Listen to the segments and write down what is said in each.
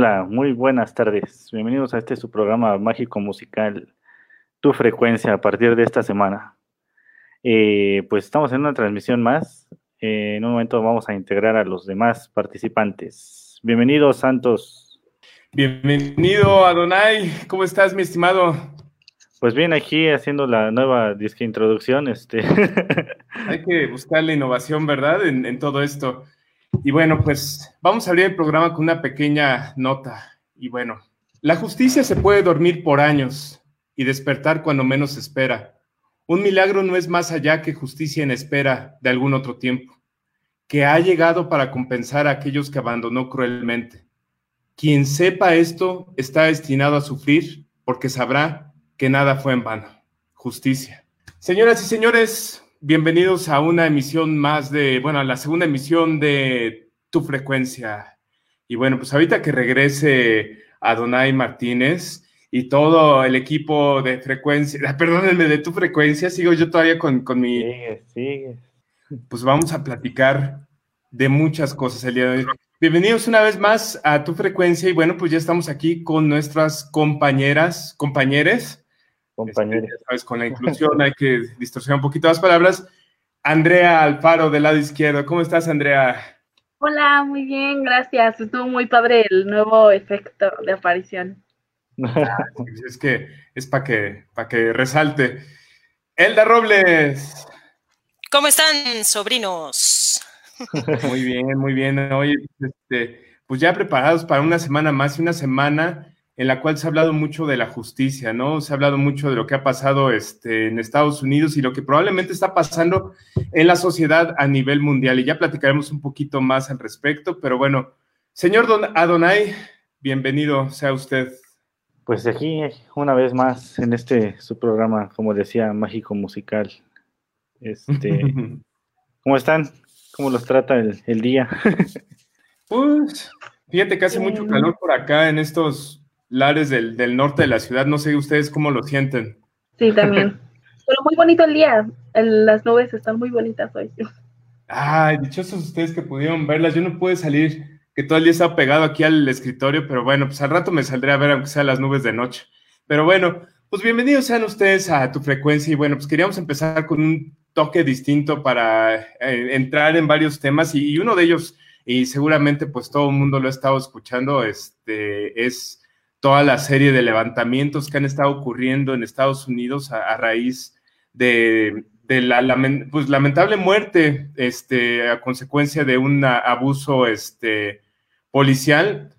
Hola, muy buenas tardes. Bienvenidos a este su programa mágico musical, Tu Frecuencia, a partir de esta semana. Eh, pues estamos en una transmisión más. Eh, en un momento vamos a integrar a los demás participantes. Bienvenido, Santos. Bienvenido, Adonai. ¿Cómo estás, mi estimado? Pues bien, aquí haciendo la nueva disque introducción. Este. Hay que buscar la innovación, ¿verdad? En, en todo esto. Y bueno, pues vamos a abrir el programa con una pequeña nota. Y bueno, la justicia se puede dormir por años y despertar cuando menos espera. Un milagro no es más allá que justicia en espera de algún otro tiempo, que ha llegado para compensar a aquellos que abandonó cruelmente. Quien sepa esto está destinado a sufrir porque sabrá que nada fue en vano. Justicia. Señoras y señores, bienvenidos a una emisión más de, bueno, a la segunda emisión de Tu Frecuencia. Y bueno, pues ahorita que regrese Adonai Martínez y todo el equipo de frecuencia, perdónenme, de Tu Frecuencia, sigo yo todavía con, con mi... Sigue, sigue. Pues vamos a platicar de muchas cosas el día de hoy. Bienvenidos una vez más a Tu Frecuencia y bueno, pues ya estamos aquí con nuestras compañeras, compañeros compañeros. Este, sabes, con la inclusión hay que distorsionar un poquito las palabras. Andrea Alfaro del lado izquierdo. ¿Cómo estás, Andrea? Hola, muy bien, gracias. Estuvo muy padre el nuevo efecto de aparición. es que es para que, para que resalte. Elda Robles. ¿Cómo están, sobrinos? Muy bien, muy bien. Oye, este, pues ya preparados para una semana más y una semana en la cual se ha hablado mucho de la justicia, ¿no? Se ha hablado mucho de lo que ha pasado este, en Estados Unidos y lo que probablemente está pasando en la sociedad a nivel mundial. Y ya platicaremos un poquito más al respecto, pero bueno, señor Don Adonai, bienvenido sea usted. Pues aquí, una vez más, en este su programa, como decía, mágico musical. Este, ¿Cómo están? ¿Cómo los trata el, el día? pues, fíjate que hace mucho calor por acá en estos lares del, del, norte de la ciudad. No sé ustedes cómo lo sienten. Sí, también. Pero muy bonito el día. El, las nubes están muy bonitas hoy. Ay, dichosos ustedes que pudieron verlas. Yo no pude salir, que todo el día estaba pegado aquí al escritorio, pero bueno, pues al rato me saldré a ver aunque sea las nubes de noche. Pero bueno, pues bienvenidos sean ustedes a tu frecuencia y bueno, pues queríamos empezar con un toque distinto para eh, entrar en varios temas y, y, uno de ellos, y seguramente pues todo el mundo lo ha estado escuchando, este, es toda la serie de levantamientos que han estado ocurriendo en Estados Unidos a, raíz de, la pues, lamentable muerte este, a consecuencia de un abuso este, policial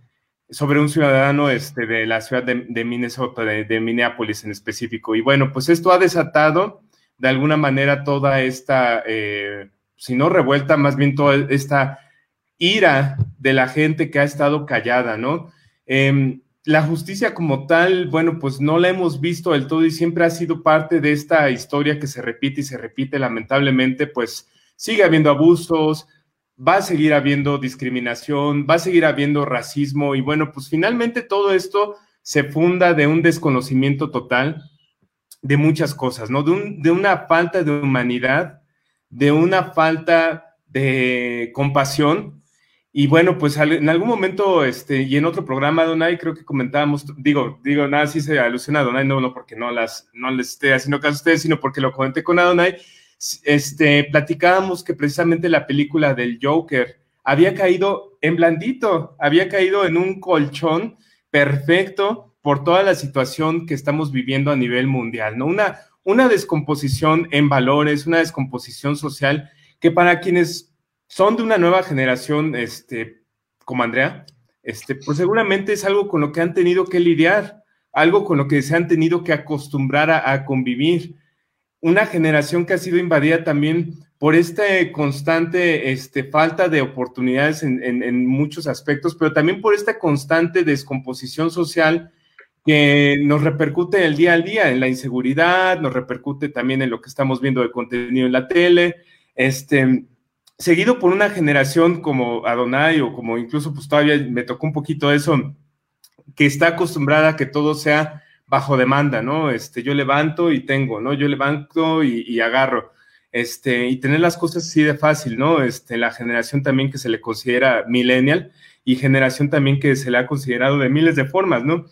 sobre un ciudadano este, de la ciudad de, Minnesota, de, Minneapolis en específico. Y bueno, pues esto ha desatado de alguna manera toda esta, eh, si no revuelta, más bien toda esta ira de la gente que ha estado callada, ¿no? Eh, la justicia como tal, bueno, pues no la hemos visto del todo y siempre ha sido parte de esta historia que se repite y se repite lamentablemente, pues sigue habiendo abusos, va a seguir habiendo discriminación, va a seguir habiendo racismo y bueno, pues finalmente todo esto se funda de un desconocimiento total de muchas cosas, ¿no? De, un, de una falta de humanidad, de una falta de compasión y bueno, pues en algún momento, este, y en otro programa, Donay, creo que comentábamos, digo, digo, nada, sí se alusiona a Donay, no, no porque no las, no les esté haciendo caso a ustedes, sino porque lo comenté con Adonai, este, platicábamos que precisamente la película del Joker había caído en blandito, había caído en un colchón perfecto por toda la situación que estamos viviendo a nivel mundial, ¿no? Una, una descomposición en valores, una descomposición social que para quienes son de una nueva generación, este, como Andrea, este, pues seguramente es algo con lo que han tenido que lidiar, algo con lo que se han tenido que acostumbrar a, a convivir. Una generación que ha sido invadida también por esta constante este, falta de oportunidades en, en, en, muchos aspectos, pero también por esta constante descomposición social que nos repercute el día al día, en la inseguridad, nos repercute también en lo que estamos viendo de contenido en la tele, este, seguido por una generación como Adonai o como incluso pues todavía me tocó un poquito eso, que está acostumbrada a que todo sea bajo demanda, ¿no? Este, yo levanto y tengo, ¿no? Yo levanto y, y agarro. este, y tener las cosas así de fácil, ¿no? Este, la generación también que se le considera millennial y generación también que se le ha considerado de miles de formas, ¿no?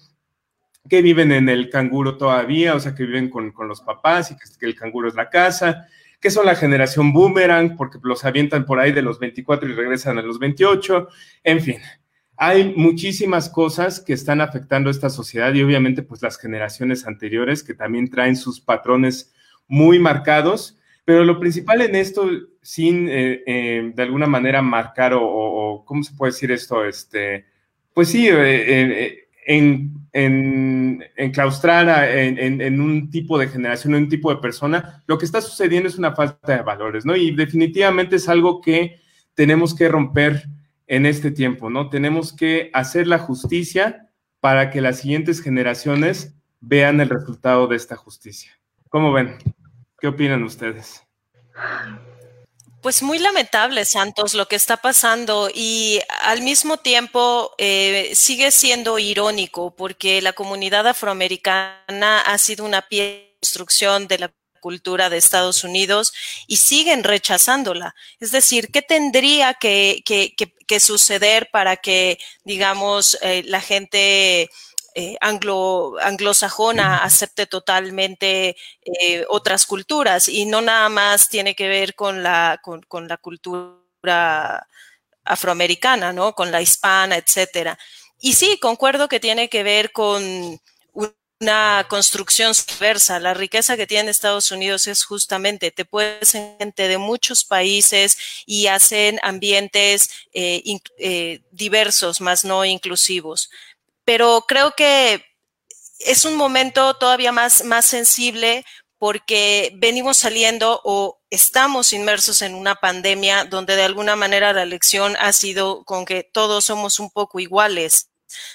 Que viven en el canguro todavía, o sea, que viven con, los papás y que, que, el canguro es la casa, que son la generación boomerang, porque los avientan por ahí de los 24 y regresan a los 28, en fin. Hay muchísimas cosas que están afectando a esta sociedad y obviamente pues las generaciones anteriores que también traen sus patrones muy marcados pero lo principal en esto, sin eh, eh, de alguna manera marcar o, ¿cómo se puede decir esto? Este, pues sí, eh, en, en, enclaustrar en, en, un tipo de generación, en un tipo de persona, lo que está sucediendo es una falta de valores, ¿no? Y definitivamente es algo que tenemos que romper en este tiempo, ¿no? Tenemos que hacer la justicia para que las siguientes generaciones vean el resultado de esta justicia. ¿Cómo ven? ¿Qué opinan ustedes? Pues muy lamentable, Santos, lo que está pasando y al mismo tiempo eh, sigue siendo irónico porque la comunidad afroamericana ha sido una pieza de construcción de la cultura de Estados Unidos y siguen rechazándola. Es decir, ¿qué tendría que, suceder para que, digamos, eh, la gente eh, anglo, anglosajona acepte totalmente eh, otras culturas y no nada más tiene que ver con la, con, la cultura afroamericana, ¿no? Con la hispana, etcétera. Y sí, concuerdo que tiene que ver con una construcción diversa. La riqueza que tiene Estados Unidos es justamente, te puedes gente de muchos países y hacen ambientes eh, diversos, más no inclusivos pero creo que es un momento todavía más, más sensible porque venimos saliendo o estamos inmersos en una pandemia donde de alguna manera la lección ha sido con que todos somos un poco iguales.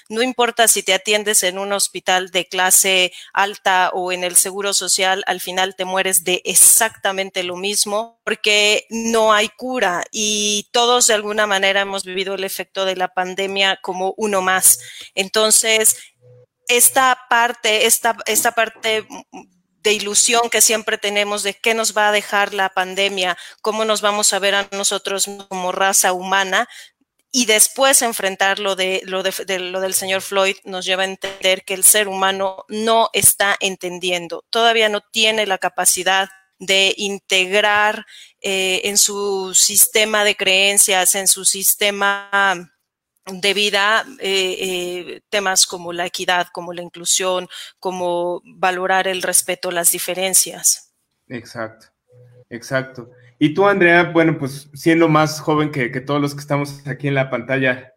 No importa si te atiendes en un hospital de clase alta o en el seguro social, al final te mueres de exactamente lo mismo porque no hay cura y todos de alguna manera hemos vivido el efecto de la pandemia como uno más. Entonces, esta parte, esta, esta parte de ilusión que siempre tenemos de qué nos va a dejar la pandemia, cómo nos vamos a ver a nosotros como raza humana, y después enfrentar lo, de, lo, de, lo del señor Floyd nos lleva a entender que el ser humano no está entendiendo, todavía no tiene la capacidad de integrar eh, en su sistema de creencias, en su sistema de vida, eh, eh, temas como la equidad, como la inclusión, como valorar el respeto, las diferencias. Exacto, exacto. Y tú, Andrea, bueno, pues siendo más joven que, todos los que estamos aquí en la pantalla,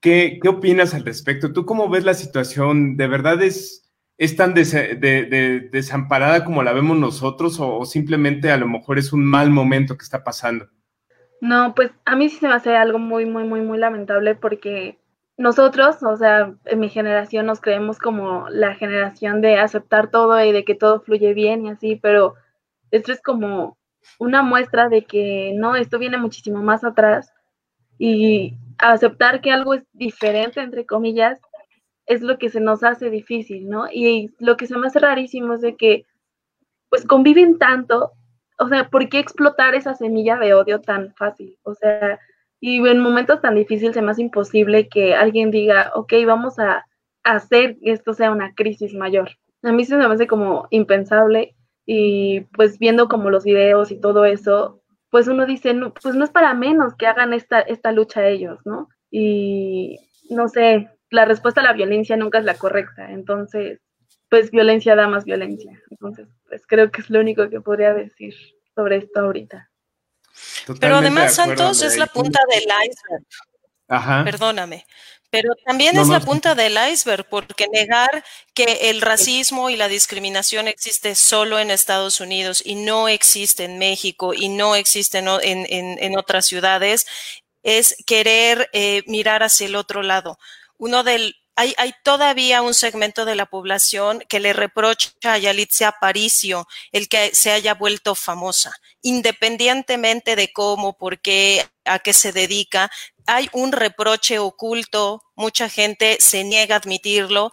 ¿qué, opinas al respecto? ¿Tú cómo ves la situación? ¿De verdad es, es tan desamparada como la vemos nosotros o, simplemente a lo mejor es un mal momento que está pasando? No, pues a mí sí se me hace algo muy, muy, muy, muy lamentable porque nosotros, o sea, en mi generación nos creemos como la generación de aceptar todo y de que todo fluye bien y así, pero esto es como una muestra de que no, esto viene muchísimo más atrás y aceptar que algo es diferente, entre comillas, es lo que se nos hace difícil, ¿no? Y lo que se me hace rarísimo es de que, pues conviven tanto, o sea, ¿por qué explotar esa semilla de odio tan fácil? O sea, y en momentos tan difíciles se me hace imposible que alguien diga, ok, vamos a hacer que esto sea una crisis mayor. A mí se me hace como impensable y pues viendo como los videos y todo eso, pues uno dice, pues no es para menos que hagan esta, esta lucha ellos, ¿no? Y no sé, la respuesta a la violencia nunca es la correcta, entonces, pues violencia da más violencia. Entonces, pues creo que es lo único que podría decir sobre esto ahorita. Pero además, Santos es la punta del iceberg. Ajá. Perdóname. Pero también es la punta del iceberg, porque negar que el racismo y la discriminación existe solo en Estados Unidos y no existe en México y no existe en, otras ciudades, es querer eh, mirar hacia el otro lado. Uno del, hay, hay, todavía un segmento de la población que le reprocha a Yalitza Aparicio el que se haya vuelto famosa, independientemente de cómo, por qué, a qué se dedica. Hay un reproche oculto, mucha gente se niega a admitirlo,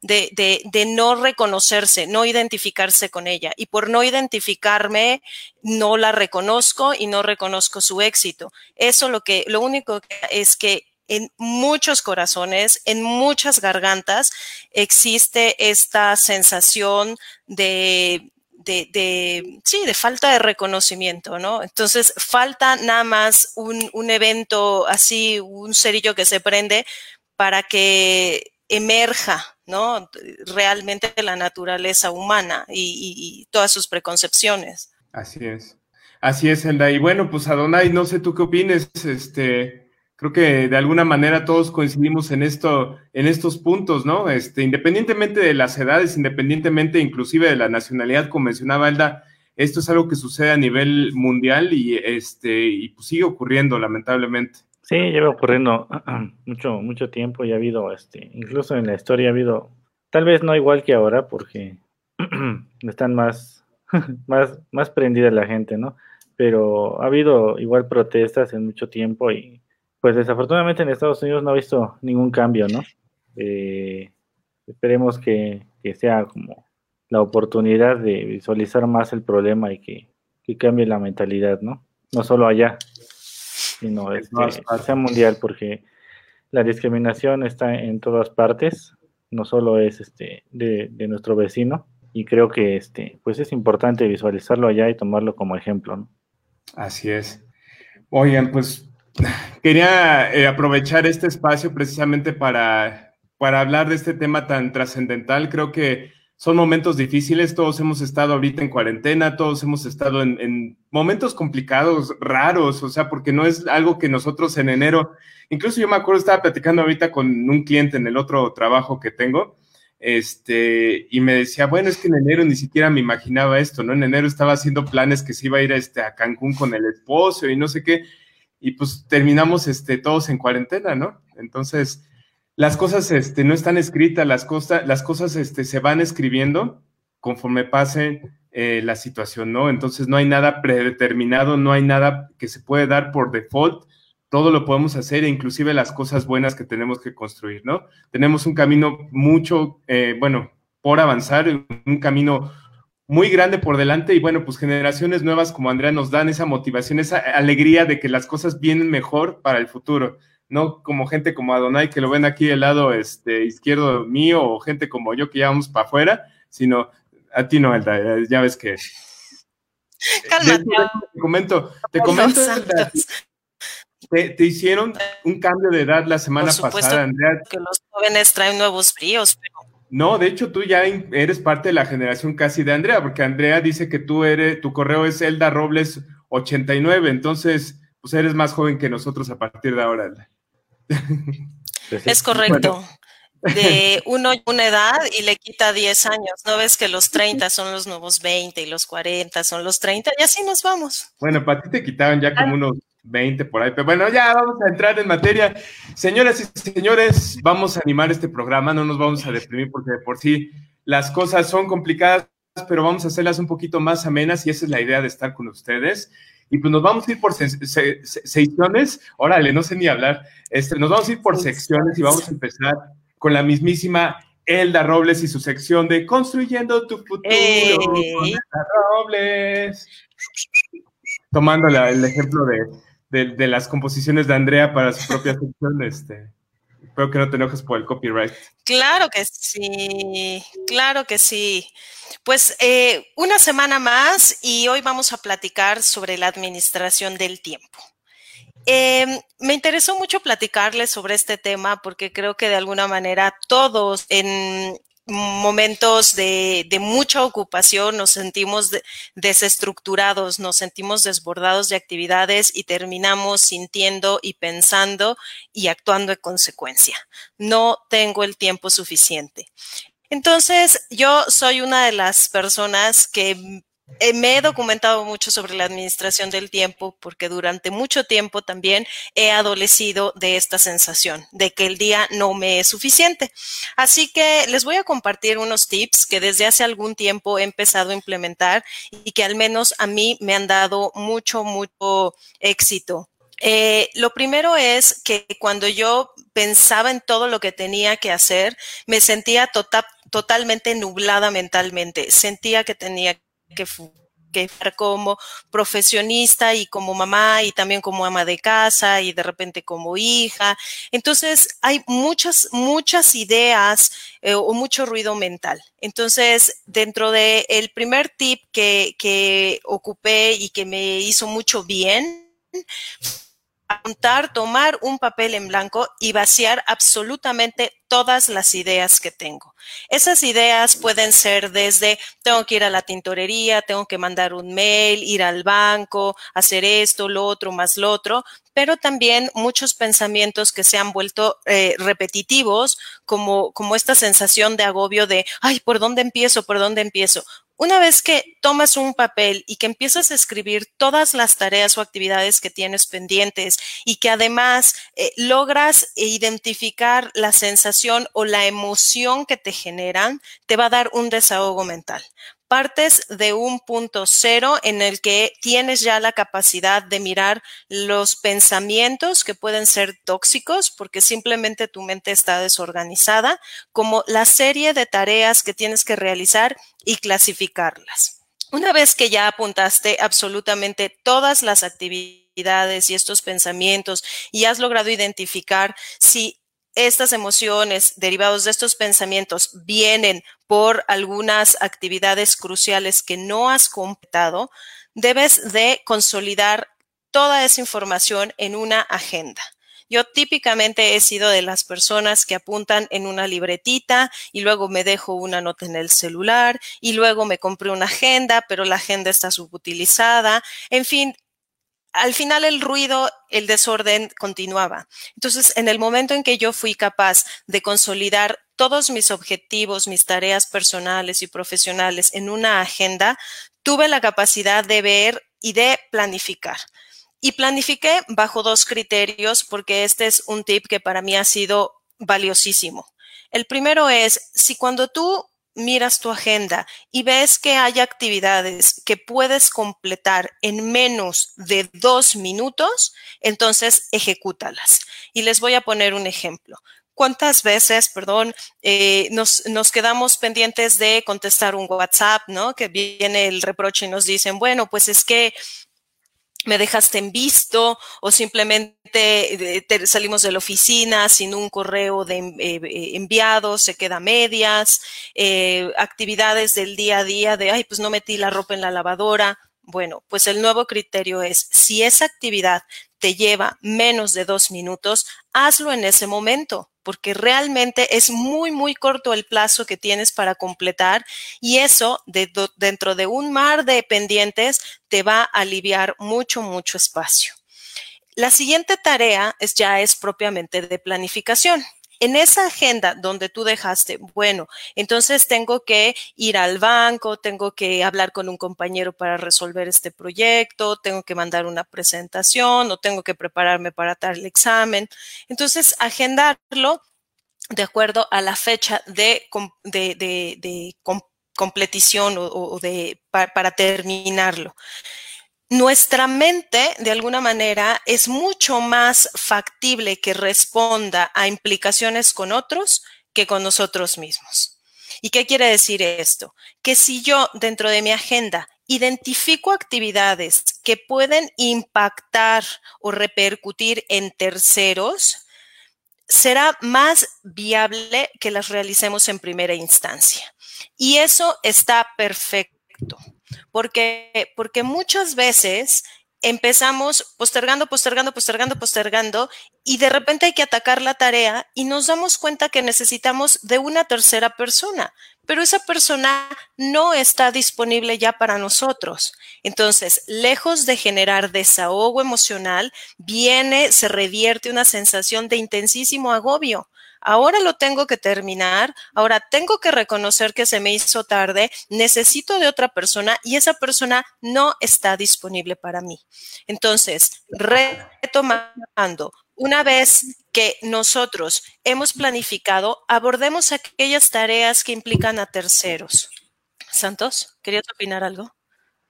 de, de, de no reconocerse, no identificarse con ella. Y por no identificarme, no la reconozco y no reconozco su éxito. Eso lo que, lo único que es que en muchos corazones, en muchas gargantas, existe esta sensación de, sí, de falta de reconocimiento, ¿no? Entonces, falta nada más un, evento así, un cerillo que se prende para que emerja, ¿no? Realmente la naturaleza humana y, todas sus preconcepciones. Así es. Así es, Elda. Y bueno, pues Adonai, no sé tú qué opines, este, creo que de alguna manera todos coincidimos en esto, en estos puntos, ¿no? Este, independientemente de las edades, independientemente inclusive de la nacionalidad, como mencionaba Elda, esto es algo que sucede a nivel mundial y este, y pues sigue ocurriendo, lamentablemente. Sí, lleva ocurriendo mucho, mucho tiempo y ha habido, este, incluso en la historia ha habido, tal vez no igual que ahora, porque están más, más, más prendida la gente, ¿no? Pero ha habido igual protestas en mucho tiempo y pues desafortunadamente en Estados Unidos no ha visto ningún cambio, ¿no? Eh, esperemos que, que, sea como la oportunidad de visualizar más el problema y que, que cambie la mentalidad, ¿no? No solo allá, sino este, sea mundial, porque la discriminación está en todas partes, no solo es este de, de, nuestro vecino, y creo que este, pues es importante visualizarlo allá y tomarlo como ejemplo, ¿no? Así es. Oigan, pues Quería eh, aprovechar este espacio precisamente para, para hablar de este tema tan trascendental. Creo que son momentos difíciles, todos hemos estado ahorita en cuarentena, todos hemos estado en, en, momentos complicados, raros, o sea, porque no es algo que nosotros en enero, incluso yo me acuerdo, estaba platicando ahorita con un cliente en el otro trabajo que tengo, este, y me decía, bueno, es que en enero ni siquiera me imaginaba esto, ¿no? En enero estaba haciendo planes que se iba a ir a, este, a Cancún con el esposo y no sé qué, y pues terminamos este, todos en cuarentena, ¿no? Entonces, las cosas este, no están escritas, las, cosas, las cosas este, se van escribiendo conforme pase eh, la situación, ¿no? Entonces, no hay nada predeterminado, no hay nada que se puede dar por default, todo lo podemos hacer, inclusive las cosas buenas que tenemos que construir, ¿no? Tenemos un camino mucho, eh, bueno, por avanzar, un camino muy grande por delante y bueno, pues generaciones nuevas como Andrea nos dan esa motivación, esa alegría de que las cosas vienen mejor para el futuro, no como gente como Adonai que lo ven aquí del lado este, izquierdo mío o gente como yo que ya vamos para afuera, sino a ti no, ya ves que... Cálmate. Te comento, te comento, te, hicieron un cambio de edad la semana pasada, Andrea. Que los jóvenes traen nuevos bríos, pero no, de hecho tú ya eres parte de la generación casi de Andrea, porque Andrea dice que tú eres, tu correo es Elda Robles 89, entonces pues eres más joven que nosotros a partir de ahora. Es correcto. Bueno. De uno una edad y le quita 10 años. ¿No ves que los 30 son los nuevos 20 y los 40 son los 30? Y así nos vamos. Bueno, para ti te quitaron ya como unos 20 por ahí. Pero bueno, ya vamos a entrar en materia. Señoras y señores, vamos a animar este programa, no nos vamos a deprimir porque de por sí las cosas son complicadas, pero vamos a hacerlas un poquito más amenas y esa es la idea de estar con ustedes. Y pues nos vamos a ir por se se secciones. Órale, no sé ni hablar. Este, nos vamos a ir por secciones y vamos a empezar con la mismísima Elda Robles y su sección de Construyendo tu futuro. ¡Ey! Elda Robles. Tomando la, el ejemplo de, de, las composiciones de Andrea para su propia sección. Este, espero que no te enojes por el copyright. Claro que sí, claro que sí. Pues eh, una semana más y hoy vamos a platicar sobre la administración del tiempo. Eh, me interesó mucho platicarles sobre este tema porque creo que de alguna manera todos en, momentos de, de, mucha ocupación, nos sentimos de, desestructurados, nos sentimos desbordados de actividades y terminamos sintiendo y pensando y actuando en consecuencia. No tengo el tiempo suficiente. Entonces, yo soy una de las personas que me he documentado mucho sobre la administración del tiempo porque durante mucho tiempo también he adolecido de esta sensación de que el día no me es suficiente. Así que les voy a compartir unos tips que desde hace algún tiempo he empezado a implementar y que al menos a mí me han dado mucho, mucho éxito. Eh, lo primero es que cuando yo pensaba en todo lo que tenía que hacer, me sentía tota-, totalmente nublada mentalmente. Sentía que tenía que, que como profesionista y como mamá y también como ama de casa y de repente como hija. Entonces hay muchas, muchas ideas eh, o mucho ruido mental. Entonces, dentro del el primer tip que, que ocupé y que me hizo mucho bien, apuntar, tomar un papel en blanco y vaciar absolutamente todas las ideas que tengo. Esas ideas pueden ser desde tengo que ir a la tintorería, tengo que mandar un mail, ir al banco, hacer esto, lo otro, más lo otro, pero también muchos pensamientos que se han vuelto eh, repetitivos, como, como esta sensación de agobio de, ay, ¿por dónde empiezo? ¿Por dónde empiezo? Una vez que tomas un papel y que empiezas a escribir todas las tareas o actividades que tienes pendientes y que además eh, logras identificar la sensación o la emoción que te generan, te va a dar un desahogo mental partes de un punto cero en el que tienes ya la capacidad de mirar los pensamientos que pueden ser tóxicos porque simplemente tu mente está desorganizada, como la serie de tareas que tienes que realizar y clasificarlas. Una vez que ya apuntaste absolutamente todas las actividades y estos pensamientos y has logrado identificar si estas emociones derivados de estos pensamientos vienen por algunas actividades cruciales que no has completado, debes de consolidar toda esa información en una agenda. Yo típicamente he sido de las personas que apuntan en una libretita y luego me dejo una nota en el celular y luego me compré una agenda, pero la agenda está subutilizada. En fin, al final el ruido, el desorden continuaba. Entonces, en el momento en que yo fui capaz de consolidar todos mis objetivos, mis tareas personales y profesionales en una agenda, tuve la capacidad de ver y de planificar. Y planifiqué bajo dos criterios porque este es un tip que para mí ha sido valiosísimo. El primero es, si cuando tú miras tu agenda y ves que hay actividades que puedes completar en menos de dos minutos, entonces ejecútalas. Y les voy a poner un ejemplo. ¿Cuántas veces, perdón, eh, nos, nos, quedamos pendientes de contestar un WhatsApp, ¿no? Que viene el reproche y nos dicen, bueno, pues es que me dejaste en visto o simplemente eh, salimos de la oficina sin un correo de eh, eh, enviado, se queda medias, actividades del día a día de, ay, pues no metí la ropa en la lavadora. Bueno, pues el nuevo criterio es, si esa actividad te lleva menos de dos minutos, hazlo en ese momento porque realmente es muy, muy corto el plazo que tienes para completar y eso dentro de un mar de pendientes te va a aliviar mucho, mucho espacio. La siguiente tarea es, ya es propiamente de planificación en esa agenda donde tú dejaste, bueno, entonces tengo que ir al banco, tengo que hablar con un compañero para resolver este proyecto, tengo que mandar una presentación o tengo que prepararme para dar el examen. Entonces, agendarlo de acuerdo a la fecha de, de, completición o, de, para terminarlo nuestra mente, de alguna manera, es mucho más factible que responda a implicaciones con otros que con nosotros mismos. ¿Y qué quiere decir esto? Que si yo dentro de mi agenda identifico actividades que pueden impactar o repercutir en terceros, será más viable que las realicemos en primera instancia. Y eso está perfecto porque, porque muchas veces empezamos postergando, postergando, postergando, postergando y de repente hay que atacar la tarea y nos damos cuenta que necesitamos de una tercera persona, pero esa persona no está disponible ya para nosotros. Entonces, lejos de generar desahogo emocional, viene, se revierte una sensación de intensísimo agobio ahora lo tengo que terminar, ahora tengo que reconocer que se me hizo tarde, necesito de otra persona y esa persona no está disponible para mí. Entonces, retomando, una vez que nosotros hemos planificado, abordemos aquellas tareas que implican a terceros. Santos, ¿querías opinar algo?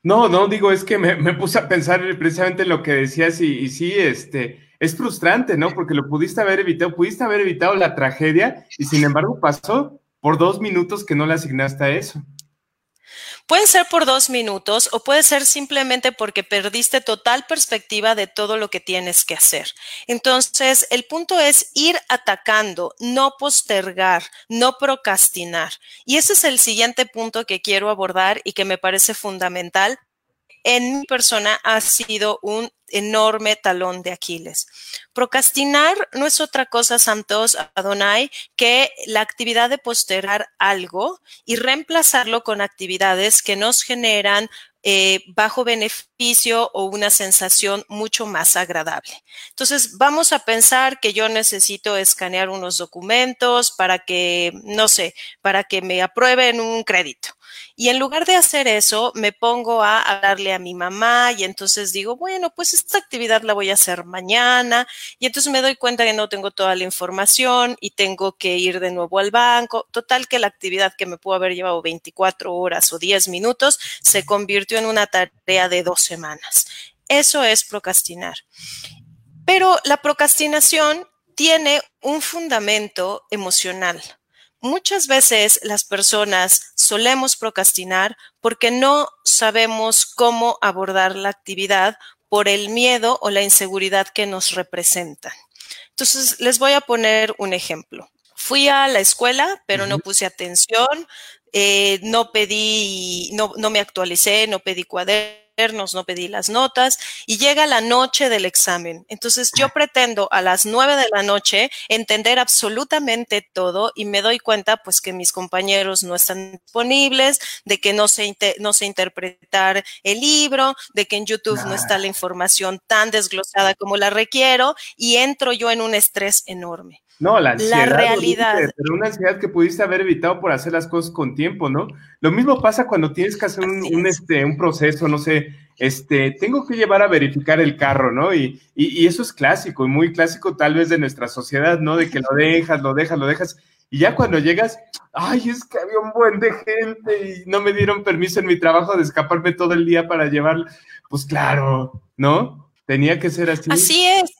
No, no, digo, es que me, puse a pensar precisamente en lo que decías y, y, sí, este, es frustrante, ¿no? Porque lo pudiste haber evitado, pudiste haber evitado la tragedia y sin embargo pasó por dos minutos que no le asignaste a eso. Puede ser por dos minutos o puede ser simplemente porque perdiste total perspectiva de todo lo que tienes que hacer. Entonces, el punto es ir atacando, no postergar, no procrastinar. Y ese es el siguiente punto que quiero abordar y que me parece fundamental en mi persona ha sido un enorme talón de Aquiles. Procrastinar no es otra cosa, Santos Adonai, que la actividad de postergar algo y reemplazarlo con actividades que nos generan eh, bajo beneficio o una sensación mucho más agradable. Entonces, vamos a pensar que yo necesito escanear unos documentos para que, no sé, para que me aprueben un crédito. Y en lugar de hacer eso, me pongo a hablarle a mi mamá y entonces digo, bueno, pues esta actividad la voy a hacer mañana. Y entonces me doy cuenta que no tengo toda la información y tengo que ir de nuevo al banco. Total que la actividad que me pudo haber llevado 24 horas o 10 minutos se convirtió en una tarea de dos semanas. Eso es procrastinar. Pero la procrastinación tiene un fundamento emocional. Muchas veces las personas solemos procrastinar porque no sabemos cómo abordar la actividad por el miedo o la inseguridad que nos representan. Entonces, les voy a poner un ejemplo. Fui a la escuela, pero no puse atención, eh, no pedí, no, no me actualicé, no pedí cuadernos no pedí las notas y llega la noche del examen. Entonces yo pretendo a las nueve de la noche entender absolutamente todo y me doy cuenta pues que mis compañeros no están disponibles, de que no sé, no sé interpretar el libro, de que en YouTube no está la información tan desglosada como la requiero y entro yo en un estrés enorme. No, la ansiedad. La realidad. Pero una ansiedad que pudiste haber evitado por hacer las cosas con tiempo, ¿no? Lo mismo pasa cuando tienes que hacer un, este, un proceso, no sé, este, tengo que llevar a verificar el carro, ¿no? Y, y, eso es clásico y muy clásico tal vez de nuestra sociedad, ¿no? De que lo dejas, lo dejas, lo dejas. Y ya cuando llegas, ay, es que había un buen de gente y no me dieron permiso en mi trabajo de escaparme todo el día para llevar, pues claro, ¿no? Tenía que ser así. Así es.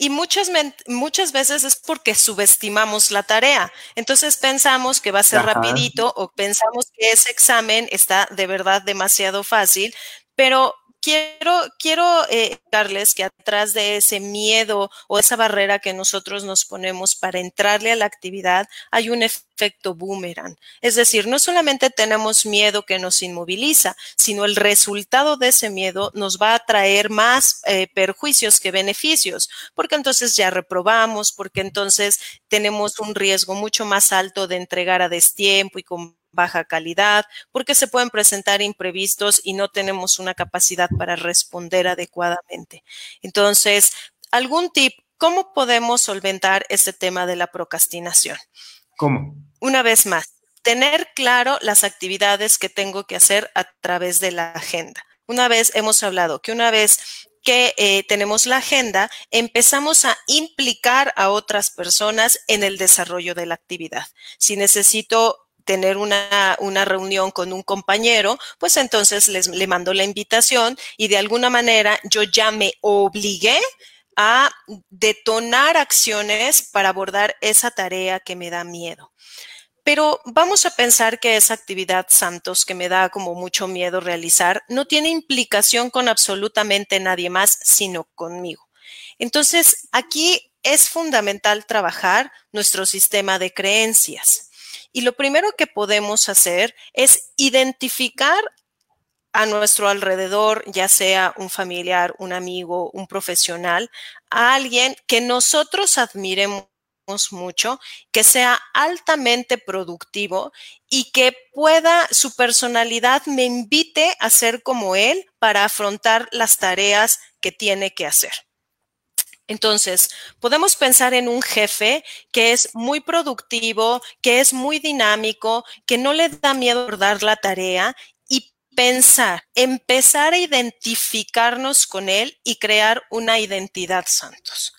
Y muchas, muchas veces es porque subestimamos la tarea. Entonces pensamos que va a ser rapidito o pensamos que ese examen está de verdad demasiado fácil, pero quiero, quiero eh, darles que atrás de ese miedo o esa barrera que nosotros nos ponemos para entrarle a la actividad, hay un efecto boomerang. Es decir, no solamente tenemos miedo que nos inmoviliza, sino el resultado de ese miedo nos va a traer más eh, perjuicios que beneficios, porque entonces ya reprobamos, porque entonces tenemos un riesgo mucho más alto de entregar a destiempo y con baja calidad, porque se pueden presentar imprevistos y no tenemos una capacidad para responder adecuadamente. Entonces, algún tip, ¿cómo podemos solventar este tema de la procrastinación? ¿Cómo? Una vez más, tener claro las actividades que tengo que hacer a través de la agenda. Una vez hemos hablado que una vez que eh, tenemos la agenda, empezamos a implicar a otras personas en el desarrollo de la actividad. Si necesito tener una, una, reunión con un compañero, pues entonces les, le mando la invitación y de alguna manera yo ya me obligué a detonar acciones para abordar esa tarea que me da miedo. Pero vamos a pensar que esa actividad, Santos, que me da como mucho miedo realizar, no tiene implicación con absolutamente nadie más, sino conmigo. Entonces, aquí es fundamental trabajar nuestro sistema de creencias. Y lo primero que podemos hacer es identificar a nuestro alrededor, ya sea un familiar, un amigo, un profesional, a alguien que nosotros admiremos mucho, que sea altamente productivo y que pueda, su personalidad me invite a ser como él para afrontar las tareas que tiene que hacer. Entonces, podemos pensar en un jefe que es muy productivo, que es muy dinámico, que no le da miedo dar la tarea y pensar, empezar a identificarnos con él y crear una identidad santos.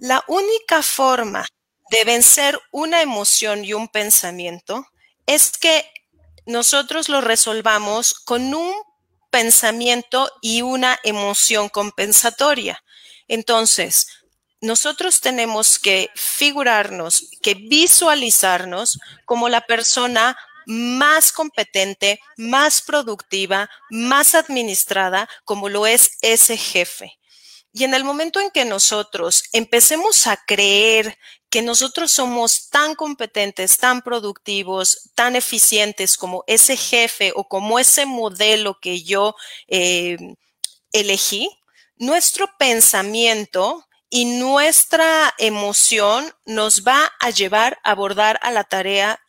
La única forma de vencer una emoción y un pensamiento es que nosotros lo resolvamos con un pensamiento y una emoción compensatoria. Entonces, nosotros tenemos que figurarnos, que visualizarnos como la persona más competente, más productiva, más administrada, como lo es ese jefe. Y en el momento en que nosotros empecemos a creer que nosotros somos tan competentes, tan productivos, tan eficientes como ese jefe o como ese modelo que yo eh, elegí, nuestro pensamiento y nuestra emoción nos va a llevar a abordar a la tarea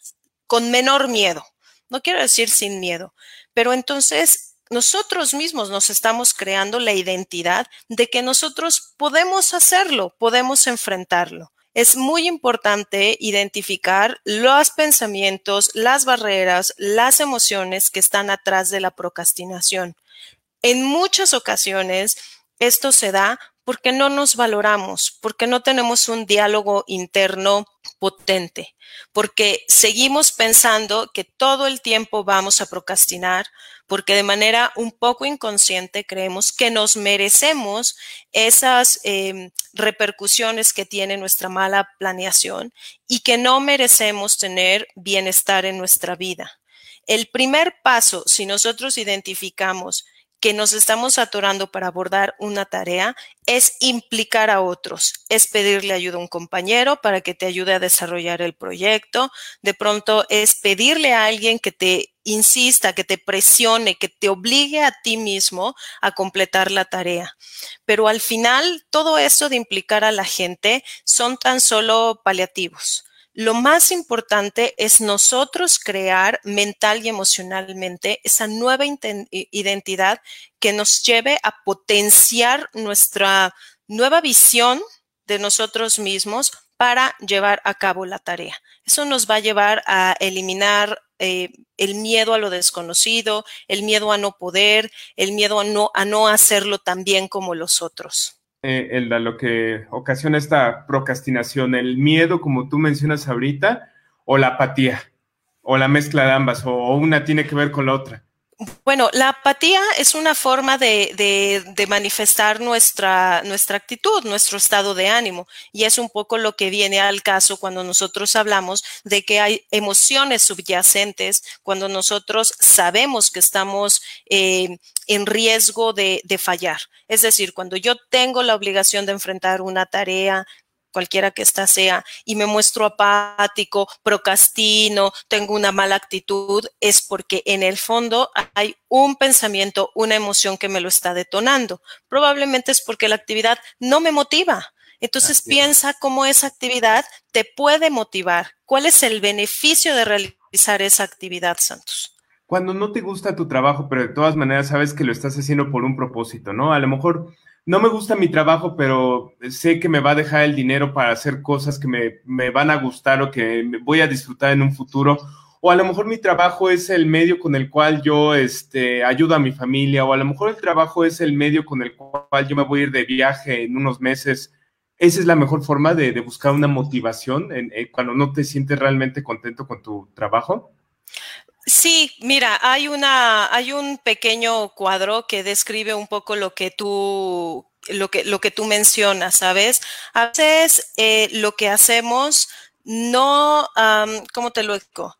con menor miedo. No quiero decir sin miedo, pero entonces nosotros mismos nos estamos creando la identidad de que nosotros podemos hacerlo, podemos enfrentarlo. Es muy importante identificar los pensamientos, las barreras, las emociones que están atrás de la procrastinación. En muchas ocasiones, esto se da porque no nos valoramos, porque no tenemos un diálogo interno potente, porque seguimos pensando que todo el tiempo vamos a procrastinar, porque de manera un poco inconsciente creemos que nos merecemos esas em, repercusiones que tiene nuestra mala planeación y que no merecemos tener bienestar en nuestra vida. El primer paso, si nosotros identificamos que nos estamos atorando para abordar una tarea es implicar a otros, es pedirle ayuda a un compañero para que te ayude a desarrollar el proyecto, de pronto es pedirle a alguien que te insista, que te presione, que te obligue a ti mismo a completar la tarea. Pero al final, todo eso de implicar a la gente son tan solo paliativos. Lo más importante es nosotros crear mental y emocionalmente esa nueva identidad que nos lleve a potenciar nuestra nueva visión de nosotros mismos para llevar a cabo la tarea. Eso nos va a llevar a eliminar eh, el miedo a lo desconocido, el miedo a no poder, el miedo a no, a no hacerlo tan bien como los otros eh, lo que ocasiona esta procrastinación, el miedo, como tú mencionas ahorita, o la apatía, o la mezcla de ambas, o una tiene que ver con la otra. Bueno, la apatía es una forma de, manifestar nuestra, nuestra actitud, nuestro estado de ánimo. Y es un poco lo que viene al caso cuando nosotros hablamos de que hay emociones subyacentes, cuando nosotros sabemos que estamos eh, en riesgo de, de fallar. Es decir, cuando yo tengo la obligación de enfrentar una tarea, cualquiera que ésta sea, y me muestro apático, procrastino, tengo una mala actitud, es porque en el fondo hay un pensamiento, una emoción que me lo está detonando. Probablemente es porque la actividad no me motiva. Entonces piensa cómo esa actividad te puede motivar. ¿Cuál es el beneficio de realizar esa actividad, Santos? Cuando no te gusta tu trabajo, pero de todas maneras sabes que lo estás haciendo por un propósito, ¿no? A lo mejor no me gusta mi trabajo, pero sé que me va a dejar el dinero para hacer cosas que me, van a gustar o que voy a disfrutar en un futuro. O a lo mejor mi trabajo es el medio con el cual yo este, ayudo a mi familia, o a lo mejor el trabajo es el medio con el cual yo me voy a ir de viaje en unos meses. Esa es la mejor forma de, buscar una motivación cuando no te sientes realmente contento con tu trabajo. Sí, mira, hay una, hay un pequeño cuadro que describe un poco lo que tú, lo que, lo que tú mencionas, ¿sabes? A veces eh, lo que hacemos no, ¿cómo te lo digo?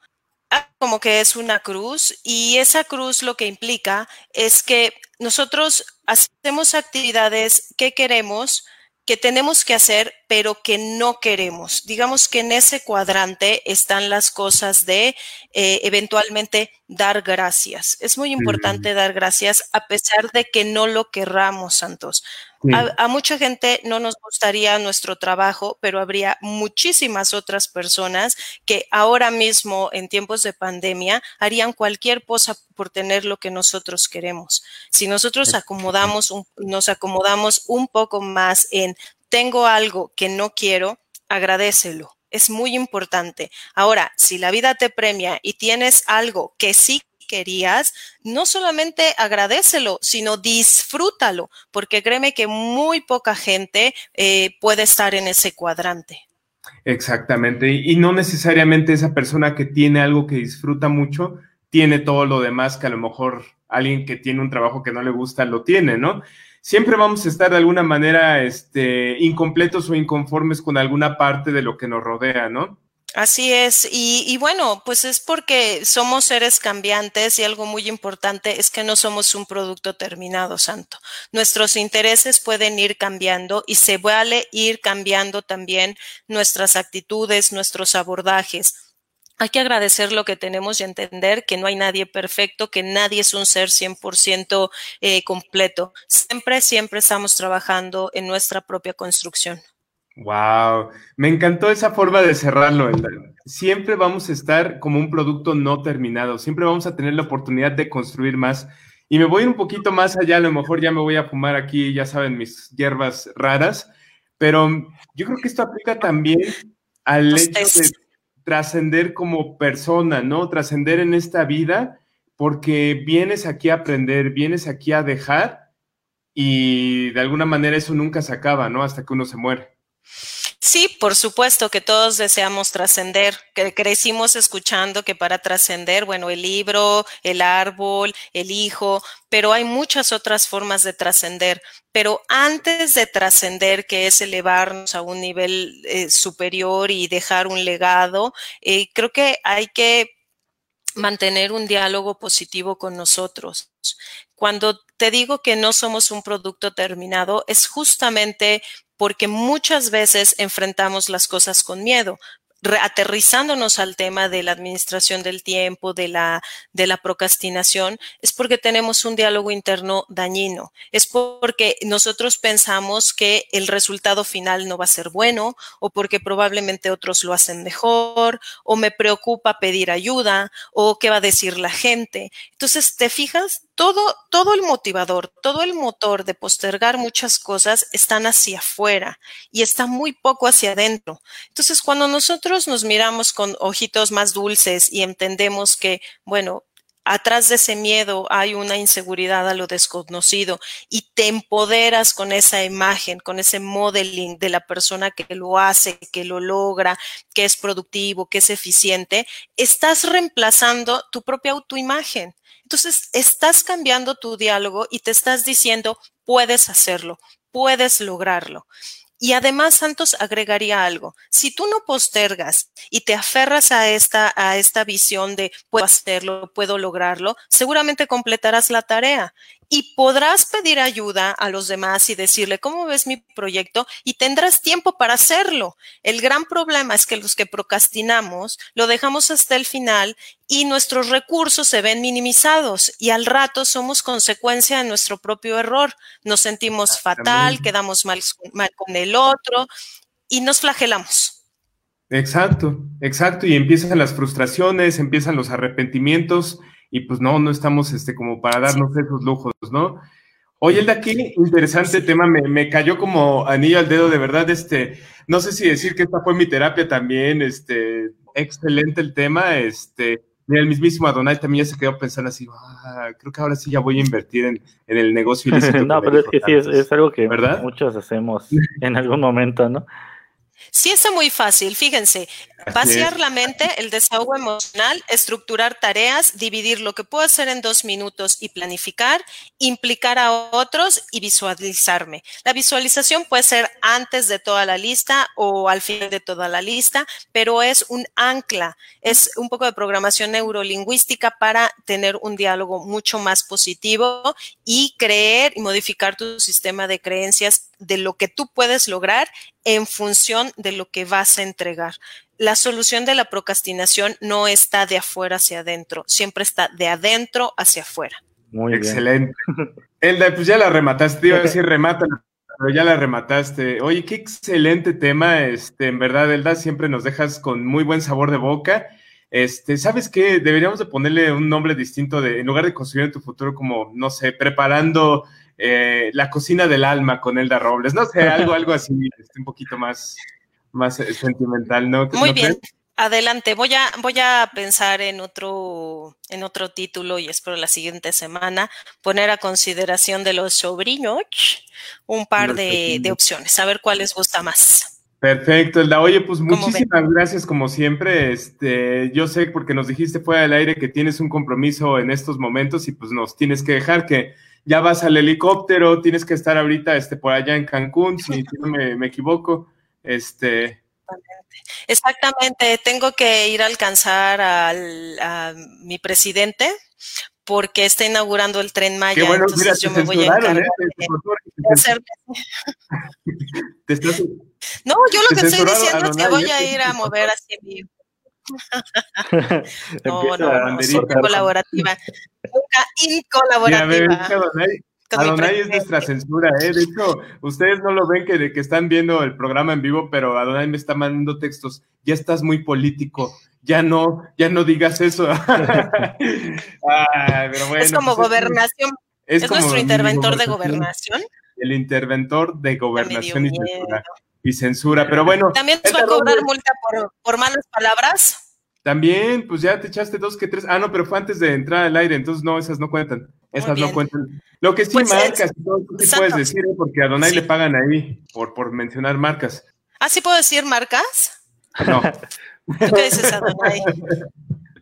Ah, como que es una cruz y esa cruz lo que implica es que nosotros hacemos actividades que queremos, que tenemos que hacer, pero que no queremos. Digamos que en ese cuadrante están las cosas de eh, eventualmente dar gracias. Es muy importante dar gracias a pesar de que no lo querramos, Santos. A, mucha gente no nos gustaría nuestro trabajo, pero habría muchísimas otras personas que ahora mismo, en tiempos de pandemia, harían cualquier cosa por tener lo que nosotros queremos. Si nosotros acomodamos nos acomodamos un poco más en tengo algo que no quiero, agradecelo. Es muy importante. Ahora, si la vida te premia y tienes algo que sí querías, no solamente agradecelo, sino disfrútalo, porque créeme que muy poca gente eh, puede estar en ese cuadrante. Exactamente, y no necesariamente esa persona que tiene algo que disfruta mucho tiene todo lo demás que a lo mejor alguien que tiene un trabajo que no le gusta lo tiene, ¿no? Siempre vamos a estar de alguna manera este, incompletos o inconformes con alguna parte de lo que nos rodea, ¿no? Así es, y, y, bueno, pues es porque somos seres cambiantes y algo muy importante es que no somos un producto terminado, Santo. Nuestros intereses pueden ir cambiando y se vale ir cambiando también nuestras actitudes, nuestros abordajes. Hay que agradecer lo que tenemos y entender que no hay nadie perfecto, que nadie es un ser 100% eh, completo. Siempre, siempre estamos trabajando en nuestra propia construcción. Wow, me encantó esa forma de cerrarlo. Siempre vamos a estar como un producto no terminado, siempre vamos a tener la oportunidad de construir más. Y me voy un poquito más allá, a lo mejor ya me voy a fumar aquí, ya saben, mis hierbas raras, pero yo creo que esto aplica también al hecho de trascender como persona, ¿no? Trascender en esta vida, porque vienes aquí a aprender, vienes aquí a dejar y de alguna manera eso nunca se acaba, ¿no? Hasta que uno se muere. Sí, por supuesto que todos deseamos trascender, que crecimos escuchando que para trascender, bueno, el libro, el árbol, el hijo, pero hay muchas otras formas de trascender. Pero antes de trascender, que es elevarnos a un nivel eh, superior y dejar un legado, eh, creo que hay que mantener un diálogo positivo con nosotros. Cuando te digo que no somos un producto terminado, es justamente porque muchas veces enfrentamos las cosas con miedo, aterrizándonos al tema de la administración del tiempo, de la, procrastinación, es porque tenemos un diálogo interno dañino. Es porque nosotros pensamos que el resultado final no va a ser bueno o porque probablemente otros lo hacen mejor o me preocupa pedir ayuda o qué va a decir la gente. Entonces, ¿te fijas? Todo, todo el motivador, todo el motor de postergar muchas cosas están hacia afuera y está muy poco hacia adentro. Entonces, cuando nosotros nos miramos con ojitos más dulces y entendemos que, bueno, atrás de ese miedo hay una inseguridad a lo desconocido y te empoderas con esa imagen, con ese modeling de la persona que lo hace, que lo logra, que es productivo, que es eficiente, estás reemplazando tu propia autoimagen. Entonces, estás cambiando tu diálogo y te estás diciendo, puedes hacerlo, puedes lograrlo. Y además, Santos agregaría algo. Si tú no postergas y te aferras a esta, a esta visión de puedo hacerlo, puedo lograrlo, seguramente completarás la tarea y podrás pedir ayuda a los demás y decirle, ¿cómo ves mi proyecto? Y tendrás tiempo para hacerlo. El gran problema es que los que procrastinamos lo dejamos hasta el final y nuestros recursos se ven minimizados y al rato somos consecuencia de nuestro propio error. Nos sentimos fatal, quedamos mal, mal con el otro y nos flagelamos. Exacto, exacto. Y empiezan las frustraciones, empiezan los arrepentimientos y pues no, no estamos este, como para darnos esos lujos, ¿no? Oye, el de aquí, interesante tema, me, me, cayó como anillo al dedo, de verdad, este, no sé si decir que esta fue mi terapia también, este, excelente el tema, este, mira, el mismísimo Adonai también ya se quedó pensando así, ah, creo que ahora sí ya voy a invertir en, en el negocio. no, pero es que sí, es, es algo que ¿verdad? muchos hacemos en algún momento, ¿no? Sí está muy fácil, fíjense, vaciar la mente, el desahogo emocional, estructurar tareas, dividir lo que puedo hacer en dos minutos y planificar, implicar a otros y visualizarme. La visualización puede ser antes de toda la lista o al final de toda la lista, pero es un ancla, es un poco de programación neurolingüística para tener un diálogo mucho más positivo y creer y modificar tu sistema de creencias de lo que tú puedes lograr en función de lo que vas a entregar. La solución de la procrastinación no está de afuera hacia adentro, siempre está de adentro hacia afuera. Muy Excelente. Elda, pues ya la remataste, iba a decir remata, pero ya la remataste. Oye, qué excelente tema, este, en verdad, Elda, siempre nos dejas con muy buen sabor de boca. Este, ¿sabes qué? Deberíamos de ponerle un nombre distinto de, en lugar de construir tu futuro como, no sé, preparando eh, La cocina del alma con Elda Robles, no sé, algo, algo así, este, un poquito más, más eh, sentimental, ¿no? Muy bien. Adelante, voy a, voy a pensar en otro, en otro título y espero la siguiente semana poner a consideración de los sobrinos un par de, de opciones, a ver cuál les gusta más. Perfecto, Elda. Oye, pues muchísimas gracias como siempre. Este, yo sé porque nos dijiste fuera del aire que tienes un compromiso en estos momentos y pues nos tienes que dejar que ya vas al helicóptero, tienes que estar ahorita este, por allá en Cancún, si no me, equivoco. Este. Exactamente, tengo que ir a alcanzar al, a mi presidente porque está inaugurando el tren Maya. bueno, entonces yo me voy a encargar ¿eh? No, yo lo que estoy diciendo es que voy a ir a mover así mi... no, no, colaborativa. Nunca incolaborativa. Adonai es nuestra censura, ¿eh? De hecho, ustedes no lo ven que, que están viendo el programa en vivo, pero Adonai me está mandando textos. Ya estás muy político, ya no, ya no digas eso. es como pues gobernación. Es, nuestro interventor de gobernación. El interventor de gobernación y censura, y censura. Pero bueno. ¿También nos va a cobrar multa por, por malas palabras? También, pues ya te echaste dos que tres. Ah, no, pero fue antes de entrar al aire, entonces no, esas no cuentan. Esas no cuentan. Lo que sí pues marcas, todo sí puedes decir, ¿eh? porque a Donay le pagan ahí por, por mencionar marcas. ¿Ah, sí puedo decir marcas? No. ¿Tú qué dices, Adonai?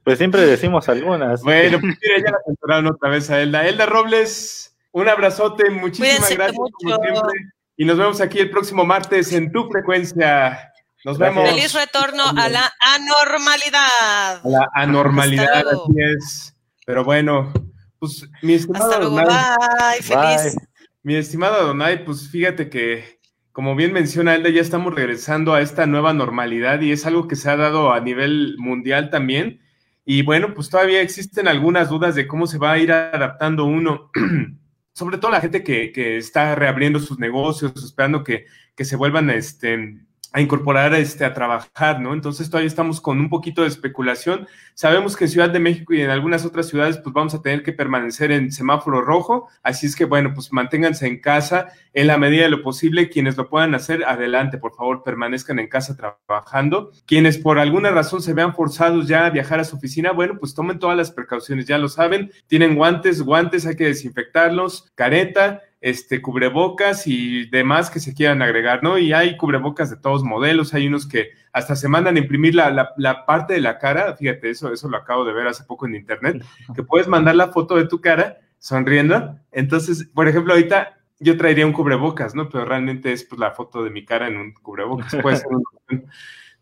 Pues siempre decimos algunas. Bueno, pues mira, ya la censuraron otra vez a Elda. Elda Robles, un abrazote, muchísimas gracias como siempre. Y nos vemos aquí el próximo martes en tu frecuencia. Nos vemos. Feliz retorno a la anormalidad. A la anormalidad, así es. Pero bueno, pues mi estimado Hasta luego, bye, feliz. Mi estimado Donay, pues fíjate que como bien menciona Elda, ya estamos regresando a esta nueva normalidad y es algo que se ha dado a nivel mundial también. Y bueno, pues todavía existen algunas dudas de cómo se va a ir adaptando uno, sobre todo la gente que, que está reabriendo sus negocios, esperando que, que se vuelvan este, a incorporar este, a trabajar, ¿no? Entonces todavía estamos con un poquito de especulación. Sabemos que en Ciudad de México y en algunas otras ciudades, pues vamos a tener que permanecer en semáforo rojo. Así es que, bueno, pues manténganse en casa en la medida de lo posible. Quienes lo puedan hacer, adelante, por favor, permanezcan en casa trabajando. Quienes por alguna razón se vean forzados ya a viajar a su oficina, bueno, pues tomen todas las precauciones, ya lo saben. Tienen guantes, guantes, hay que desinfectarlos, careta este, cubrebocas y demás que se quieran agregar, ¿no? Y hay cubrebocas de todos modelos, hay unos que hasta se mandan a imprimir la, la, parte de la cara, fíjate, eso, eso lo acabo de ver hace poco en internet, que puedes mandar la foto de tu cara sonriendo. Entonces, por ejemplo, ahorita yo traería un cubrebocas, ¿no? Pero realmente es pues, la foto de mi cara en un cubrebocas, puede ser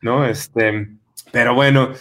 ¿no? Este, pero bueno,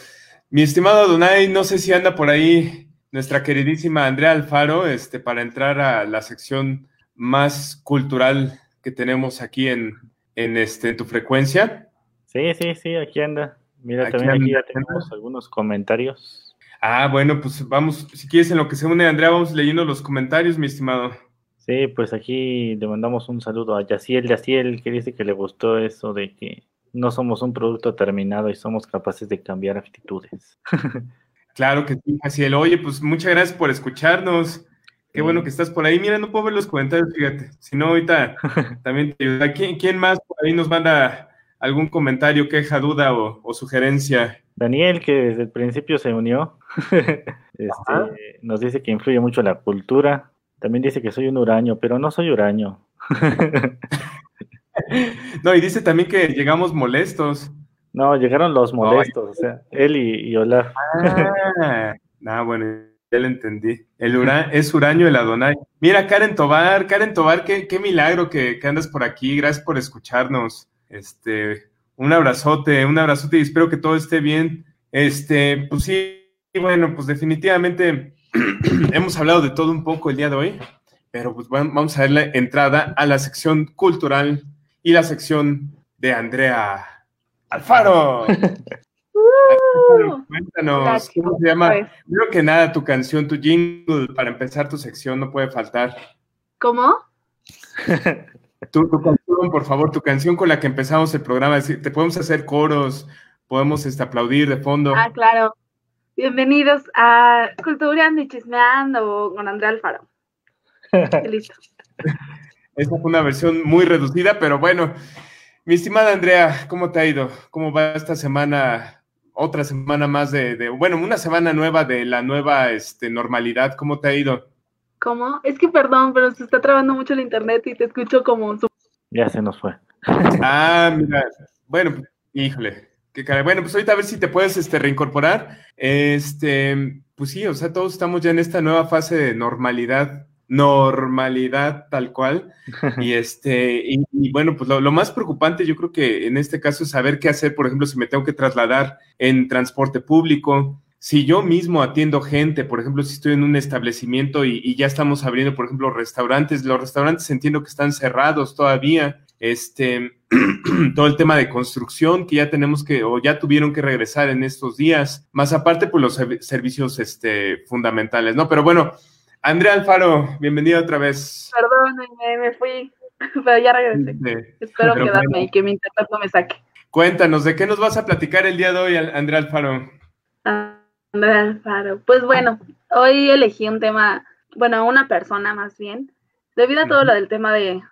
mi estimado Donay, no sé si anda por ahí nuestra queridísima Andrea Alfaro, este, para entrar a la sección más cultural que tenemos aquí en, en, este, en tu frecuencia. Sí, sí, sí, aquí anda. Mira, también aquí ya tenemos algunos comentarios. Ah, bueno, pues vamos, si quieres en lo que se une Andrea, vamos leyendo los comentarios, mi estimado. Sí, pues aquí le mandamos un saludo a Yaciel Yaciel, que dice que le gustó eso de que no somos un producto terminado y somos capaces de cambiar actitudes. claro que sí, Yaciel. Oye, pues muchas gracias por escucharnos. Qué bueno que estás por ahí. Mira, no puedo ver los comentarios, fíjate. Si no, ahorita también te ayuda. ¿Quién, más por ahí nos manda algún comentario, queja, duda o, sugerencia? Daniel, que desde el principio se unió, este, nos dice que influye mucho la cultura. También dice que soy un huraño, pero no soy huraño. no, y dice también que llegamos molestos. No, llegaron los molestos, o sea, él y, y Olaf. Ah, ah bueno ya lo entendí. El es Uraño el Adonai. Mira, Karen Tobar, Karen Tobar, qué, qué milagro que, andas por aquí. Gracias por escucharnos. Este, un abrazote, un abrazote y espero que todo esté bien. Este, pues sí, bueno, pues definitivamente hemos hablado de todo un poco el día de hoy, pero pues vamos a ver la entrada a la sección cultural y la sección de Andrea Alfaro. Cuéntanos, ¿cómo se llama? Pues. Primero que nada, tu canción, tu jingle, para empezar tu sección, no puede faltar. ¿Cómo? Tu, canción, por favor, tu canción con la que empezamos el programa. Te podemos hacer coros, podemos este, aplaudir de fondo. Ah, claro. Bienvenidos a Cultura y Chismeando con Andrea Alfaro. Listo. Esta fue una versión muy reducida, pero bueno. Mi estimada Andrea, ¿cómo te ha ido? ¿Cómo va esta semana? Otra semana más de, bueno, una semana nueva de la nueva este, normalidad. ¿Cómo te ha ido? ¿Cómo? Es que perdón, pero se está trabando mucho el internet y te escucho como... Ya se nos fue. Ah, mira. Bueno, híjole. Qué cara. Bueno, pues ahorita a ver si te puedes este, reincorporar. Este, pues sí, o sea, todos estamos ya en esta nueva fase de normalidad normalidad tal cual. Y este, y, bueno, pues lo, más preocupante yo creo que en este caso es saber qué hacer, por ejemplo, si me tengo que trasladar en transporte público, si yo mismo atiendo gente, por ejemplo, si estoy en un establecimiento y, y ya estamos abriendo, por ejemplo, restaurantes, los restaurantes entiendo que están cerrados todavía, este, todo el tema de construcción que ya tenemos que, o ya tuvieron que regresar en estos días, más aparte, pues los servicios este, fundamentales, ¿no? Pero bueno, Andrea Alfaro, bienvenida otra vez. Perdón, me, fui, pero ya regresé. Espero quedarme y que mi internet no me saque. Cuéntanos, ¿de qué nos vas a platicar el día de hoy, Andrea Alfaro? Andrea Alfaro. Pues bueno, hoy elegí un tema, bueno, una persona más bien, debido a todo lo del tema de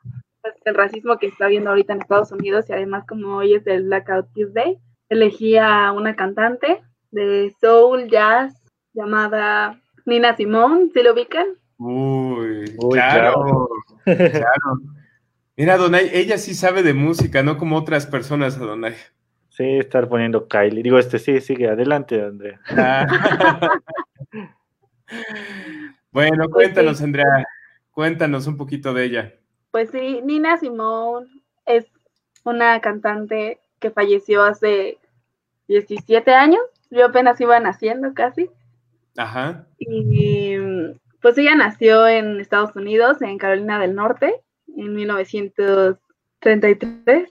pues, el racismo que está viendo ahorita en Estados Unidos y además como hoy es el Blackout Tuesday, elegí a una cantante de soul jazz llamada Nina Simón, ¿se lo ubican? Uy, claro, claro. Mira, Donay, ella sí sabe de música, no como otras personas, Donay. Sí, estar poniendo Kylie. Digo, este sí, sigue adelante, Andrea. Ah. bueno, pues cuéntanos, Andrea, cuéntanos un poquito de ella. Pues sí, Nina Simón es una cantante que falleció hace 17 años. Yo apenas iba naciendo casi. Ajá. Y pues ella nació en Estados Unidos, en Carolina del Norte, en 1933.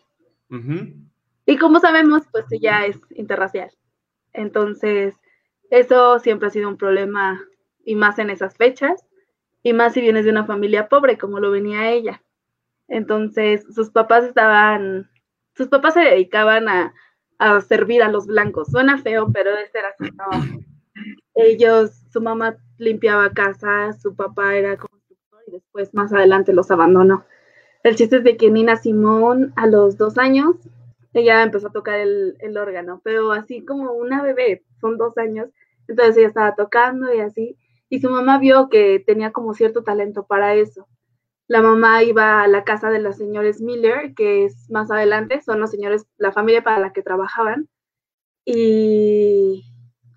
Y como sabemos, pues ella es interracial. Entonces, eso siempre ha sido un problema, y más en esas fechas, y más si vienes de una familia pobre, como lo venía ella. Entonces, sus papás estaban, sus papás se dedicaban a, a servir a los blancos. Suena feo, pero ese era su trabajo ellos, su mamá limpiaba casa, su papá era constructor y después más adelante los abandonó. El chiste es de que Nina Simón a los dos años, ella empezó a tocar el, órgano, pero así como una bebé, son dos años, entonces ella estaba tocando y así, y su mamá vio que tenía como cierto talento para eso. La mamá iba a la casa de los señores Miller, que es más adelante, son los señores, la familia para la que trabajaban, y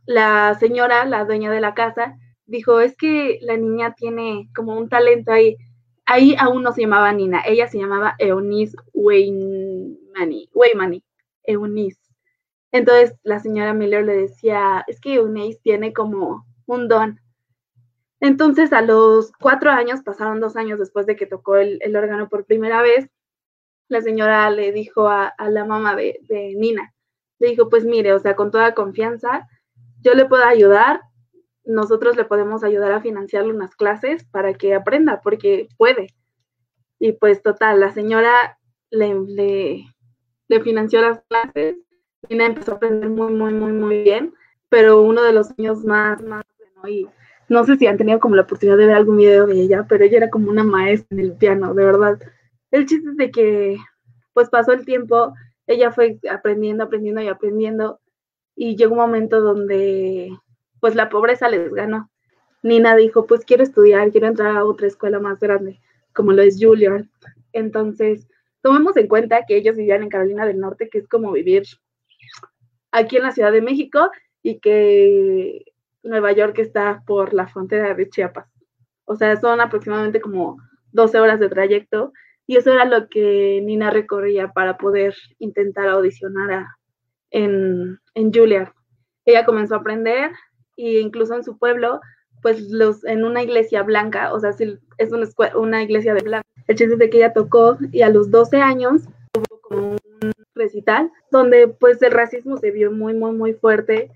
la señora, la dueña de la casa, dijo, es que la niña tiene como un talento ahí. Ahí aún no se llamaba Nina, ella se llamaba Eunice Weymani, Weymani, Eunice. Entonces la señora Miller le decía, es que Eunice tiene como un don. Entonces a los cuatro años, pasaron dos años después de que tocó el, órgano por primera vez, la señora le dijo a, la mamá de, de Nina, le dijo, pues mire, o sea, con toda confianza, yo le puedo ayudar, nosotros le podemos ayudar a financiarle unas clases para que aprenda, porque puede. Y pues total, la señora le, financió las clases, y empezó a aprender muy, muy, muy, muy bien, pero uno de los niños más, más, y no sé si han tenido como la oportunidad de ver algún video de ella, pero ella era como una maestra en el piano, de verdad. El chiste es de que, pues pasó el tiempo, ella fue aprendiendo, aprendiendo y aprendiendo, y llegó un momento donde pues la pobreza les ganó. Nina dijo, pues quiero estudiar, quiero entrar a otra escuela más grande, como lo es Juilliard. Entonces, tomemos en cuenta que ellos vivían en Carolina del Norte, que es como vivir aquí en la Ciudad de México y que Nueva York está por la frontera de Chiapas. O sea, son aproximadamente como 12 horas de trayecto y eso era lo que Nina recorría para poder intentar audicionar a, en, en Juilliard. Ella comenzó a aprender e incluso en su pueblo, pues los, en una iglesia blanca, o sea, es una, una iglesia de blanca. El chiste es de que ella tocó y a los 12 años tuvo como un recital donde pues el racismo se vio muy, muy, muy fuerte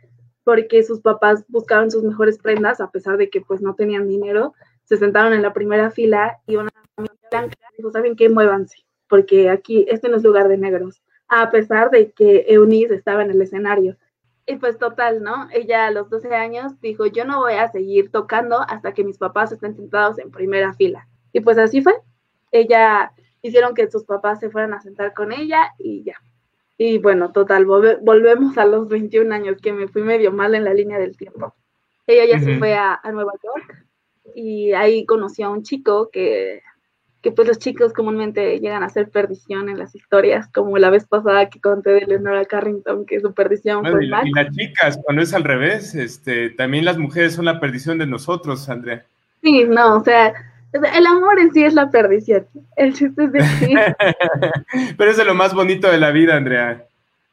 porque sus papás buscaban sus mejores prendas a pesar de que pues no tenían dinero. Se sentaron en la primera fila y una familia blanca dijo, ¿saben qué? Muévanse, porque aquí este no es lugar de negros a pesar de que Eunice estaba en el escenario. Y pues total, ¿no? Ella a los 12 años dijo, yo no voy a seguir tocando hasta que mis papás estén sentados en primera fila. Y pues así fue. ella hicieron que sus papás se fueran a sentar con ella y ya. Y bueno, total, volvemos a los 21 años, que me fui medio mal en la línea del tiempo. Ella ya se fue a, a, Nueva York y ahí conoció a un chico que, que pues los chicos comúnmente llegan a ser perdición en las historias, como la vez pasada que conté de Leonora Carrington, que su perdición fue y, y las chicas, cuando es al revés, este, también las mujeres son la perdición de nosotros, Andrea. Sí, no, o sea, el amor en sí es la perdición. El chiste es decir. Pero es de lo más bonito de la vida, Andrea,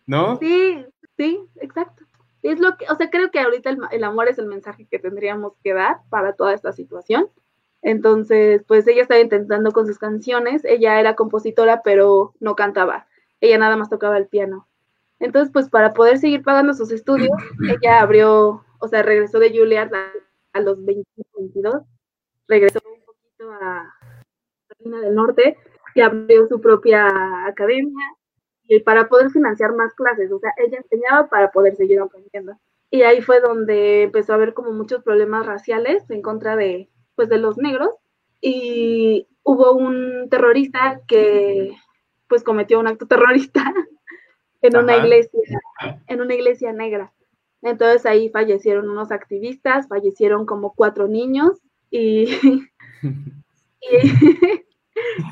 ¿no? Sí, sí, exacto. Es lo que, o sea, creo que ahorita el, el, amor es el mensaje que tendríamos que dar para toda esta situación. Entonces, pues ella estaba intentando con sus canciones. Ella era compositora, pero no cantaba. Ella nada más tocaba el piano. Entonces, pues para poder seguir pagando sus estudios, ella abrió, o sea, regresó de Juilliard a, a los 21, 22, regresó a Carolina del Norte y abrió su propia academia y para poder financiar más clases, o sea, ella enseñaba para poder seguir aprendiendo. Y ahí fue donde empezó a haber como muchos problemas raciales en contra de, pues, de los negros y hubo un terrorista que, pues, cometió un acto terrorista en una iglesia, en una iglesia negra. Entonces ahí fallecieron unos activistas, fallecieron como cuatro niños y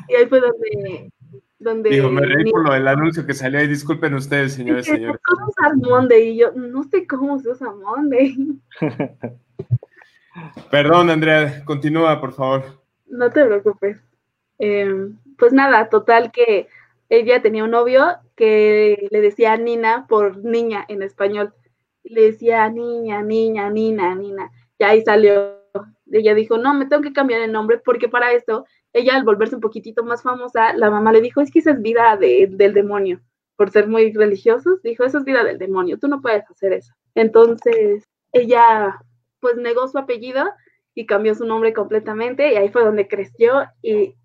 y, ahí fue donde... donde Digo, me reí por lo del anuncio que salió ahí. Disculpen ustedes, señores y señores. ¿Cómo usar Monday? Y yo, no sé cómo se usa Monday. Perdón, Andrea, continúa, por favor. No te preocupes. Eh, pues nada, total que ella tenía un novio que le decía Nina por niña en español. Le decía niña, niña, Nina, Nina. Y ahí salió ella dijo, no, me tengo que cambiar el nombre porque para esto, ella al volverse un poquitito más famosa, la mamá le dijo, es que esa es vida del demonio, por ser muy religiosos, dijo, esa es vida del demonio, tú no puedes hacer eso. Entonces, ella pues negó su apellido y cambió su nombre completamente y ahí fue donde creció y,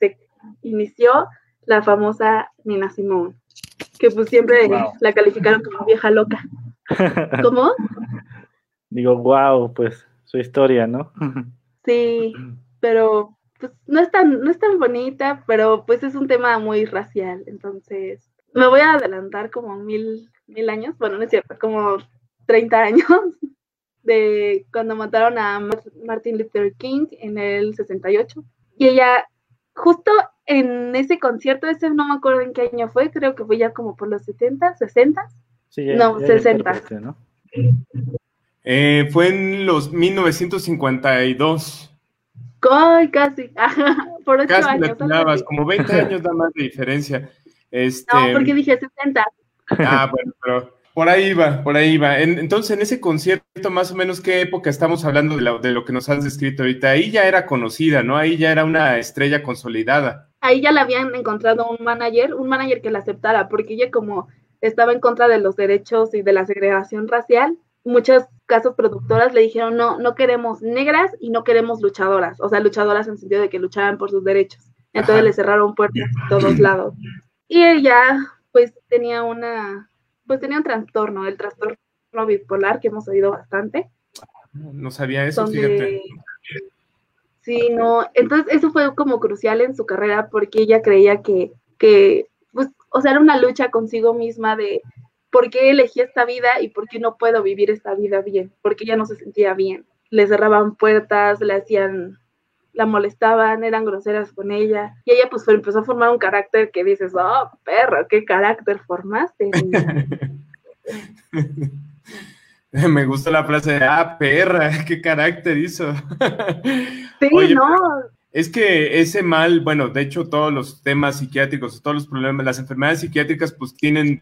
se inició la famosa Nina Simone, que pues siempre la calificaron como vieja loca. ¿Cómo? Digo, wow, pues su historia, ¿no? Sí, pero pues no es tan, no es tan bonita, pero pues es un tema muy racial, entonces me voy a adelantar como mil, mil años, bueno, no es cierto, como 30 años de cuando mataron a Martin Luther King en el 68. Y ella, justo en ese concierto, ese no me acuerdo en qué año fue, creo que fue ya como por los 70, 60. Sí, no, 60. ¿no? Eh, fue en los 1952. ¡Ay, casi! Por ocho casi años. como 20 años da más de diferencia. Este, no, porque dije 60. Ah, bueno, pero por ahí va, por ahí va. entonces, en ese concierto, más o menos, ¿qué época estamos hablando de lo, de lo que nos has descrito ahorita? Ahí ya era conocida, ¿no? Ahí ya era una estrella consolidada. Ahí ya la habían encontrado un manager, un manager que la aceptara, porque ella como estaba en contra de los derechos y de la segregación racial, muchas casas productoras le dijeron, no, no queremos negras y no queremos luchadoras, o sea, luchadoras en el sentido de que luchaban por sus derechos. Entonces le cerraron puertas a todos lados. Y ella, pues, tenía una, pues tenía un trastorno, el trastorno bipolar que hemos oído bastante. No sabía eso, fíjate. Sí, no, entonces eso fue como crucial en su carrera porque ella creía que, que, pues, o sea, era una lucha consigo misma de, ¿por qué elegí esta vida y por qué no puedo vivir esta vida bien? Porque ella no se sentía bien. Le cerraban puertas, le hacían, la molestaban, eran groseras con ella. Y ella pues empezó a formar un carácter que dices, oh, perro, ¿qué carácter formaste? Me gusta la frase de, ah, perra, qué carácter hizo. sí, no. Es que ese mal, bueno, de hecho todos los temas psiquiátricos, todos los problemas, las enfermedades psiquiátricas pues tienen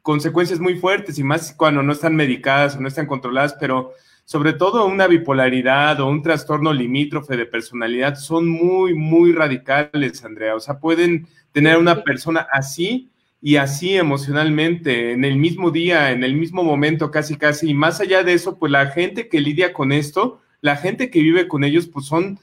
consecuencias muy fuertes y más cuando no están medicadas o no están controladas, pero sobre todo una bipolaridad o un trastorno limítrofe de personalidad son muy, muy radicales, Andrea. O sea, pueden tener a una persona así y así emocionalmente, en el mismo día, en el mismo momento, casi, casi. Y más allá de eso, pues la gente que lidia con esto, la gente que vive con ellos, pues son,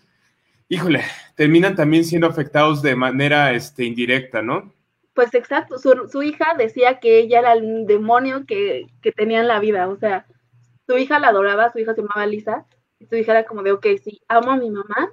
híjole, terminan también siendo afectados de manera este, indirecta, ¿no? Pues exacto, su, hija decía que ella era el demonio que, tenía en la vida, o sea, su hija la adoraba, su hija se llamaba Lisa, y su hija era como de, ok, sí, amo a mi mamá,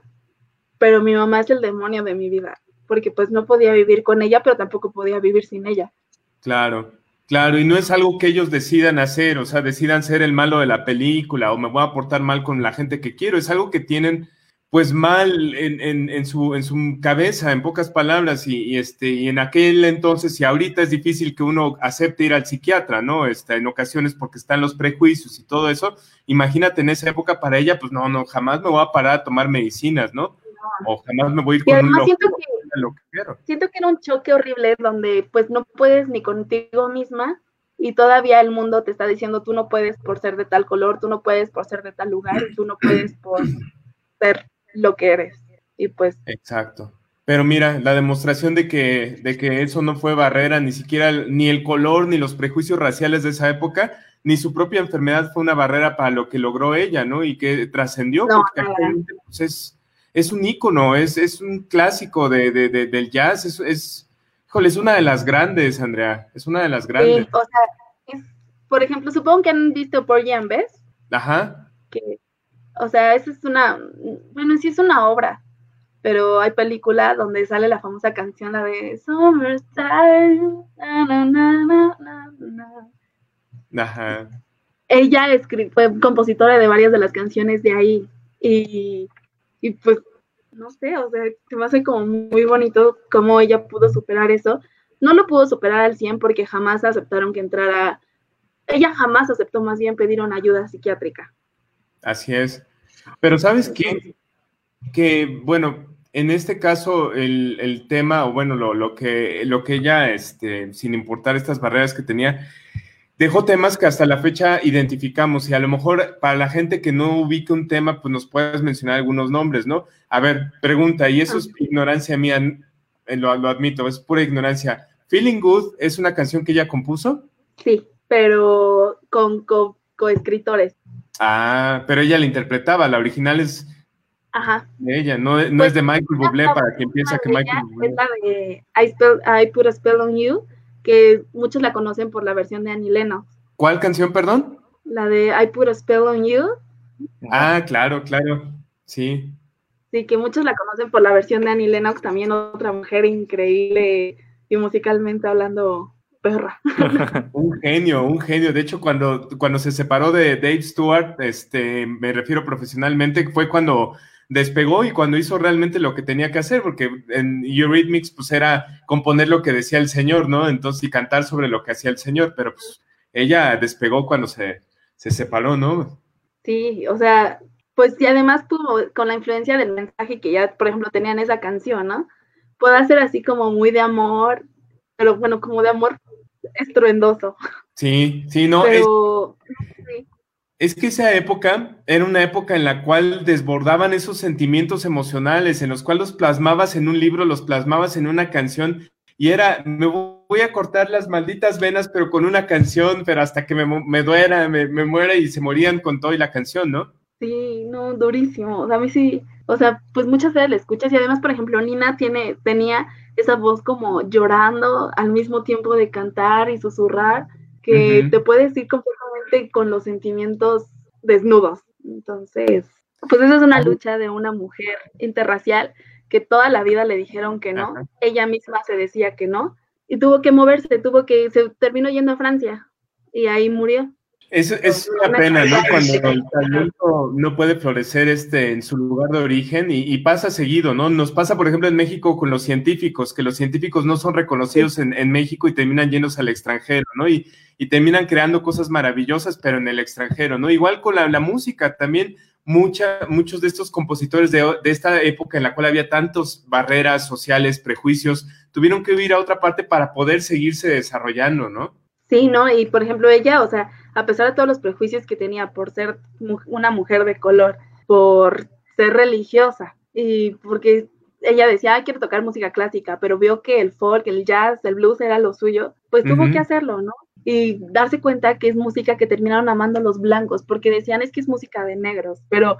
pero mi mamá es el demonio de mi vida, porque pues no podía vivir con ella, pero tampoco podía vivir sin ella. Claro, claro, y no es algo que ellos decidan hacer, o sea, decidan ser el malo de la película o me voy a portar mal con la gente que quiero, es algo que tienen pues mal en, su, en su cabeza, en pocas palabras, y, este, y en aquel entonces, y ahorita es difícil que uno acepte ir al psiquiatra, ¿no? Este, en ocasiones porque están los prejuicios y todo eso, imagínate en esa época para ella, pues no, no, jamás me voy a parar a tomar medicinas, ¿no? O jamás me voy a ir con un siento que, lo que quiero. Siento que era un choque horrible donde pues no puedes ni contigo misma y todavía el mundo te está diciendo tú no puedes por ser de tal color, tú no puedes por ser de tal lugar, tú no puedes por ser lo que eres. Y pues. Exacto. Pero mira, la demostración de que, de que eso no fue barrera, ni siquiera ni el color, ni los prejuicios raciales de esa época, ni su propia enfermedad fue una barrera para lo que logró ella, ¿no? Y que trascendió, porque pues, es, es un ícono, es, es un clásico de, del jazz, es, es, híjole, es una de las grandes, Andrea, es una de las grandes. o sea, por ejemplo, supongo que han visto por ¿ves? Ajá. Que o sea, esa es una, bueno, sí es una obra, pero hay película donde sale la famosa canción, la de Summertime. Ajá. Ella fue compositora de varias de las canciones de ahí y, y pues, no sé, o sea, se me hace como muy bonito cómo ella pudo superar eso. No lo pudo superar al 100 porque jamás aceptaron que entrara, ella jamás aceptó más bien pedir una ayuda psiquiátrica. Así es. Pero sabes qué? Que, bueno, en este caso el, tema, o bueno, lo, que, lo que ella, este, sin importar estas barreras que tenía, dejó temas que hasta la fecha identificamos y a lo mejor para la gente que no ubique un tema, pues nos puedes mencionar algunos nombres, ¿no? A ver, pregunta, y eso es ignorancia mía, eh, lo, lo admito, es pura ignorancia. Feeling Good es una canción que ella compuso? Sí, pero con coescritores. Ah, pero ella la interpretaba, la original es de ella, no, no es pues, de Michael Bublé para quien piensa que Michael Bublé. Es la de I, Put a Spell on You, que muchos la conocen por la versión de Annie Lennox. ¿Cuál canción, perdón? La de I Put a Spell on You. Ah, claro, claro, sí. Sí, que muchos la conocen por la versión de Annie Lennox, también otra mujer increíble y musicalmente hablando perra. un genio, un genio. De hecho, cuando, cuando se separó de Dave Stewart, este, me refiero profesionalmente, fue cuando despegó y cuando hizo realmente lo que tenía que hacer, porque en Eurythmics pues era componer lo que decía el señor, ¿no? Entonces, y cantar sobre lo que hacía el señor, pero pues ella despegó cuando se, se separó, ¿no? Sí, o sea, pues y además tuvo, con la influencia del mensaje que ya, por ejemplo, tenían esa canción, ¿no? Puede ser así como muy de amor, pero bueno, como de amor estruendoso. Sí, sí, no. Es, que esa época era una época en la cual desbordaban esos sentimientos emocionales, en los cuales los plasmabas en un libro, los plasmabas en una canción, y era, me voy a cortar las malditas venas, pero con una canción, pero hasta que me, me duera, me, me muera y se morían con todo y la canción, ¿no? Sí, no, durísimo. O sea, a mí sí, o sea, pues muchas veces la escuchas y además, por ejemplo, Nina tiene, tenía esa voz como llorando al mismo tiempo de cantar y susurrar, que te puedes ir completamente con los sentimientos desnudos. Entonces, pues esa es una lucha de una mujer interracial que toda la vida le dijeron que no, ella misma se decía que no, y tuvo que moverse, tuvo que, se terminó yendo a Francia y ahí murió. Es, es una pena, ¿no? Cuando el talento no puede florecer este, en su lugar de origen y, pasa seguido, ¿no? Nos pasa, por ejemplo, en México con los científicos, que los científicos no son reconocidos en, en México y terminan llenos al extranjero, ¿no? Y, y, terminan creando cosas maravillosas, pero en el extranjero, ¿no? Igual con la, la música, también mucha, muchos de estos compositores de, de esta época en la cual había tantas barreras sociales, prejuicios, tuvieron que huir a otra parte para poder seguirse desarrollando, ¿no? Sí, ¿no? Y por ejemplo, ella, o sea, a pesar de todos los prejuicios que tenía por ser una mujer de color, por ser religiosa y porque ella decía, ah, quiero tocar música clásica, pero vio que el folk, el jazz, el blues era lo suyo, pues tuvo que hacerlo, ¿no? Y darse cuenta que es música que terminaron amando los blancos, porque decían, es que es música de negros, pero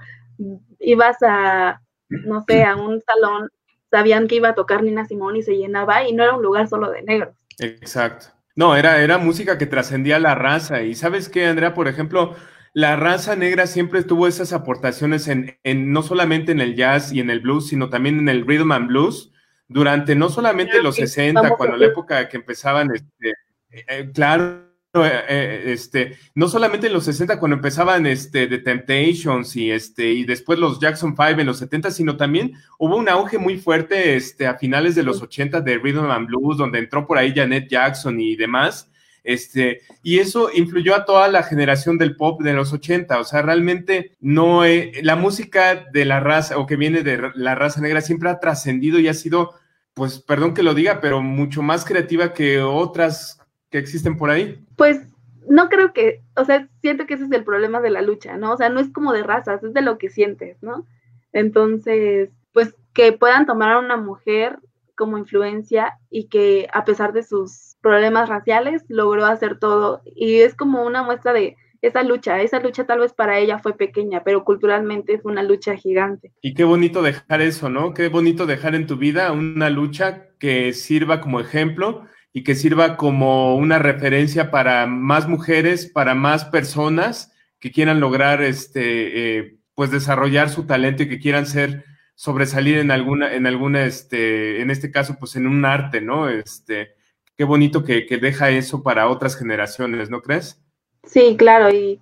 ibas a, no sé, a un salón, sabían que iba a tocar Nina Simón y se llenaba y no era un lugar solo de negros. Exacto. No, era, era música que trascendía la raza. Y sabes qué, Andrea, por ejemplo, la raza negra siempre tuvo esas aportaciones en, no solamente en el jazz y en el blues, sino también en el rhythm and blues, durante no solamente los 60, cuando la época que empezaban, este, eh, eh, claro, eh, este, no solamente en los 60 cuando empezaban este, The Temptations y, este, y después los Jackson 5 en los 70, sino también hubo un auge muy fuerte este, a finales de los 80 de Rhythm and Blues, donde entró por ahí Janet Jackson y demás. Este, y eso influyó a toda la generación del pop de los 80. O sea, realmente no la música de la raza o que viene de la raza negra siempre ha trascendido y ha sido, pues, perdón que lo diga, pero mucho más creativa que otras que existen por ahí. Pues no creo que, o sea, siento que ese es el problema de la lucha, ¿no? O sea, no es como de razas, es de lo que sientes, ¿no? Entonces, pues que puedan tomar a una mujer como influencia y que a pesar de sus problemas raciales logró hacer todo y es como una muestra de esa lucha, esa lucha tal vez para ella fue pequeña, pero culturalmente fue una lucha gigante. Y qué bonito dejar eso, ¿no? Qué bonito dejar en tu vida una lucha que sirva como ejemplo y que sirva como una referencia para más mujeres, para más personas que quieran lograr este eh, pues desarrollar su talento y que quieran ser sobresalir en alguna, en alguna, este, en este caso, pues en un arte, ¿no? Este, qué bonito que, deja eso para otras generaciones, ¿no crees? Sí, claro, y,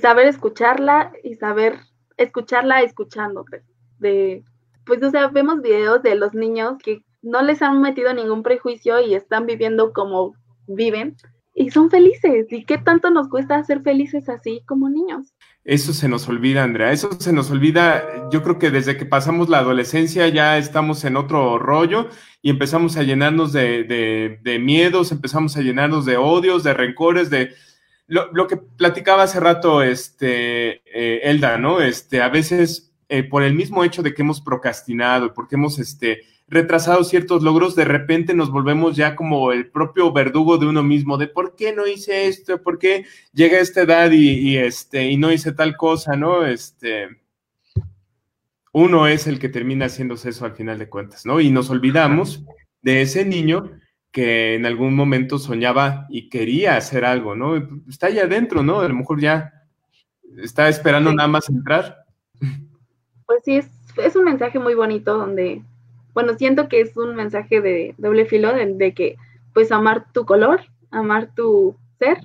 saber escucharla y saber escucharla escuchando, pues, de, pues, o sea, vemos videos de los niños que no les han metido ningún prejuicio y están viviendo como viven y son felices. ¿Y qué tanto nos cuesta ser felices así como niños? Eso se nos olvida, Andrea. Eso se nos olvida. Yo creo que desde que pasamos la adolescencia ya estamos en otro rollo y empezamos a llenarnos de, miedos, empezamos a llenarnos de odios, de rencores, de lo, que platicaba hace rato este, eh, Elda, ¿no? Este, a veces eh, por el mismo hecho de que hemos procrastinado, porque hemos este, retrasados ciertos logros, de repente nos volvemos ya como el propio verdugo de uno mismo, de por qué no hice esto, por qué llegué a esta edad y, este, y no hice tal cosa, ¿no? Este, uno es el que termina haciéndose eso al final de cuentas, ¿no? Y nos olvidamos de ese niño que en algún momento soñaba y quería hacer algo, ¿no? Está allá adentro, ¿no? A lo mejor ya está esperando nada más entrar. Pues sí, es, es un mensaje muy bonito donde bueno, siento que es un mensaje de doble filo de, que pues amar tu color, amar tu ser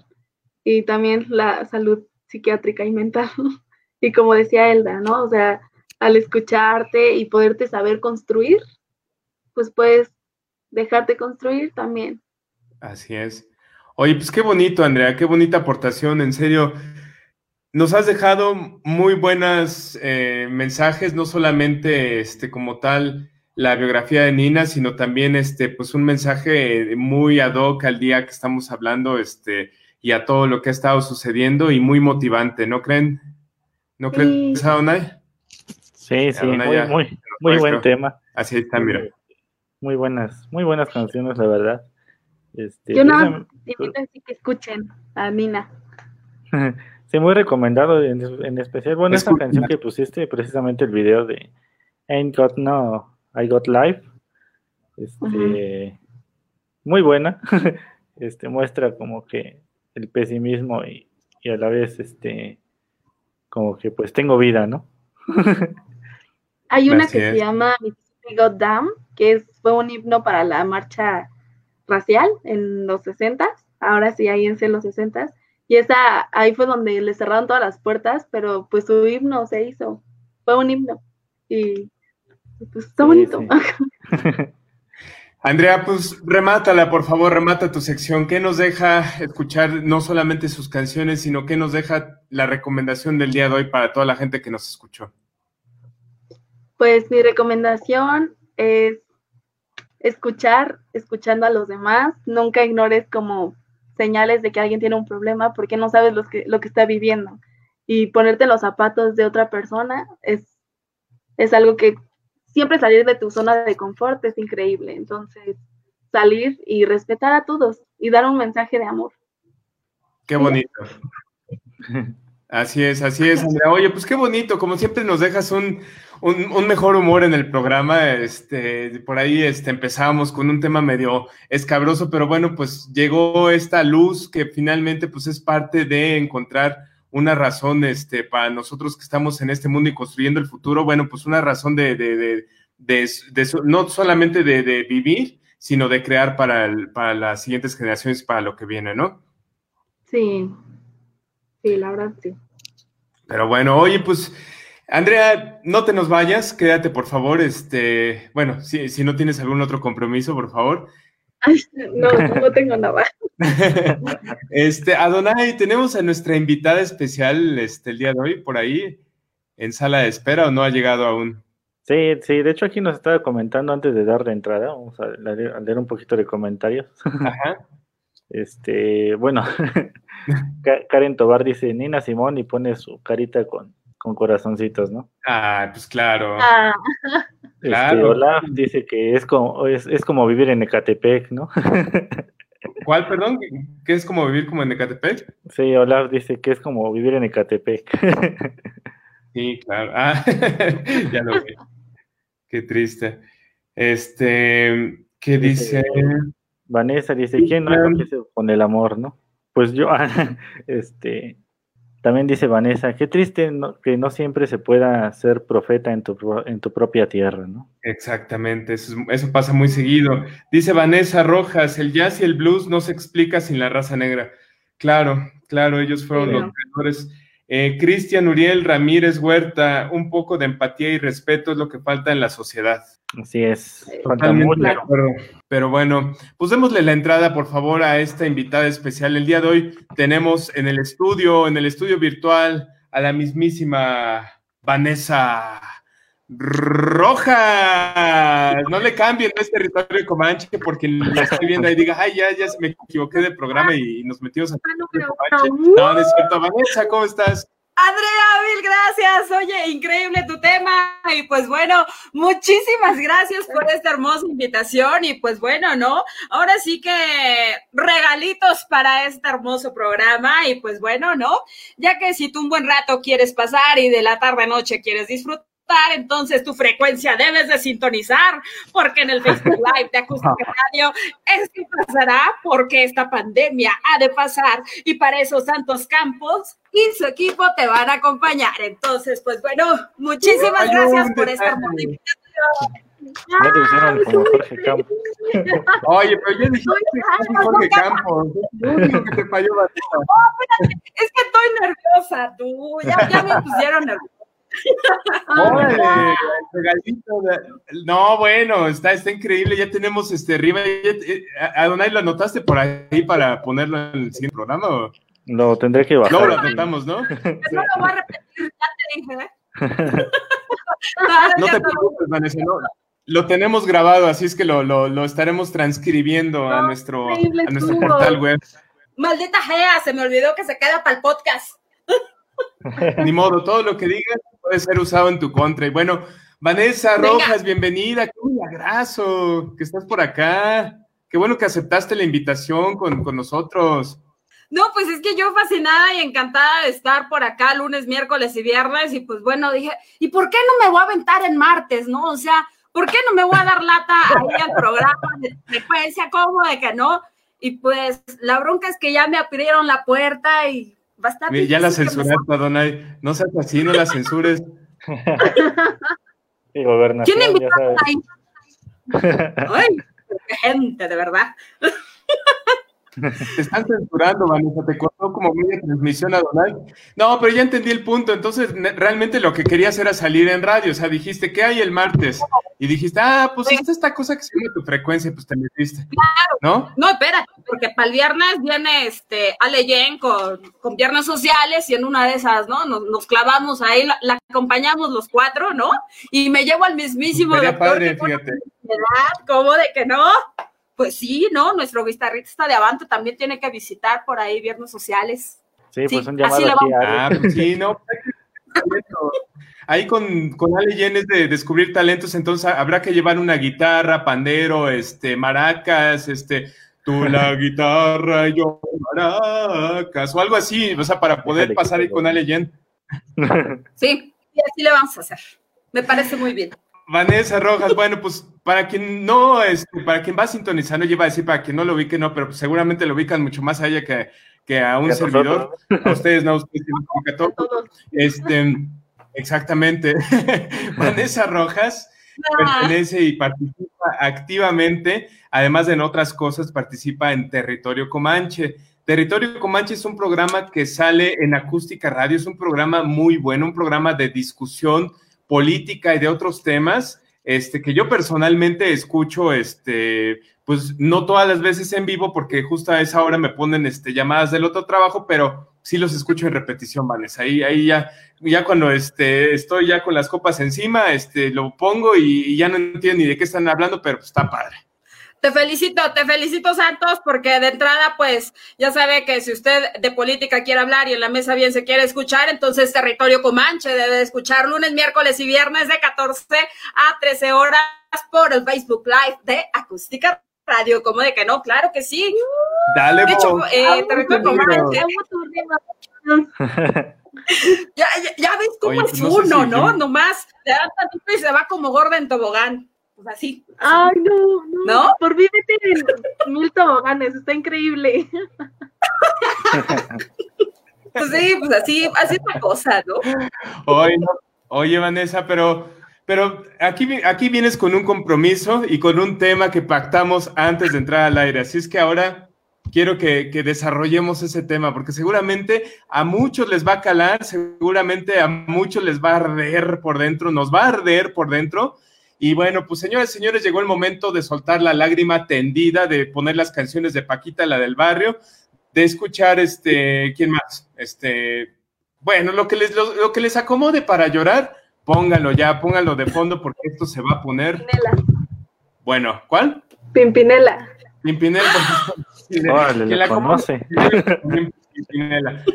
y también la salud psiquiátrica y mental. y como decía Elda, ¿no? O sea, al escucharte y poderte saber construir, pues puedes dejarte construir también. Así es. Oye, pues qué bonito, Andrea, qué bonita aportación, en serio. Nos has dejado muy buenos eh, mensajes, no solamente este, como tal la biografía de Nina, sino también este, pues un mensaje muy ad hoc al día que estamos hablando, este, y a todo lo que ha estado sucediendo y muy motivante, ¿no creen? ¿No creen, sí. Sí, sí, muy, muy, buen tema. Así está, mira. Muy buenas, muy buenas canciones, la verdad. Este, Yo no invito a que escuchen a Nina. sí, muy recomendado, en, especial, bueno, esa canción que pusiste, precisamente el video de Ain't Got No I Got Life. Este, Muy buena. este, muestra como que el pesimismo y, a la vez este como que pues tengo vida, ¿no? Hay una que se llama Mississippi Got Down, que es, fue un himno para la marcha racial en los 60 ahora sí, ahí en los 60 y esa, ahí fue donde le cerraron todas las puertas, pero pues su himno se hizo, fue un himno, y pues está bonito. Andrea, pues remátala, por favor, remata tu sección. ¿Qué nos deja escuchar no solamente sus canciones, sino qué nos deja la recomendación del día de hoy para toda la gente que nos escuchó? Pues mi recomendación es escuchar, escuchando a los demás. Nunca ignores como señales de que alguien tiene un problema porque no sabes lo que, lo que está viviendo. Y ponerte los zapatos de otra persona es, es algo que siempre salir de tu zona de confort es increíble. Entonces, salir y respetar a todos y dar un mensaje de amor. Qué bonito. Así es, así es, Andrea. Oye, pues qué bonito, como siempre nos dejas un, mejor humor en el programa. Este, por ahí este, empezamos con un tema medio escabroso, pero bueno, pues llegó esta luz que finalmente pues es parte de encontrar una razón este, para nosotros que estamos en este mundo y construyendo el futuro, bueno, pues una razón de, de, no solamente de, vivir, sino de crear para, para las siguientes generaciones, para lo que viene, ¿no? Sí, sí, la verdad, sí. Pero bueno, oye, pues, Andrea, no te nos vayas, quédate por favor, este, bueno, si, si no tienes algún otro compromiso, por favor. No, no tengo nada. este, Adonai, tenemos a nuestra invitada especial este, el día de hoy por ahí en sala de espera o no ha llegado aún. Sí, sí, de hecho aquí nos estaba comentando antes de dar la entrada, vamos a leer, un poquito de comentarios. Ajá. Este, bueno, Karen Tobar dice Nina Simón y pone su carita con, con corazoncitos, ¿no? Ah, pues claro. Ah. Este, claro. Olaf dice que es como, es, es como vivir en Ecatepec, ¿no? ¿Cuál, perdón? ¿Qué es como vivir como en Ecatepec? Sí, Olaf dice que es como vivir en Ecatepec. Sí, claro. Ah, ya lo vi. Qué triste. Este, ¿qué dice? Vanessa dice, ¿quién no con el amor, no? Pues yo, este, también dice Vanessa, qué triste que no siempre se pueda ser profeta en tu, en tu propia tierra, ¿no? Exactamente, eso, pasa muy seguido. Dice Vanessa Rojas, el jazz y el blues no se explica sin la raza negra. Claro, claro, ellos fueron los creadores. Eh, Cristian Uriel Ramírez Huerta, un poco de empatía y respeto es lo que falta en la sociedad. Así es. Pero bueno, pues démosle la entrada, por favor, a esta invitada especial. El día de hoy tenemos en el estudio, en el estudio virtual, a la mismísima Vanessa Rojas. No le cambien, no es territorio de Comanche, porque la estoy viendo ahí diga, ay, ya, ya me equivoqué de programa y, nos metimos a. Ah, no, no, no es cierto. Vanessa, ¿cómo estás? Andrea, mil gracias. Oye, increíble tu tema. Y pues bueno, muchísimas gracias por esta hermosa invitación. Y pues bueno, ¿no? Ahora sí que regalitos para este hermoso programa. Y pues bueno, ¿no? Ya que si tú un buen rato quieres pasar y de la tarde a noche quieres disfrutar entonces tu frecuencia debes de sintonizar, porque en el Facebook Live de Acústica Radio esto pasará porque esta pandemia ha de pasar y para eso Santos Campos y su equipo te van a acompañar. Entonces, pues bueno, muchísimas gracias por esta invitación. No te hicieron como Jorge Campos. Oye, pero yo dije que Jorge Campos. que te falló Es que estoy nerviosa, tú. Ya, ya me pusieron nerviosa. No, bueno, está, está increíble. Ya tenemos este arriba. Eh, Adonai, ¿lo anotaste por ahí para ponerlo en el siguiente programa? Lo tendré que bajar. No, lo anotamos, ¿no? No lo voy a repetir, ya te dije. ¿eh? no te preocupes, Vanessa, no. Lo tenemos grabado, así es que lo, lo, lo estaremos transcribiendo a nuestro, a nuestro portal web. Maldita gea, se me olvidó que se queda para el podcast. Ni modo, todo lo que digas puede ser usado en tu contra. Y bueno, Vanessa Rojas, bienvenida, qué milagroso que estás por acá. Qué bueno que aceptaste la invitación con, con nosotros. No, pues es que yo fascinada y encantada de estar por acá lunes, miércoles y viernes. Y pues bueno, dije, ¿y por qué no me voy a aventar en martes, no? O sea, ¿por qué no me voy a dar lata ahí al programa de frecuencia? ¿Cómo de que no? Y pues la bronca es que ya me abrieron la puerta y Bastante. Ya la censuraste, Adonai. No seas así, no la censures. ¿Quién invitó ahí? Ay, qué gente, de verdad. Te están censurando, Vanessa, te cortó como media transmisión a Donald. No, pero ya entendí el punto. Entonces, realmente lo que querías era salir en radio. O sea, dijiste, ¿qué hay el martes? Y dijiste, ah, pues esta esta cosa que se llama tu frecuencia, pues te metiste. Claro. ¿No? No, espera, porque para el viernes viene este Ale Jen con, con Viernes Sociales y en una de esas, ¿no? Nos, clavamos ahí, la, acompañamos los cuatro, ¿no? Y me llevo al mismísimo doctor. Padre, fíjate. ¿Cómo de que no? Pues sí, ¿no? Nuestro guitarrista de Avanto también tiene que visitar por ahí viernes sociales. Sí, pues un llamado aquí Ah, pues sí, no. Ahí con, con Ale Yenes de descubrir talentos, entonces habrá que llevar una guitarra, pandero, este, maracas, este, tú la guitarra, yo maracas, o algo así, o sea, para poder pasar ahí con Ale Yen. Sí, y así le vamos a hacer. Me parece muy bien. Vanessa Rojas, bueno, pues para quien no, este, para quien va sintonizando, yo iba a decir para quien no lo ubique, no, pero seguramente lo ubican mucho más a ella que, que a un servidor. A ustedes no, a ustedes a todos. Este, exactamente. Vanessa Rojas pertenece y participa activamente, además de en otras cosas, participa en Territorio Comanche. Territorio Comanche es un programa que sale en Acústica Radio, es un programa muy bueno, un programa de discusión política y de otros temas, este, que yo personalmente escucho, este, pues no todas las veces en vivo, porque justo a esa hora me ponen este, llamadas del otro trabajo, pero sí los escucho en repetición, Vanessa. Ahí, ahí ya, ya cuando este, estoy ya con las copas encima, este, lo pongo y, ya no entiendo ni de qué están hablando, pero pues está padre. Te felicito, te felicito Santos, porque de entrada, pues ya sabe que si usted de política quiere hablar y en la mesa bien se quiere escuchar, entonces Territorio Comanche debe escuchar lunes, miércoles y viernes de 14 a 13 horas por el Facebook Live de Acústica Radio. ¿Cómo de que no? Claro que sí. Dale, de hecho, eh, Territorio Comanche. ya, ya, ya, ves cómo es pues, uno, ¿no? Nomás le dan tantito y se va como gorda en tobogán. Pues así. Ay, no, no. Por mí en mil toboganes, está increíble. pues sí, pues así, así es la cosa, ¿no? Oye, oye, Vanessa, pero, pero aquí, aquí vienes con un compromiso y con un tema que pactamos antes de entrar al aire. Así es que ahora quiero que, que, desarrollemos ese tema, porque seguramente a muchos les va a calar, seguramente a muchos les va a arder por dentro, nos va a arder por dentro, y bueno, pues señores, señores, llegó el momento de soltar la lágrima tendida, de poner las canciones de Paquita, la del barrio, de escuchar este, ¿quién más? Este, bueno, lo que les, lo, que les acomode para llorar, pónganlo ya, pónganlo de fondo porque esto se va a poner. Pimpinela. Bueno, ¿cuál? Pimpinela. Pimpinela. Órale, la conoce. Pimpinela.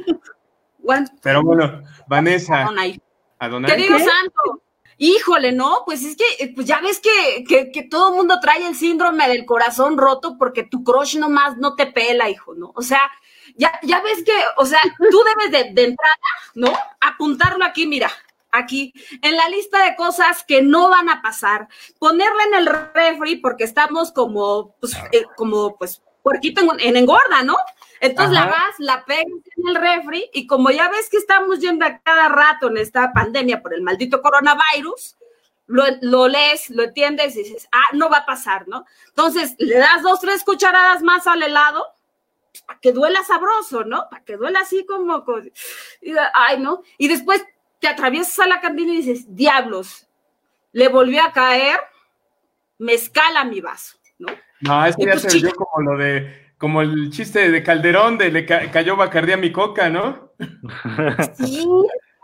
Pero bueno, Vanessa. Adonai. Adonai. Querido Santo, Híjole, no, pues es que eh, pues ya ves que, que, que todo mundo trae el síndrome del corazón roto porque tu crush nomás no te pela, hijo, ¿no? O sea, ya, ya ves que, o sea, tú debes de, de entrada, ¿no? Apuntarlo aquí, mira, aquí, en la lista de cosas que no van a pasar, ponerla en el refri porque estamos como, pues, eh, como, pues, puerquito en, en engorda, ¿no? Entonces la vas, la pegas en el refri y como ya ves que estamos yendo a cada rato en esta pandemia por el maldito coronavirus, lo, lees, lo entiendes y dices, ah, no va a pasar, ¿no? Entonces le das dos, tres cucharadas más al helado para que duela sabroso, ¿no? Para que duela así como, ay, ¿no? Y después te atraviesas a la cantina y dices, diablos, le volvió a caer, me escala mi vaso, ¿no? No, es que ya se vio como lo de como el chiste de Calderón de le cayó Bacardía a mi coca, ¿no? Sí,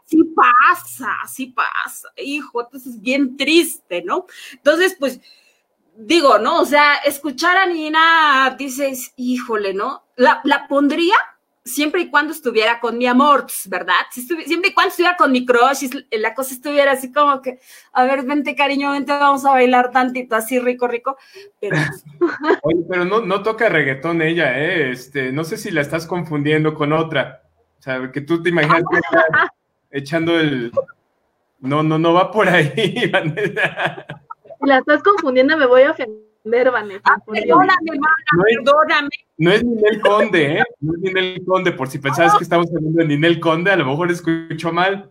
sí pasa, sí pasa, hijo, entonces es bien triste, ¿no? Entonces, pues, digo, ¿no? O sea, escuchar a Nina, dices, híjole, ¿no? La, la pondría siempre y cuando estuviera con mi amor, ¿verdad? siempre y cuando estuviera con mi crush, y la cosa estuviera así como que, a ver, vente cariño, vente, vamos a bailar tantito, así rico, rico. Pero, Oye, pero no, no toca reggaetón ella, ¿eh? Este, no sé si la estás confundiendo con otra. O sea, que tú te imaginas echando el... No, no, no va por ahí, Vanessa. Si la estás confundiendo, me voy a ofender Vanessa. Ah, perdóname, no es, perdóname. No es Ninel Conde, ¿eh? No es Ninel Conde, por si pensabas que estamos hablando de Ninel Conde, a lo mejor escucho mal.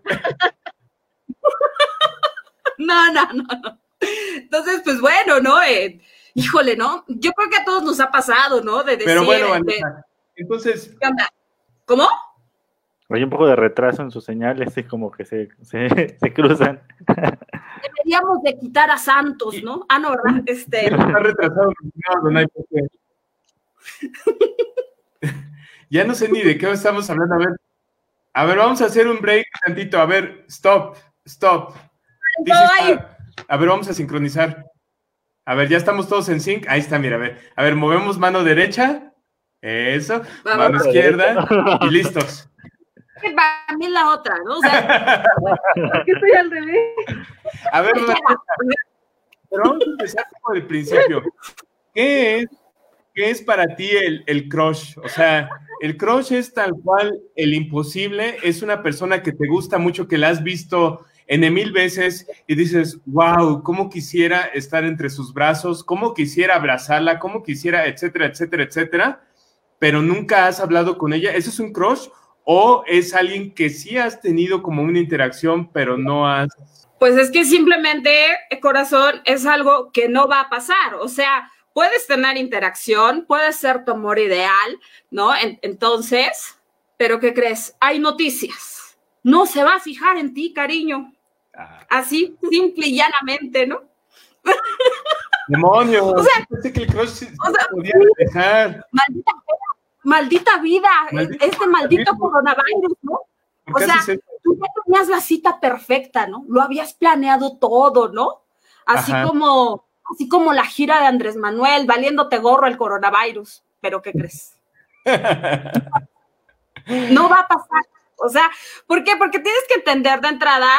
No, no, no, no. Entonces, pues bueno, ¿no? Eh, híjole, ¿no? Yo creo que a todos nos ha pasado, ¿no? De decir, Pero bueno, Vanessa, entonces... ¿Qué onda? ¿Cómo? Hay un poco de retraso en sus señales, es como que se, se, se cruzan. Deberíamos de quitar a Santos, ¿no? Ah, no, ¿verdad? Este... Está retrasado. No, no hay ya no sé ni de qué estamos hablando. A ver, a ver, vamos a hacer un break tantito. A ver, stop, stop. a ver, vamos a sincronizar. A ver, ya estamos todos en sync. Ahí está, mira, a ver. A ver, movemos mano derecha. Eso. Mano izquierda. Y listos. Para mí la otra, ¿no? O sea, estoy al revés. A ver, pero vamos a empezar por el principio. ¿Qué es, qué es para ti el, el crush? O sea, el crush es tal cual el imposible, es una persona que te gusta mucho, que la has visto en mil veces y dices, wow, cómo quisiera estar entre sus brazos, cómo quisiera abrazarla, cómo quisiera, etcétera, etcétera, etcétera. pero nunca has hablado con ella. ¿Eso es un crush? ¿O es alguien que sí has tenido como una interacción, pero no has... Pues es que simplemente, corazón, es algo que no va a pasar. O sea, puedes tener interacción, puede ser tu amor ideal, ¿no? entonces, pero ¿qué crees? Hay noticias. No se va a fijar en ti, cariño. Así, simple y llanamente, ¿no? ¡Demonios! O sea, que el crush se podía dejar. Maldita, maldita vida, este maldito coronavirus, ¿no? O sea, tú ya tenías la cita perfecta, ¿no? Lo habías planeado todo, ¿no? Así como, así como la gira de Andrés Manuel, valiéndote gorro el coronavirus. Pero ¿qué crees? no va a pasar. O sea, ¿por qué? Porque tienes que entender de entrada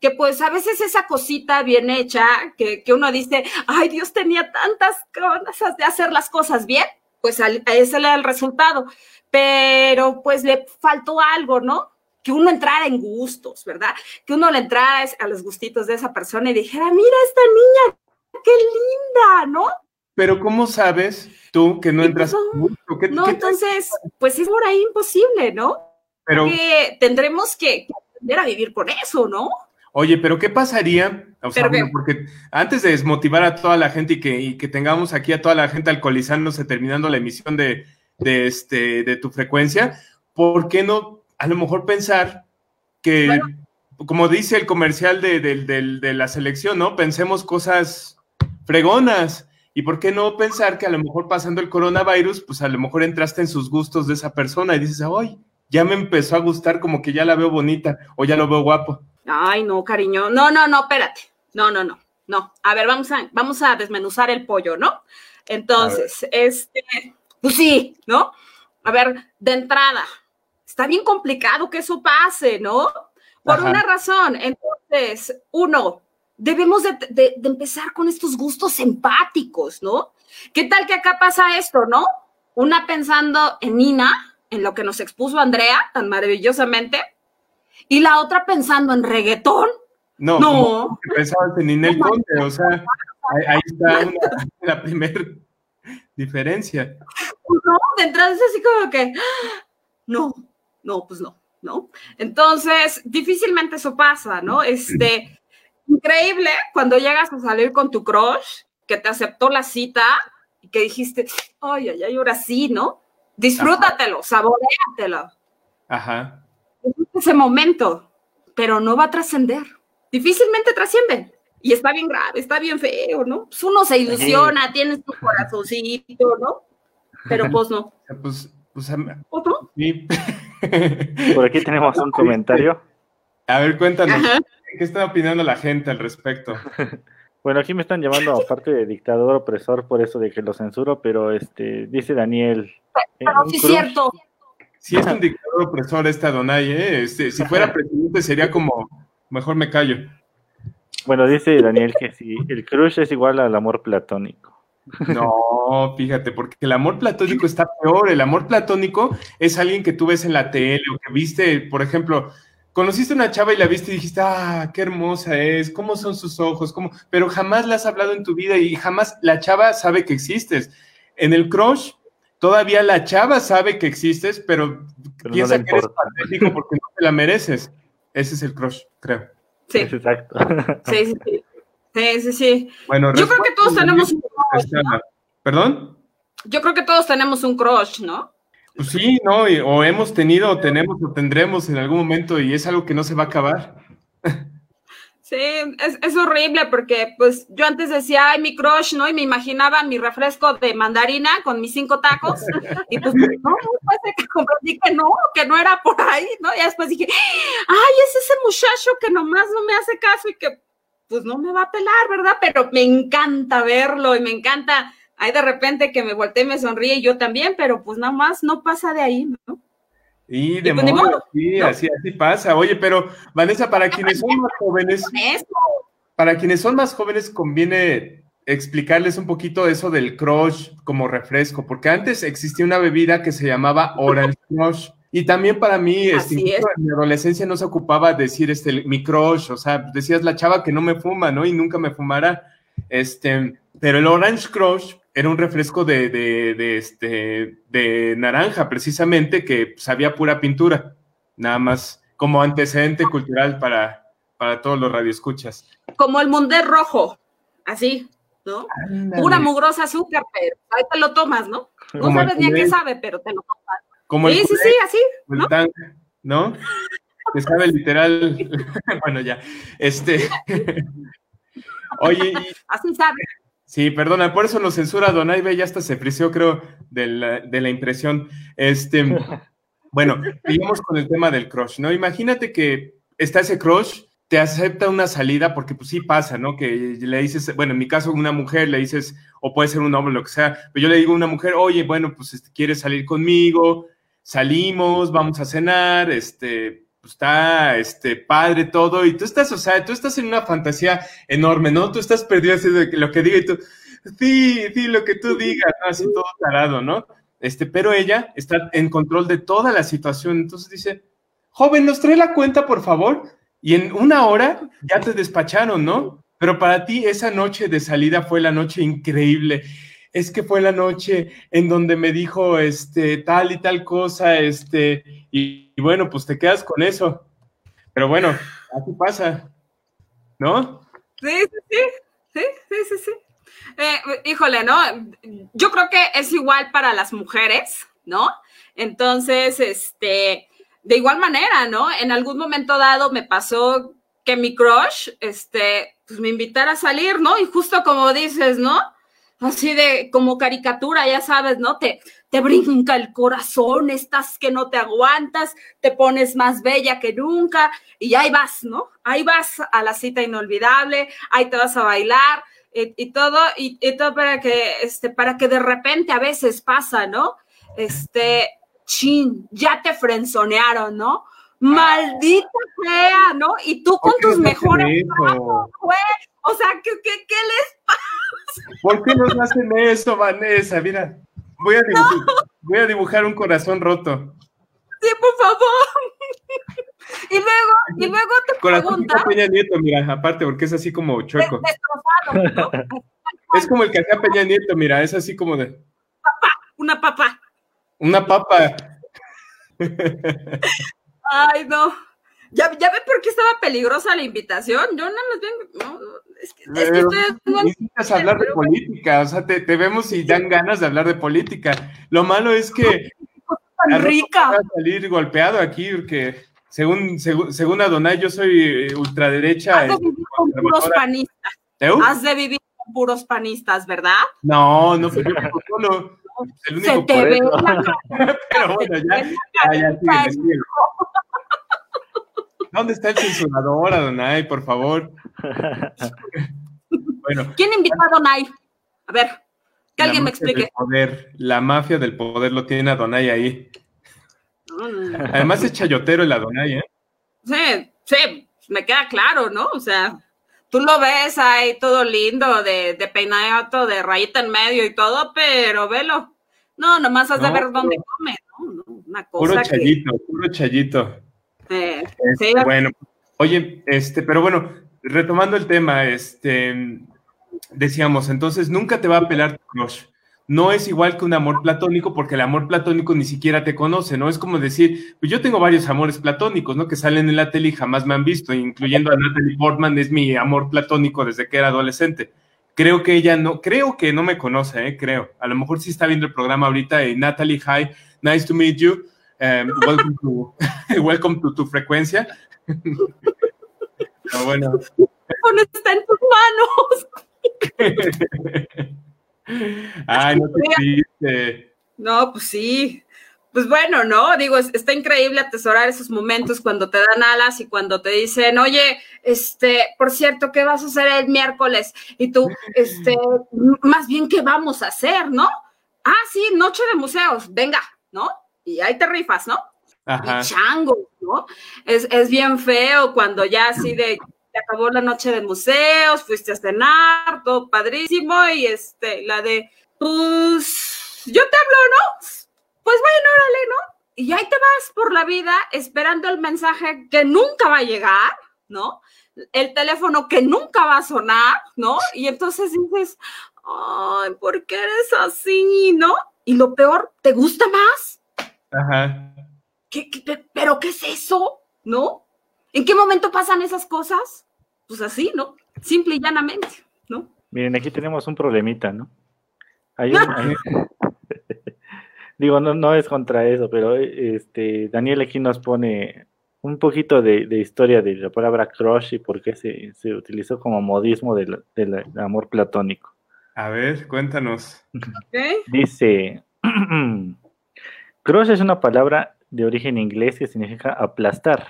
que pues a veces esa cosita bien hecha, que, uno dice, ay, Dios tenía tantas cosas de hacer las cosas bien, pues a, ese le da el resultado. Pero pues le faltó algo, ¿no? Que uno entrara en gustos, ¿verdad? Que uno le entrara a los gustitos de esa persona y dijera, mira esta niña, qué linda, ¿no? Pero ¿cómo sabes tú que no entras en gusto? no, entonces, pues es por ahí imposible, ¿no? Pero Porque tendremos que aprender a vivir con eso, ¿no? Oye, pero ¿qué pasaría? O sea, porque antes de desmotivar a toda la gente y que, tengamos aquí a toda la gente alcoholizándose terminando la emisión de, este, de tu frecuencia, ¿por qué no a lo mejor pensar que, como dice el comercial de, de, la selección, ¿no? Pensemos cosas fregonas. ¿Y por qué no pensar que a lo mejor pasando el coronavirus, pues a lo mejor entraste en sus gustos de esa persona y dices, ay, ya me empezó a gustar como que ya la veo bonita o ya lo veo guapo? Ay, no, cariño. No, no, no, espérate. No, no, no. No. A ver, vamos a, vamos a desmenuzar el pollo, ¿no? Entonces, este, pues sí, ¿no? A ver, de entrada, está bien complicado que eso pase, ¿no? Por una razón. Entonces, uno, debemos de, de, empezar con estos gustos empáticos, ¿no? ¿Qué tal que acá pasa esto, no? Una pensando en Nina, en lo que nos expuso Andrea tan maravillosamente, y la otra pensando en reggaetón. No, no. pensabas en Ninel Conde, o sea, ahí, está la primera diferencia. No, de entrada es así como que, no, no, pues no, ¿no? Entonces, difícilmente eso pasa, ¿no? Este, increíble cuando llegas a salir con tu crush, que te aceptó la cita y que dijiste, ay, ay, ay, ahora sí, ¿no? Disfrútatelo, saboreatelo. Ajá ese momento, pero no va a trascender. Difícilmente trasciende. Y está bien grave, está bien feo, ¿no? Pues uno se ilusiona, tiene su corazoncito, ¿no? Pero pues no. Pues, pues, ¿Otro? Por aquí tenemos un comentario. A ver, cuéntanos. ¿Qué está opinando la gente al respecto? Bueno, aquí me están llamando aparte de dictador opresor por eso de que lo censuro, pero este dice Daniel. Pero sí es cierto. Si es un dictador opresor esta Donay, ¿eh? Este, si fuera presidente sería como, mejor me callo. Bueno, dice Daniel que si el crush es igual al amor platónico. No, fíjate, porque el amor platónico está peor. El amor platónico es alguien que tú ves en la tele o que viste, por ejemplo, conociste una chava y la viste y dijiste, ah, qué hermosa es, cómo son sus ojos, cómo, pero jamás la has hablado en tu vida y jamás la chava sabe que existes. En el crush, todavía la chava sabe que existes, pero, piensa que eres patético porque no te la mereces. Ese es el crush, creo. Sí. exacto. Sí, sí, sí. Sí, sí, Bueno, Yo creo que todos tenemos un crush. ¿Perdón? Yo creo que todos tenemos un crush, ¿no? Pues sí, ¿no? O hemos tenido, o tenemos, o tendremos en algún momento, y es algo que no se va a acabar. Sí, es, horrible porque pues yo antes decía, ay, mi crush, ¿no? Y me imaginaba mi refresco de mandarina con mis cinco tacos. Y pues no, de que comprendí que no, que no era por ahí, ¿no? Y después dije, ay, es ese muchacho que nomás no me hace caso y que pues no me va a pelar, ¿verdad? Pero me encanta verlo y me encanta, hay de repente que me volteé y me sonríe y yo también, pero pues nada más no pasa de ahí, ¿no? Y de pues, modo, sí, así, así pasa. Oye, pero Vanessa, para quienes son más jóvenes, para quienes son más jóvenes conviene explicarles un poquito eso del crush como refresco, porque antes existía una bebida que se llamaba Orange Crush. Y también para mí, este, en mi adolescencia no se ocupaba decir este, mi crush, o sea, decías la chava que no me fuma, ¿no? Y nunca me fumará. Este, pero el Orange Crush era un refresco de, de, este, de naranja, precisamente, que sabía pura pintura, nada más como antecedente cultural para, para todos los radioescuchas. Como el Mundet rojo, así, ¿no? Pura mugrosa azúcar, pero ahí te lo tomas, ¿no? No sabes ni a qué sabe, pero te lo tomas. Como sí, sí, sí, así. ¿no? ¿no? Que sabe literal. bueno, ya. Este. Oye. Así sabe. Sí, perdona, por eso nos censura Donaive, ya hasta se frició, creo, de la, de la impresión. Este. Bueno, seguimos con el tema del crush, ¿no? Imagínate que está ese crush, te acepta una salida, porque pues sí pasa, ¿no? Que le dices, bueno, en mi caso, una mujer le dices, o puede ser un hombre, lo que sea, pero yo le digo a una mujer, oye, bueno, pues este, quieres salir conmigo, salimos, vamos a cenar, este, pues está, este, padre todo, y tú estás, o sea, tú estás en una fantasía enorme, ¿no? Tú estás perdido así de lo que diga y tú, sí, sí, lo que tú digas, ¿no? Así todo tarado, ¿no? Este, pero ella está en control de toda la situación, entonces dice, joven, ¿nos trae la cuenta, por favor? Y en una hora ya te despacharon, ¿no? Pero para ti esa noche de salida fue la noche increíble es que fue la noche en donde me dijo este tal y tal cosa, este, y, bueno, pues te quedas con eso. Pero bueno, así pasa, ¿no? Sí, sí, sí, sí, sí, sí, sí. Eh, híjole, ¿no? Yo creo que es igual para las mujeres, ¿no? Entonces, este, de igual manera, ¿no? En algún momento dado me pasó que mi crush, este, pues me invitara a salir, ¿no? Y justo como dices, ¿no? así de como caricatura, ya sabes, ¿no? Te, te brinca el corazón, estás que no te aguantas, te pones más bella que nunca y ahí vas, ¿no? Ahí vas a la cita inolvidable, ahí te vas a bailar y, todo, y, todo para que, este, para que de repente a veces pasa, ¿no? Este, chin, ya te frenzonearon, ¿no? Maldita sea, ¿no? Y tú con tus mejores güey. O sea, ¿qué, qué, qué les pasa? ¿Por qué nos hacen eso, Vanessa? Mira, voy a, dibujar, voy a dibujar un corazón roto. Sí, por favor. Y luego, y luego te corazón pregunta. Peña Nieto, mira, aparte, porque es así como chueco. Es como el que hacía Peña Nieto, mira, es así como de. Papá, una papa. Una papa. Ay, no. ¿Ya, ¿Ya ve por qué estaba peligrosa la invitación? Yo nada más vengo. No, es que, es que necesitas hablar de política, o sea, te, te, vemos y dan ganas de hablar de política. Lo malo es que tan rica. a salir golpeado aquí porque según, según, según Adonai yo soy eh, ultraderecha. Has de vivir con puros panistas. Has de vivir con puros panistas, ¿verdad? No, no, pues yo solo. El único Se te ve Pero bueno, ya, ya, ya, sigue, ¿Dónde está el censurador, Adonai, por favor? bueno. ¿Quién invitó a Adonai? A ver, que alguien me explique. Poder, la mafia del poder lo tiene Adonai ahí. Además es chayotero el Adonai, ¿eh? Sí, sí, me queda claro, ¿no? O sea, tú lo ves ahí todo lindo, de, de peinado, de rayita en medio y todo, pero velo. No, nomás has de ver dónde come, ¿no? Una cosa puro chayito, puro chayito. Este, bueno, oye, este, pero bueno, retomando el tema, este, decíamos, entonces nunca te va a pelar tu. No es igual que un amor platónico porque el amor platónico ni siquiera te conoce, ¿no? Es como decir, pues yo tengo varios amores platónicos, ¿no? Que salen en la tele y jamás me han visto, incluyendo a Natalie Portman, es mi amor platónico desde que era adolescente. Creo que ella no, creo que no me conoce, ¿eh? Creo. A lo mejor sí está viendo el programa ahorita y Natalie, hi, nice to meet you. Um, welcome, to, welcome to tu frecuencia. Pero bueno. está en tus manos. Ay, no te triste. No, pues sí. Pues bueno, ¿no? Digo, está increíble atesorar esos momentos cuando te dan alas y cuando te dicen, oye, este, por cierto, ¿qué vas a hacer el miércoles? Y tú, este, más bien, ¿qué vamos a hacer, no? Ah, sí, noche de museos, venga, ¿no? Y ahí te rifas, ¿no? Ajá. Y chango, ¿no? Es, es, bien feo cuando ya así de, te acabó la noche de museos, fuiste a cenar, todo padrísimo, y este, la de, pues, yo te hablo, ¿no? Pues bueno, órale, ¿no? Y ahí te vas por la vida esperando el mensaje que nunca va a llegar, ¿no? El teléfono que nunca va a sonar, ¿no? Y entonces dices, ay, ¿por qué eres así, no? Y lo peor, ¿te gusta más? Ajá. ¿Qué, qué, pero qué es eso? ¿No? ¿En qué momento pasan esas cosas? Pues así, ¿no? Simple y llanamente, ¿no? Miren, aquí tenemos un problemita, ¿no? Hay un, hay... Digo, no, no es contra eso, pero este Daniel aquí nos pone un poquito de, de historia de la palabra crush y por qué se, se utilizó como modismo del, del, amor platónico. A ver, cuéntanos. ¿Qué? Dice, crush es una palabra de origen inglés que significa aplastar.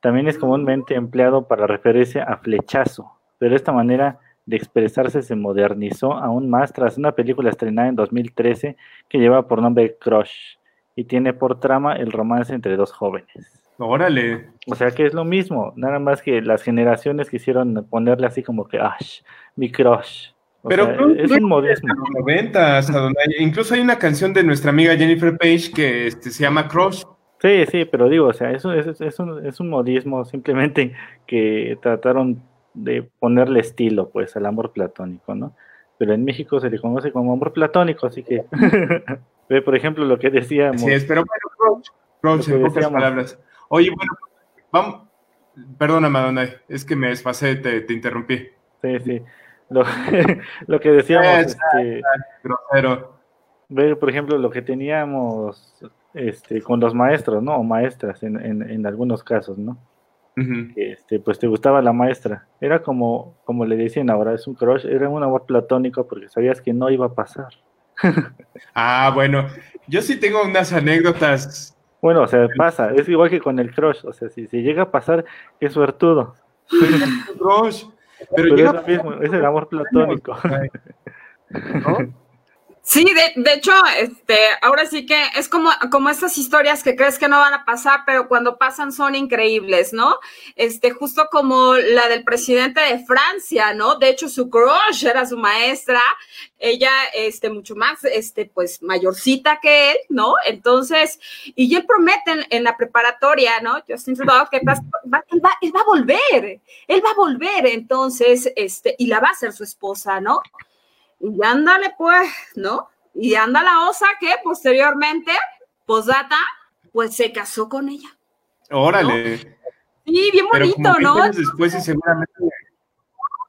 También es comúnmente empleado para referirse a flechazo, pero esta manera de expresarse se modernizó aún más tras una película estrenada en 2013 que lleva por nombre Crush y tiene por trama el romance entre dos jóvenes. Órale. O sea que es lo mismo, nada más que las generaciones quisieron ponerle así como que, ¡ash! Mi crush. Pero sea, es un modismo. Los 90, incluso hay una canción de nuestra amiga Jennifer Page que este, se llama Crush. Sí, sí, pero digo, o sea, eso es, es, un, es un modismo simplemente que trataron de ponerle estilo, pues, al amor platónico, ¿no? Pero en México se le conoce como amor platónico, así que ve, por ejemplo, lo que decíamos. Sí, es, pero bueno, Crush en pocas palabras. Oye, bueno, vamos, perdona, Madonna, es que me desfasé, te, te interrumpí. Sí, sí. Lo, lo que decíamos, Es, este, grosero. ve, por ejemplo, lo que teníamos este, con los maestros, ¿no? O maestras en, en, en algunos casos, ¿no? Este, pues te gustaba la maestra. Era como, como le decían ahora, es un crush, era un amor platónico porque sabías que no iba a pasar. Ah, bueno, yo sí tengo unas anécdotas. Bueno, o sea, pasa, es igual que con el crush, o sea, si, si llega a pasar, qué suertudo. Crush, pero, Pero llega es lo mismo, es el amor platónico. ¿no? Sí, de, de, hecho, este, ahora sí que es como, como estas historias que crees que no van a pasar, pero cuando pasan son increíbles, ¿no? Este, justo como la del presidente de Francia, ¿no? De hecho, su crush era su maestra, ella, este, mucho más, este, pues, mayorcita que él, ¿no? Entonces, y él promete en, en la preparatoria, ¿no? Justin Trudeau, que va, va, él, va, él va a volver, él va a volver, entonces, este, y la va a ser su esposa, ¿no? Y ándale, pues, ¿no? Y anda la osa que posteriormente, posdata, pues se casó con ella. Órale. Sí, bien Pero bonito, como ¿no? después y seguramente...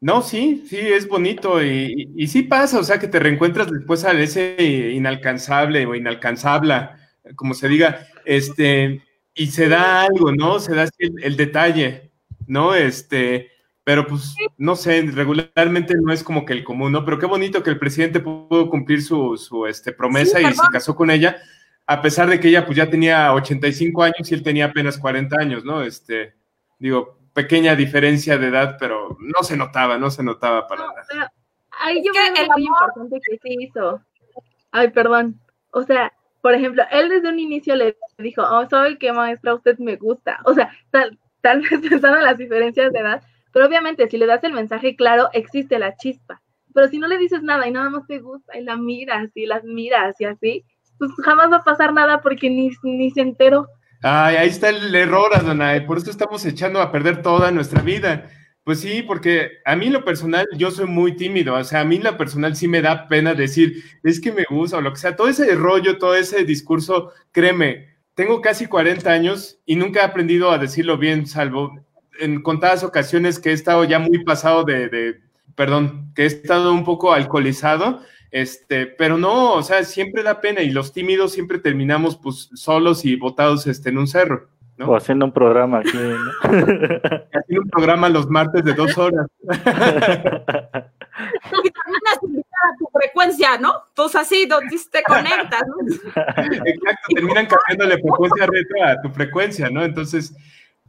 No, sí, sí, es bonito y, y, y, sí pasa, o sea, que te reencuentras después a ese inalcanzable o inalcanzable, como se diga, este, y se da algo, ¿no? Se da el, el detalle, ¿no? Este, pero pues no sé, regularmente no es como que el común, ¿no? Pero qué bonito que el presidente pudo cumplir su, su este, promesa sí, y se casó con ella, a pesar de que ella pues ya tenía 85 años y él tenía apenas 40 años, ¿no? Este, digo, pequeña diferencia de edad, pero no se notaba, no se notaba para No, nada. pero ahí yo veo algo muy importante que sí hizo. Ay, perdón. O sea, por ejemplo, él desde un inicio le dijo, oh, soy que maestra, usted me gusta. O sea, tal, tal vez pensando en las diferencias de edad, pero obviamente, si le das el mensaje claro, existe la chispa. Pero si no le dices nada y nada más te gusta y la miras y las miras y así, pues jamás va a pasar nada porque ni, ni se enteró. Ay, ahí está el error, Adonai. Por eso estamos echando a perder toda nuestra vida. Pues sí, porque a mí lo personal, yo soy muy tímido. O sea, a mí lo personal sí me da pena decir, es que me gusta o lo que sea. Todo ese rollo, todo ese discurso, créeme, tengo casi 40 años y nunca he aprendido a decirlo bien, salvo en contadas ocasiones que he estado ya muy pasado de, de, perdón, que he estado un poco alcoholizado, este, pero no, o sea, siempre da pena y los tímidos siempre terminamos pues solos y botados este, en un cerro. ¿no? O haciendo un programa aquí, ¿no? haciendo un programa los martes de dos horas. y terminas invitar a tu frecuencia, ¿no? Entonces así, donde te conectas, ¿no? Exacto, terminan cambiándole frecuencia retro a tu frecuencia, ¿no? Entonces,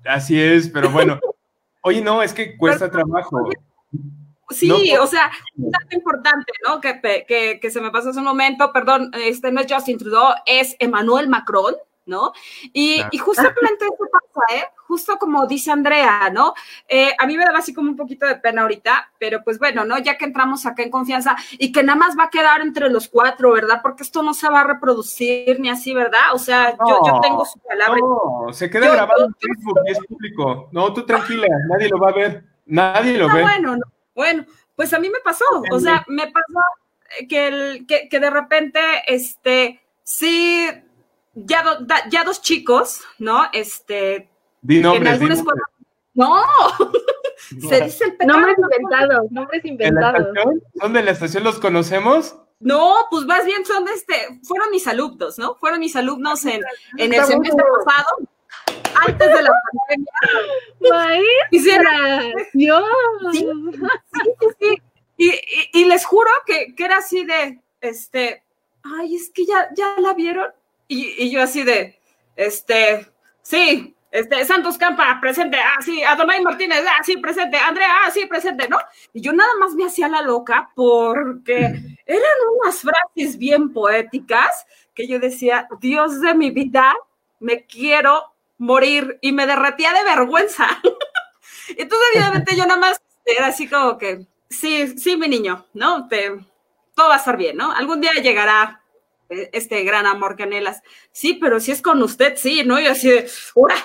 Así es, pero bueno. Oye, no, es que cuesta pero, trabajo. Sí, no, o sea, un dato importante, ¿no? Que, que, que, se me pasó hace un momento, perdón, este no es Justin Trudeau, es Emmanuel Macron, ¿no? Y, claro. y justamente eso pasa, ¿eh? Justo como dice Andrea, ¿no? Eh, a mí me daba así como un poquito de pena ahorita, pero pues bueno, ¿no? Ya que entramos acá en confianza y que nada más va a quedar entre los cuatro, ¿verdad? Porque esto no se va a reproducir ni así, ¿verdad? O sea, no, yo, yo, tengo su palabra. No, se queda yo, grabado en Facebook y es público. No, tú tranquila, nadie lo va a ver. Nadie lo no, ve. Bueno, no. bueno, pues a mí me pasó, o sea, me pasó que, el, que, que de repente, este, sí, ya, do- da- ya dos chicos, ¿no? Este, Di en nombres, nombres. escuela. No, se dice el pecado. Nombres inventados, nombres ¿En la inventados. estación? ¿Son de la estación? ¿Los conocemos? No, pues más bien son este, fueron mis alumnos, ¿no? Fueron mis alumnos en, en el semestre pasado, antes de la pandemia. Hicieron, Dios. Sí. sí, sí, sí. Y, y- y les juro que, que era así de, este, ay, es que ya, ya la vieron. Y, y yo así de, este, sí, este, Santos Campa, presente, ah, sí, Adonai Martínez, ah, sí, presente, Andrea, ah, sí, presente, ¿no? Y yo nada más me hacía la loca porque eran unas frases bien poéticas que yo decía, Dios de mi vida, me quiero morir y me derretía de vergüenza. Entonces, evidentemente, yo nada más era así como que, sí, sí, mi niño, ¿no? Te, todo va a estar bien, ¿no? Algún día llegará este gran amor que anhelas. Sí, pero si es con usted, sí, ¿no? Y así de, ¡ura!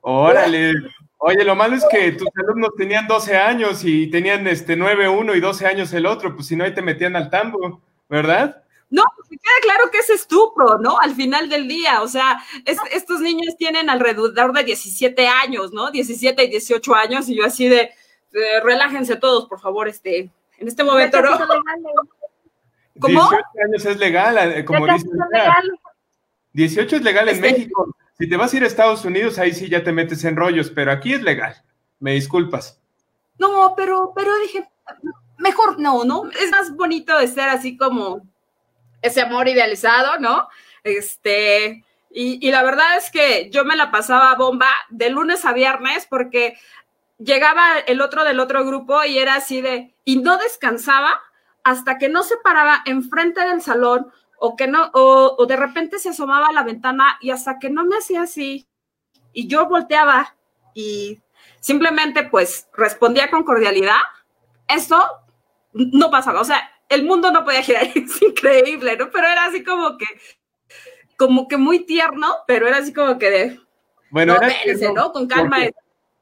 Órale. Oye, lo malo es que tus alumnos tenían 12 años y tenían este 9 uno y 12 años el otro, pues si no ahí te metían al tambo, ¿verdad? No, pues me queda claro que es estupro, ¿no? Al final del día, o sea, es- estos niños tienen alrededor de 17 años, ¿no? 17 y 18 años y yo así de, eh, relájense todos, por favor, este, en este momento, ¿no? ¿Cómo? 18 años es legal, eh, como Ya dicen. son acá. legales. 18 es legal en Este- México. Si te vas a ir a Estados Unidos, ahí sí ya te metes en rollos, pero aquí es legal. Me disculpas. No, pero, pero dije, mejor no, ¿no? Es más bonito de ser así como ese amor idealizado, ¿no? Este, y, y la verdad es que yo me la pasaba bomba de lunes a viernes porque llegaba el otro del otro grupo y era así de, y no descansaba hasta que no se paraba enfrente del salón o que no, o, o de repente se asomaba a la ventana y hasta que no me hacía así y yo volteaba y simplemente pues respondía con cordialidad, esto no pasaba, o sea, el mundo no podía girar, es increíble, ¿no? Pero era así como que, como que muy tierno, pero era así como que de, Bueno, no. Con calma. porque-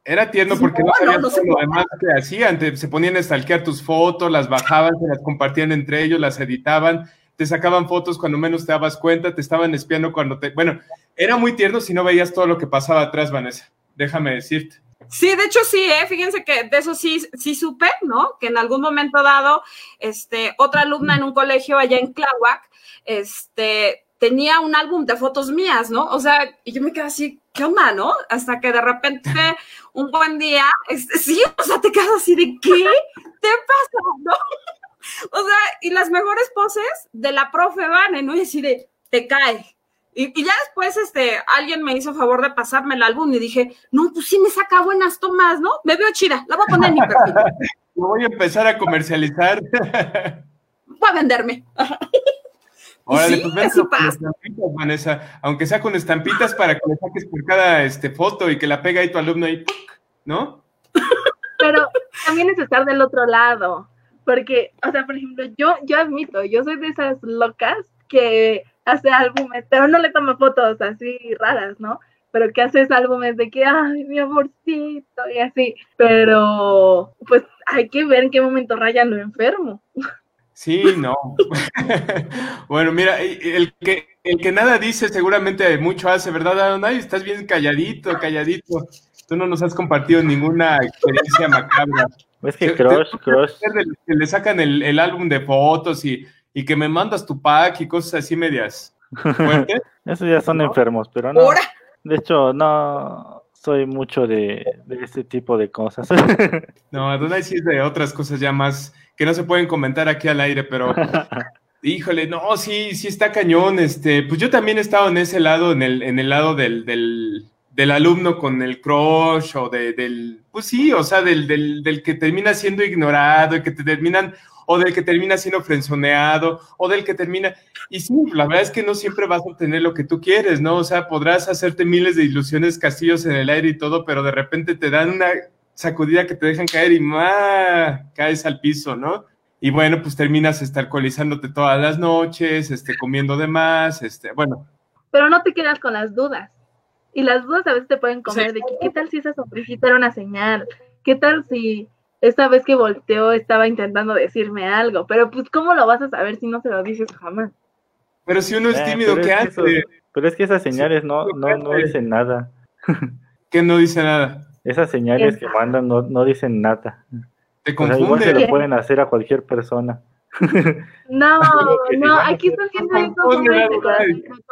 Era tierno porque no, No, no, sabías no todo se lo demás que hacían. Te- se ponían a stalkear tus fotos, las bajaban, se las compartían entre ellos, las editaban, te sacaban fotos cuando menos te dabas cuenta, te estaban espiando cuando te... Bueno, era muy tierno si no veías todo lo que pasaba atrás, Vanessa. Déjame decirte. Sí, de hecho sí, ¿eh? fíjense que de eso sí, sí supe, ¿no? Que en algún momento dado, este, otra alumna en un colegio allá en Tláhuac, este, tenía un álbum de fotos mías, ¿no? O sea, y yo me quedé así, ¿qué onda, no? Hasta que de repente, un buen día, este, sí, o sea, te quedas así de, ¿qué te pasa, no? O sea, y las mejores poses de la profe Vane, ¿no? Y así de, te cae. Y, y ya después, este, alguien me hizo favor de pasarme el álbum y dije, no, pues sí me saca buenas tomas, ¿no? Me veo chida, la voy a poner en mi perfil, Lo voy a empezar a comercializar. voy a venderme. Órale, Sí, pues ven con estampitas, Vanessa. Aunque sea con estampitas para que le saques por cada este, foto y que la pega ahí tu alumno ¡puc! ¿no? Pero también es estar del otro lado. Porque, o sea, por ejemplo, yo, yo admito, yo soy de esas locas que hace álbumes, pero no le toma fotos así raras, ¿no? Pero que haces álbumes de que, ay, mi amorcito, y así. Pero, pues, hay que ver en qué momento raya lo enfermo. Sí, no. bueno, mira, el que, el que nada dice seguramente mucho hace, ¿verdad, Adonai? Estás bien calladito, calladito. Tú no nos has compartido ninguna experiencia macabra. Es que Te- Crush, te- Crush. Que le sacan el, el álbum de fotos y, y que me mandas tu pack y cosas así medias fuertes. Esos ya son ¿No? enfermos, pero no. Ahora, De hecho, no soy mucho de, de este tipo de cosas. No, Adonai sí es de otras cosas ya más que no se pueden comentar aquí al aire, pero híjole, no, sí, sí está cañón. Este, pues yo también he estado en ese lado, en el, en el lado del, del, del alumno con el crush o de, del, pues sí, o sea, del, del, del que termina siendo ignorado y que te terminan, o del que termina siendo frenzoneado, o del que termina. Y sí, la verdad es que no siempre vas a obtener lo que tú quieres, ¿no? O sea, podrás hacerte miles de ilusiones, castillos en el aire y todo, pero de repente te dan una sacudida que te dejan caer y ¡ma! caes al piso, ¿no? Y bueno, pues terminas este, alcoholizándote todas las noches, este, comiendo de más, este, bueno, Pero no te quedas con las dudas. Y las dudas a veces te pueden comer Sí. de que, qué tal si esa sonrisita era una señal, qué tal si esta vez que volteó estaba intentando decirme algo, pero pues ¿cómo lo vas a saber si no se lo dices jamás? Pero si uno es Eh, tímido, pero ¿qué es que hace? eso- pero es que esas señales no, no, no dicen nada. Que no dice nada. Esas señales que mandan no, no dicen nada. Te O sea, igual se confunde. lo pueden hacer a cualquier persona. No, no, aquí están siendo confunde,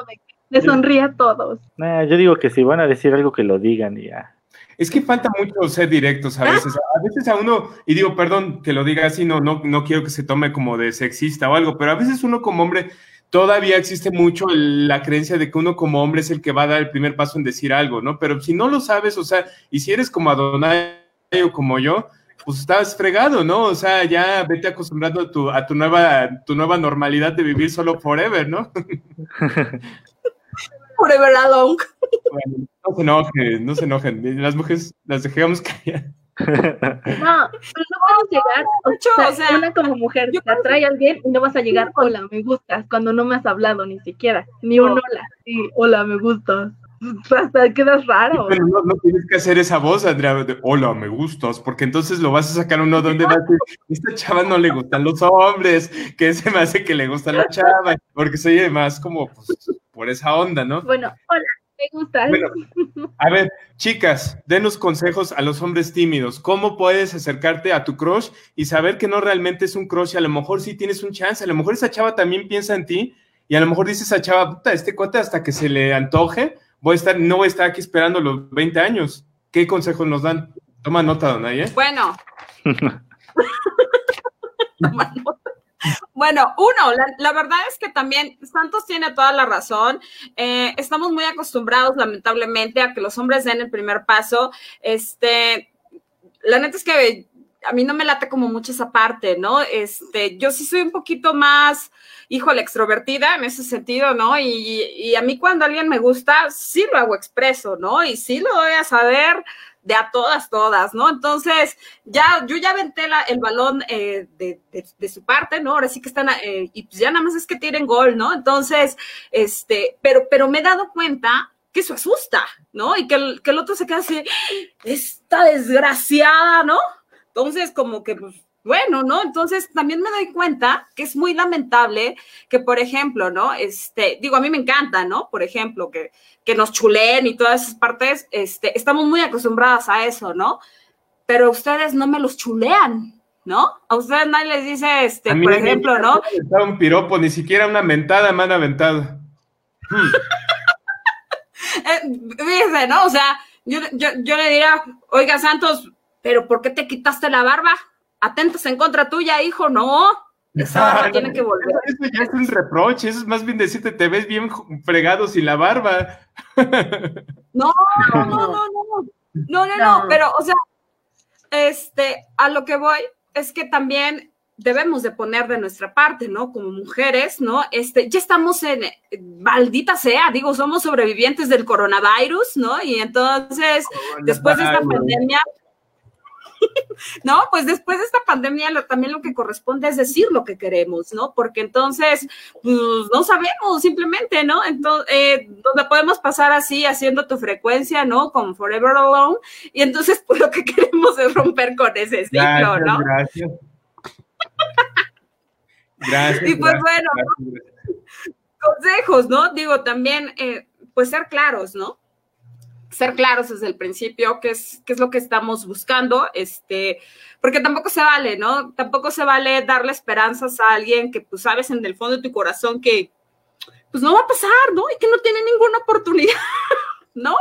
que Le sonríe a todos. Nah, yo digo que si van a decir algo que lo digan y ya. Es que falta mucho ser directos a veces. A veces a uno, y digo, perdón que lo diga así, no, no, no quiero que se tome como de sexista o algo, pero a veces uno como hombre, todavía existe mucho el- la creencia de que uno como hombre es el que va a dar el primer paso en decir algo, ¿no? Pero si no lo sabes, o sea, y si eres como Adonai o como yo, pues estás fregado, ¿no? O sea, ya vete acostumbrando a tu, a tu nueva, tu nueva normalidad de vivir solo forever, ¿no? Forever alone. Bueno, no se enojen, no se enojen. Las mujeres las dejamos callar. No, pero no puedes llegar, o Mucho, sea, o sea, una como mujer te atrae a alguien y no vas a llegar, hola, me gustas, cuando no me has hablado ni siquiera, ni un hola, sí, hola, me gustas. Hasta quedas raro. Pero no, no tienes que hacer esa voz, Andrea, de hola, me gustas, porque entonces lo vas a sacar uno donde va a decir, esta chava no le gustan los hombres, que se me hace que le gusta la chava, porque soy más como pues, por esa onda, ¿no? Bueno, hola, me gustas. Bueno, a ver, chicas, denos consejos a los hombres tímidos. ¿Cómo puedes acercarte a tu crush y saber que no realmente es un crush? Y a lo mejor sí tienes un chance, a lo mejor esa chava también piensa en ti y a lo mejor dice esa chava, puta, este cuate hasta que se le antoje, voy a estar, no voy a estar aquí esperando los 20 años. ¿Qué consejos nos dan? Toma nota, Donay, ¿eh? Bueno. Bueno, uno, la, la verdad es que también Santos tiene toda la razón. Eh, estamos muy acostumbrados, lamentablemente, a que los hombres den el primer paso. Este, la neta es que a mí no me late como mucho esa parte, ¿no? Este, yo sí soy un poquito más, híjole, extrovertida en ese sentido, ¿no? Y, a mí cuando alguien me gusta, sí lo hago expreso, ¿no? Y sí lo voy a saber de a todas, todas, ¿no? Entonces, ya, yo ya aventé la, el balón eh, de, su parte, ¿no? Ahora sí que están, eh, y pues ya nada más es que tiren gol, ¿no? Entonces, este, pero, pero me he dado cuenta que eso asusta, ¿no? Y que el, que el otro se queda así, esta desgraciada, ¿no? Entonces, como que, pues, bueno, ¿no? Entonces también me doy cuenta que es muy lamentable que, por ejemplo, ¿no? Este, digo, a mí me encanta, ¿no? Por ejemplo, que, que nos chuleen y todas esas partes, este, estamos muy acostumbradas a eso, ¿no? Pero ustedes no me los chulean, ¿no? A ustedes nadie les dice, este, A mí por ejemplo, ¿no? Está un piropo, ni siquiera una mentada me han aventado. Hmm. Eh, ¿no? O sea, yo, yo, yo le diría, oiga, Santos, ¿pero por qué te quitaste la barba? Atentos en contra tuya, hijo, no. Esa barba tiene que volver. Eso ya es un reproche, eso es más bien decirte, te ves bien fregado sin la barba. No, no, no, no, no, no, no, no, pero, o sea, este, a lo que voy es que también debemos de poner de nuestra parte, ¿no? Como mujeres, ¿no? Este, ya estamos en, maldita sea, digo, somos sobrevivientes del coronavirus, ¿no? Y entonces, después de esta pandemia, ¿no? Pues después de esta pandemia lo, también lo que corresponde es decir lo que queremos, ¿no? Porque entonces, pues no sabemos simplemente, ¿no? Entonces, eh, donde podemos pasar así haciendo tu frecuencia, ¿no? Con Forever Alone, y entonces pues lo que queremos es romper con ese ciclo, ¿no? Gracias. Gracias. Y pues gracias, bueno, gracias. consejos, ¿no? Digo, también, eh, pues ser claros, ¿no? Ser claros desde el principio, qué es, qué es lo que estamos buscando, este, porque tampoco se vale, ¿no? Tampoco se vale darle esperanzas a alguien que pues sabes en el fondo de tu corazón que pues no va a pasar, ¿no? Y que no tiene ninguna oportunidad, ¿no?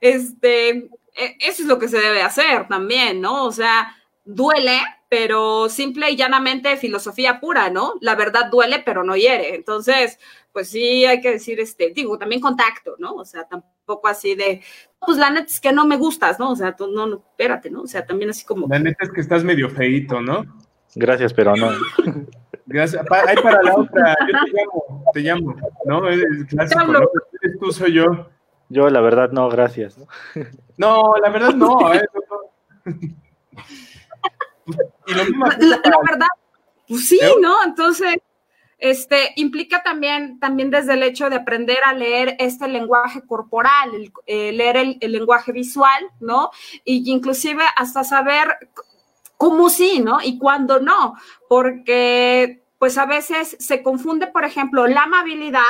Este, eso es lo que se debe hacer también, ¿no? O sea, duele, pero simple y llanamente filosofía pura, ¿no? La verdad duele, pero no hiere. Entonces, pues sí hay que decir, este, digo, también contacto, ¿no? O sea, tampoco así de, pues la neta es que no me gustas, ¿no? O sea, tú, no, no, espérate, ¿no? O sea, también así como... La neta es que estás medio feito, ¿no? Gracias, pero no. Gracias. Pa, ahí para la otra, yo te llamo, te llamo, ¿no? Es clásico, ¿no? Eres tú, soy yo. Yo, la verdad, no, gracias. No, la verdad, no. ¿eh? y lo mismo la, la, verdad, pues sí, ¿no? Entonces, este, implica también, también desde el hecho de aprender a leer este lenguaje corporal, eh, leer el, el, lenguaje visual, ¿no? Y inclusive hasta saber cómo sí, ¿no? Y cuándo no, porque pues a veces se confunde, por ejemplo, la amabilidad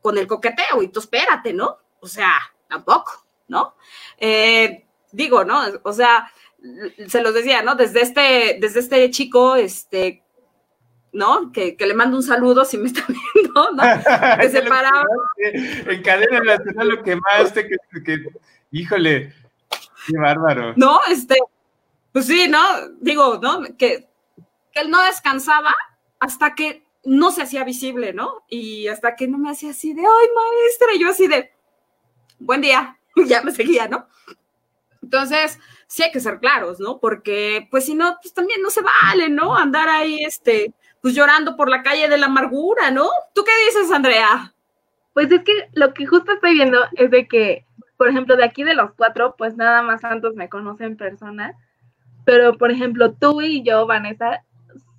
con el coqueteo y tú espérate, ¿no? O sea, tampoco, ¿no? Eh, digo, ¿no? O sea, se los decía, ¿no? Desde este, desde este chico, este, ¿no? Que, le mando un saludo si me está viendo, ¿no? Que se paraba. En cadena nacional lo quemaste, que, que, híjole, qué bárbaro. No, este, pues sí, ¿no? Digo, ¿no? Que, que él no descansaba hasta que no se hacía visible, ¿no? Y hasta que no me hacía así de, ay, maestra, y yo así de, buen día, ya me seguía, ¿no? Entonces, sí hay que ser claros, ¿no? Porque, pues si no, pues también no se vale, ¿no? Andar ahí, este, pues llorando por la calle de la amargura, ¿no? ¿Tú qué dices, Andrea? Pues es que lo que justo estoy viendo es de que, por ejemplo, de aquí de los cuatro, pues nada más Santos me conoce en persona, pero por ejemplo, tú y yo, Vanessa,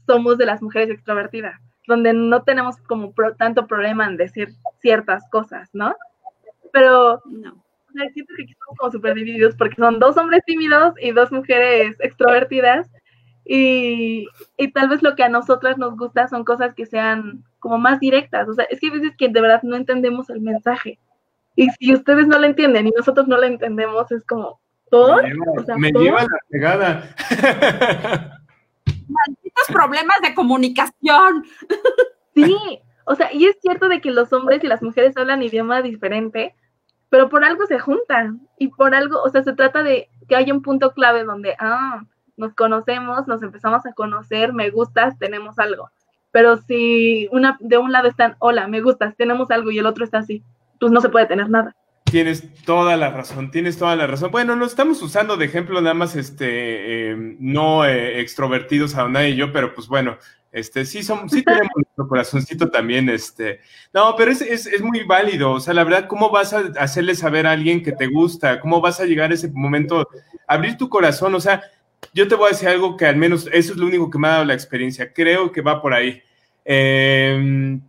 somos de las mujeres extrovertidas, donde no tenemos como tanto problema en decir ciertas cosas, ¿no? Pero no o sea, siento que somos como súper divididos porque son dos hombres tímidos y dos mujeres extrovertidas. Y, y, tal vez lo que a nosotras nos gusta son cosas que sean como más directas. O sea, es que a veces que de verdad no entendemos el mensaje. Y si ustedes no lo entienden y nosotros no lo entendemos, es como, ¿por? Me lleva, la pegada. Malditos problemas de comunicación. Sí, o sea, y es cierto de que los hombres y las mujeres hablan idioma diferente, pero por algo se juntan y por algo, o sea, se trata de que haya un punto clave donde, ah, nos conocemos, nos empezamos a conocer, me gustas, tenemos algo. Pero si una de un lado están, hola, me gustas, tenemos algo y el otro está así, pues no se puede tener nada. Tienes toda la razón, tienes toda la razón. Bueno, lo estamos usando de ejemplo nada más, este, eh, no eh, extrovertidos a nadie y yo, pero pues bueno, este, sí, son, sí tenemos nuestro corazoncito también, este. No, pero es, es, es, muy válido. O sea, la verdad, ¿cómo vas a hacerle saber a alguien que te gusta? ¿Cómo vas a llegar a ese momento? Abrir tu corazón. O sea, yo te voy a decir algo que al menos eso es lo único que me ha dado la experiencia. Creo que va por ahí. Em,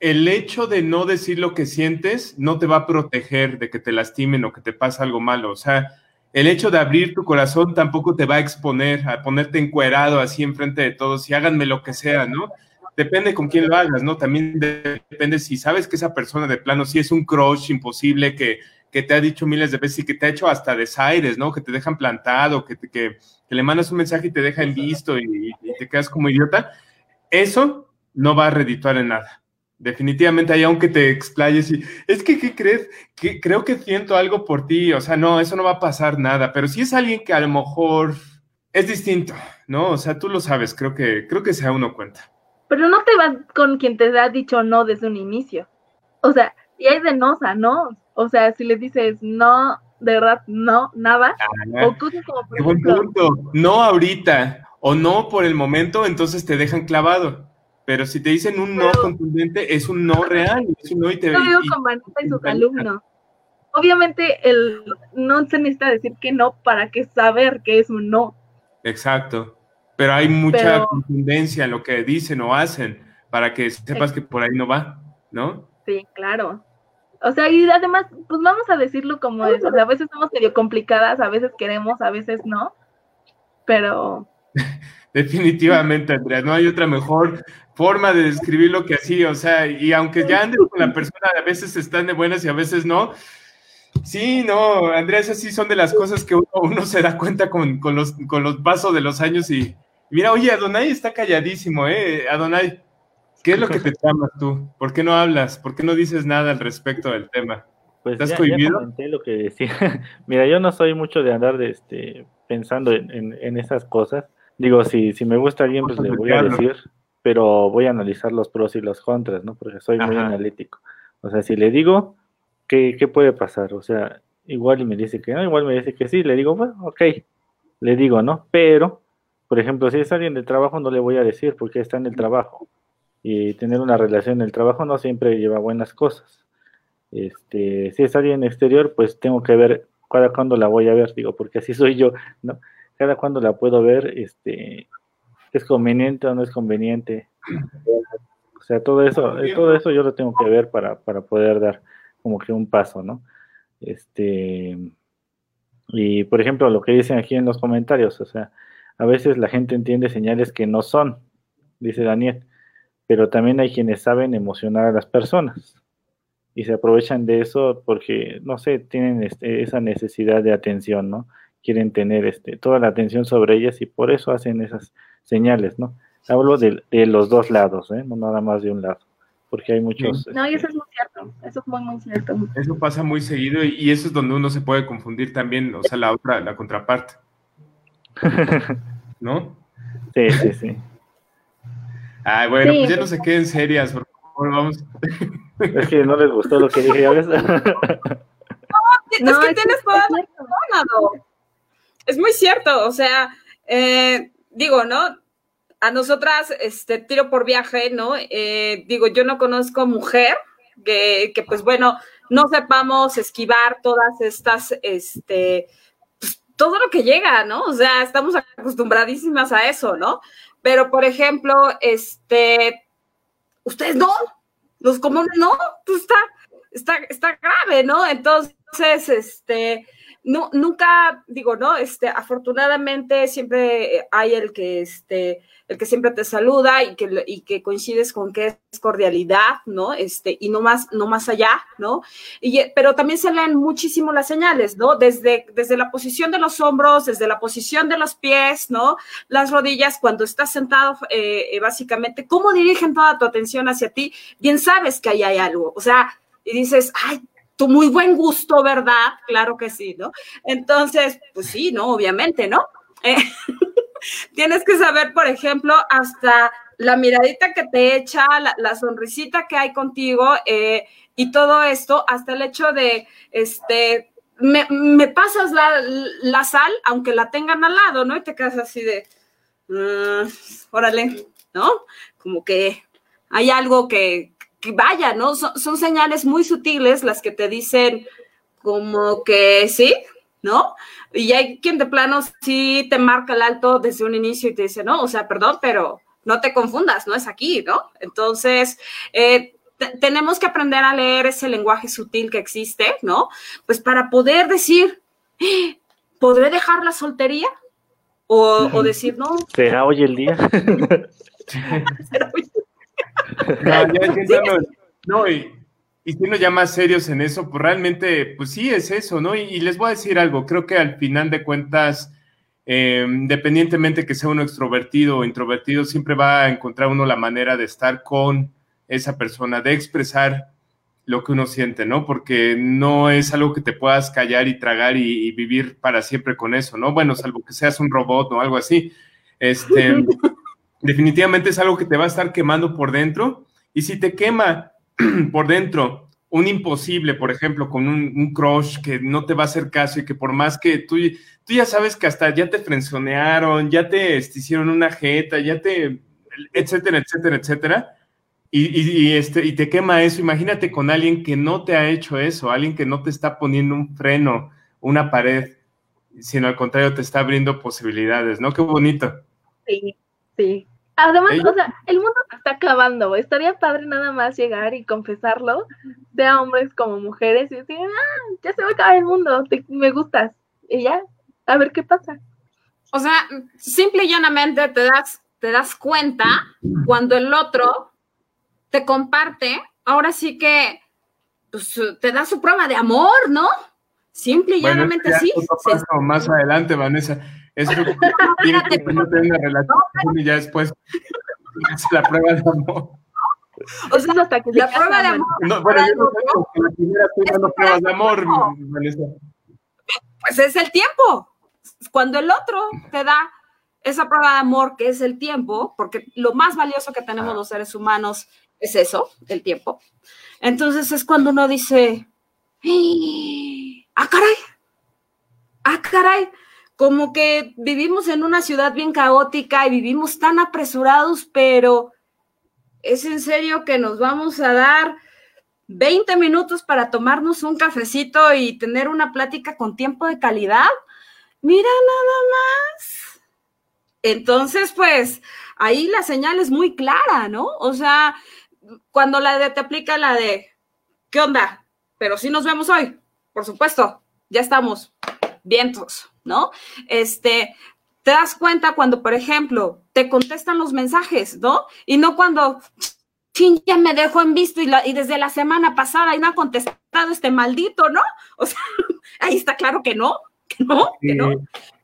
el hecho de no decir lo que sientes no te va a proteger de que te lastimen o que te pase algo malo. O sea, el hecho de abrir tu corazón tampoco te va a exponer a ponerte encuerado así enfrente de todos y háganme lo que sea, ¿no? Depende con quién lo hagas, ¿no? También depende si sabes que esa persona de plano sí es un crush imposible que, que te ha dicho miles de veces y que te ha hecho hasta desaires, ¿no? Que te dejan plantado, que, que, que le mandas un mensaje y te dejan visto y, y te quedas como idiota. Eso no va a redituar en nada. Definitivamente ahí, aunque te explayes y es que, ¿qué crees? Que creo que siento algo por ti, o sea, no, eso no va a pasar nada, pero si es alguien que a lo mejor es distinto, ¿no? O sea, tú lo sabes, creo que, creo que se da uno cuenta. Pero no te vas con quien te ha dicho no desde un inicio. O sea, y hay de no no. O sea, si le dices no, de verdad, no, nada. Ah, o cosas como por ejemplo, no ahorita, o no por el momento, entonces te dejan clavado. Pero si te dicen un no contundente, es un no real, es un no y te Yo con Vanessa y sus alumnos. Obviamente, el no se necesita decir que no para que saber que es un no. Exacto. Pero hay mucha contundencia en lo que dicen o hacen para que sepas que por ahí no va, ¿no? Sí, claro. O sea, y además, pues vamos a decirlo como es. O sea, a veces somos medio complicadas, a veces queremos, a veces no. Pero. Definitivamente, Andrea, no hay otra mejor forma de describirlo que así, o sea, y aunque ya andes con la persona, a veces están de buenas y a veces no. Sí, no, Andrea, esas sí son de las cosas que uno, se da cuenta con, los, con los pasos de los años y, mira, oye, Adonai está calladísimo, ¿eh? Adonai, ¿qué es lo que te llamas tú? ¿Por qué no hablas? ¿Por qué no dices nada al respecto del tema? Pues ¿Estás ya, cohibido? lo que decía. mira, yo no soy mucho de andar de este, pensando en, en, esas cosas. Digo, si, si me gusta alguien, pues le voy a decir pero voy a analizar los pros y los contras, ¿no? Porque soy muy analítico. O sea, si le digo, ¿qué, ¿qué, puede pasar? O sea, igual me dice que no, igual me dice que sí, le digo, bueno, ok, le digo, ¿no? Pero, por ejemplo, si es alguien de trabajo, no le voy a decir porque está en el trabajo. Y tener una relación en el trabajo no siempre lleva buenas cosas. Este, si es alguien exterior, pues tengo que ver cada cuándo la voy a ver, digo, porque así soy yo, ¿no? Cada cuándo la puedo ver, este, es conveniente o no es conveniente. O sea, todo eso, todo eso yo lo tengo que ver para, para poder dar como que un paso, ¿no? Este, y por ejemplo, lo que dicen aquí en los comentarios, o sea, A veces la gente entiende señales que no son, dice Daniel, pero también hay quienes saben emocionar a las personas y se aprovechan de eso porque, no sé, tienen este, esa necesidad de atención, ¿no? Quieren tener este, toda la atención sobre ellas y por eso hacen esas señales, ¿no? Hablo de, los dos lados, ¿eh? No nada más de un lado, porque hay muchos... No, y eso es muy cierto, eso es muy, muy cierto. Eso pasa muy seguido y, y eso es donde uno se puede confundir también, o sea, la otra, la contraparte. ¿No? Sí, sí, sí. Ay, bueno, pues ya no se queden serias, por favor, vamos. Es que no les gustó lo que dije, ¿ya ves? No, es que tienes toda la razón, Es muy cierto, o sea, eh, digo, ¿no? A nosotras, este, tiro por viaje, ¿no? Eh, digo, yo no conozco mujer que, que, pues bueno, no sepamos esquivar todas estas, este, pues, todo lo que llega, ¿no? O sea, estamos acostumbradísimas a eso, ¿no? Pero, por ejemplo, este, ustedes no, los comunes no, pues está, está, está grave, ¿no? Entonces, este, no, nunca digo, ¿no? Este, afortunadamente siempre hay el que, este, el que siempre te saluda y que, y que coincides con que es cordialidad, ¿no? Este, y no más, no más allá, ¿no? Y, pero también se leen muchísimo las señales, ¿no? Desde, desde la posición de los hombros, desde la posición de los pies, ¿no? Las rodillas, cuando estás sentado, eh, eh, básicamente, cómo dirigen toda tu atención hacia ti, bien sabes que ahí hay algo, o sea, y dices, ay, tu muy buen gusto, ¿verdad? Claro que sí, ¿no? Entonces, pues sí, ¿no? Obviamente, ¿no? Eh, tienes que saber, por ejemplo, hasta la miradita que te echa, la, sonrisita que hay contigo eh, y todo esto, hasta el hecho de, este, me, pasas la, sal, aunque la tengan al lado, ¿no? Y te quedas así de, mm, órale, ¿no? Como que hay algo que, vaya, ¿no? Son, señales muy sutiles las que te dicen como que sí, ¿no? Y hay quien de plano sí te marca el alto desde un inicio y te dice, no, o sea, perdón, pero no te confundas, no es aquí, ¿no? Entonces, eh, tenemos que aprender a leer ese lenguaje sutil que existe, ¿no? Pues para poder decir, ¿podré dejar la soltería? O, o decir, no. ¿Será hoy el día? ¿Será hoy no, y, y siendo ya más serios en eso, pues realmente, pues sí es eso, ¿no? Y, les voy a decir algo, creo que al final de cuentas, eh, independientemente que sea uno extrovertido o introvertido, siempre va a encontrar uno la manera de estar con esa persona, de expresar lo que uno siente, ¿no? Porque no es algo que te puedas callar y tragar y, y vivir para siempre con eso, ¿no? Bueno, salvo que seas un robot o algo así. Este, definitivamente es algo que te va a estar quemando por dentro. Y si te quema por dentro un imposible, por ejemplo, con un, crush que no te va a hacer caso y que por más que tú, tú ya sabes que hasta ya te frenzonearon, ya te, hicieron una jeta, ya te, etcétera, etcétera, etcétera, y, este, y te quema eso, imagínate con alguien que no te ha hecho eso, alguien que no te está poniendo un freno, una pared, sino al contrario te está abriendo posibilidades, ¿no? Qué bonito. Sí, sí. Además, o sea, el mundo se está acabando. Estaría padre nada más llegar y confesarlo, sea hombres como mujeres, y decir, ah, ya se va a acabar el mundo, me gustas. Y ya, a ver qué pasa. O sea, simple y llanamente te das, te das cuenta cuando el otro te comparte, ahora sí que pues, te da su prueba de amor, ¿no? Simple y llanamente así. Más adelante, Vanessa. Es que que no tenga relación y ya después hace la prueba de amor. O sea, hasta que la prueba de amor. No, bueno, yo no sé, que la primera estoy dando pruebas de amor, Vanessa. Pues es el tiempo. Cuando el otro te da esa prueba de amor que es el tiempo, porque lo más valioso que tenemos los seres humanos es eso, el tiempo. Entonces es cuando uno dice, ah, caray, ah, caray, como que vivimos en una ciudad bien caótica y vivimos tan apresurados, pero es en serio que nos vamos a dar 20 minutos para tomarnos un cafecito y tener una plática con tiempo de calidad. Mira nada más. Entonces, pues ahí la señal es muy clara, ¿no? O sea, cuando la de te aplica la de, ¿qué onda? Pero sí nos vemos hoy, por supuesto, ya estamos vientos, ¿no? Este, te das cuenta cuando, por ejemplo, te contestan los mensajes, ¿no? Y no cuando, chin, ya me dejó en visto y, y desde la semana pasada y no ha contestado este maldito, ¿no? O sea, ahí está claro que no, que no, que no.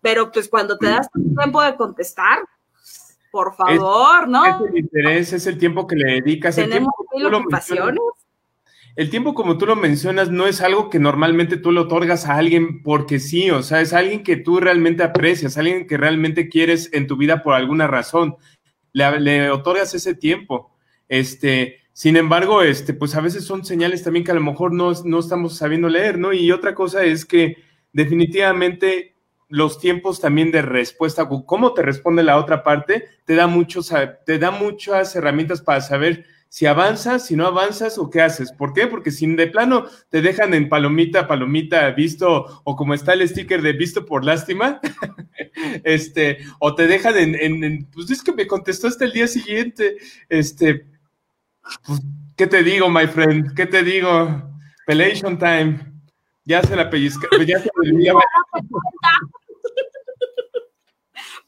Pero pues cuando te das tiempo de contestar, por favor, ¿no? Es el interés, es el tiempo que le dedicas. Tenemos el tiempo, ocupaciones. El tiempo, como tú lo mencionas, no es algo que normalmente tú le otorgas a alguien porque sí, o sea, es alguien que tú realmente aprecias, alguien que realmente quieres en tu vida por alguna razón. Le, le otorgas ese tiempo. Este, sin embargo, este, pues a veces son señales también que a lo mejor no, no estamos sabiendo leer, ¿no? Y otra cosa es que definitivamente los tiempos también de respuesta, cómo te responde la otra parte, te da, muchos, te da muchas herramientas para saber si avanzas, si no avanzas o qué haces. ¿Por qué? Porque si de plano te dejan en palomita, palomita, visto, o como está el sticker de visto por lástima, este, o te dejan en, pues es que me contestó hasta el día siguiente, este, pues, ¿qué te digo, my friend? ¿Qué te digo? Pelation time. Ya se la pellizca, ya se la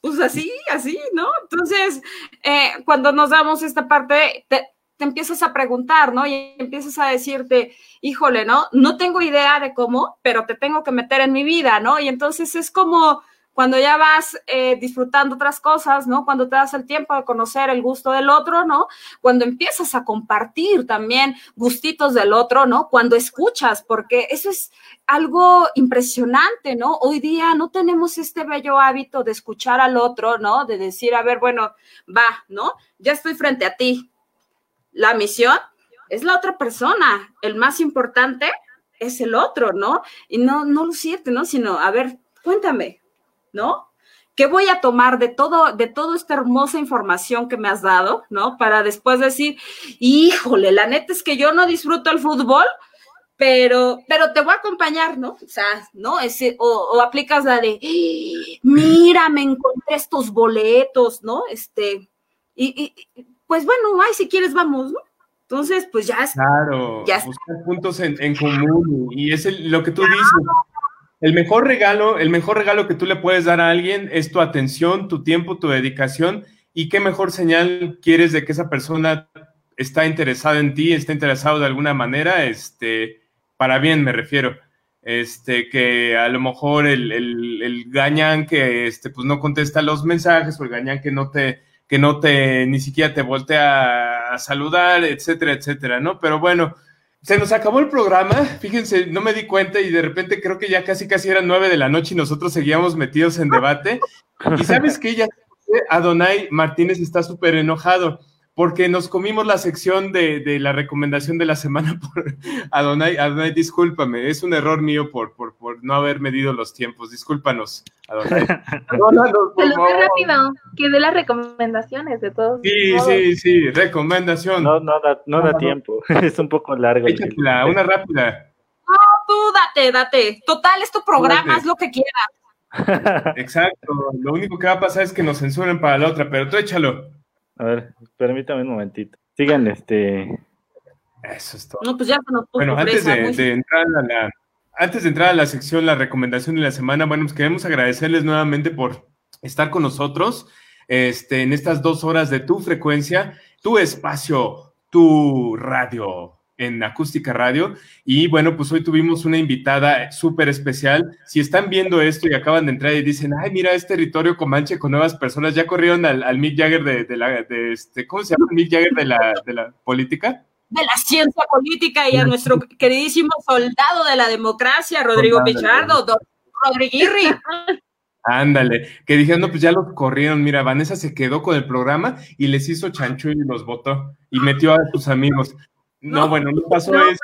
Pues así, así, ¿no? Entonces, eh, cuando nos damos esta parte, te, te empiezas a preguntar, ¿no? Y empiezas a decirte, híjole, ¿no? No tengo idea de cómo, pero te tengo que meter en mi vida, ¿no? Y entonces es como cuando ya vas eh, disfrutando otras cosas, ¿no? Cuando te das el tiempo de conocer el gusto del otro, ¿no? Cuando empiezas a compartir también gustitos del otro, ¿no? Cuando escuchas, porque eso es algo impresionante, ¿no? Hoy día no tenemos este bello hábito de escuchar al otro, ¿no? De decir, a ver, bueno, va, ¿no? Ya estoy frente a ti, la misión es la otra persona, el más importante es el otro, ¿no? Y no, no lucirte, ¿no? Sino, a ver, cuéntame, ¿no? ¿Qué voy a tomar de todo, de toda esta hermosa información que me has dado, ¿no? Para después decir, híjole, la neta es que yo no disfruto el fútbol, pero, pero te voy a acompañar, ¿no? O sea, ¿no? O, aplicas la de, mira, me encontré estos boletos, ¿no? Este, y, y pues bueno, ay, si quieres vamos, ¿no? Entonces, pues ya está. Claro, ya buscar puntos en, común y es lo que tú dices. El mejor regalo, el mejor regalo que tú le puedes dar a alguien es tu atención, tu tiempo, tu dedicación y qué mejor señal quieres de que esa persona está interesada en ti, está interesado de alguna manera, este, para bien me refiero. Este, que a lo mejor el, el, el gañán que este, pues no contesta los mensajes o el gañán que no te que no te, ni siquiera te voltea a saludar, etcétera, etcétera, ¿no? Pero bueno, se nos acabó el programa, fíjense, no me di cuenta y de repente creo que ya casi casi eran nueve de la noche y nosotros seguíamos metidos en debate. Y sabes que ya Adonai Martínez está súper enojado porque nos comimos la sección de, de, la recomendación de la semana por Adonai. Adonai, discúlpame, es un error mío por, por, por no haber medido los tiempos. Discúlpanos, Adonai. Te lo rápido, que dé las recomendaciones de todos. Sí, sí, sí, recomendación. No, no da, no da tiempo, es un poco largo. Échatela, una rápida. No, tú date, date. Total, es tu programa, haz lo que quieras. Exacto, lo único que va a pasar es que nos censuren para la otra, pero tú échalo. A ver, permítame un momentito. Sigan este. Eso es todo. No, pues ya Bueno, antes de, entrar a la, antes de entrar a la sección, la recomendación de la semana, bueno, pues queremos agradecerles nuevamente por estar con nosotros este, en estas dos horas de tu frecuencia, tu espacio, tu radio en Acústica Radio. Y bueno, pues hoy tuvimos una invitada súper especial. Si están viendo esto y acaban de entrar y dicen, ay, mira, es territorio Comanche con nuevas personas, ya corrieron al, Mick Jagger de, la, de este, ¿cómo se llama? Mick Jagger de la, de la política. De la ciencia política y a nuestro queridísimo soldado de la democracia, Rodrigo Pichardo, Rodriguirri. Ándale, que dijeron, no, pues ya lo corrieron. Mira, Vanessa se quedó con el programa y les hizo chancho y los votó y metió a sus amigos. No, bueno, no pasó eso.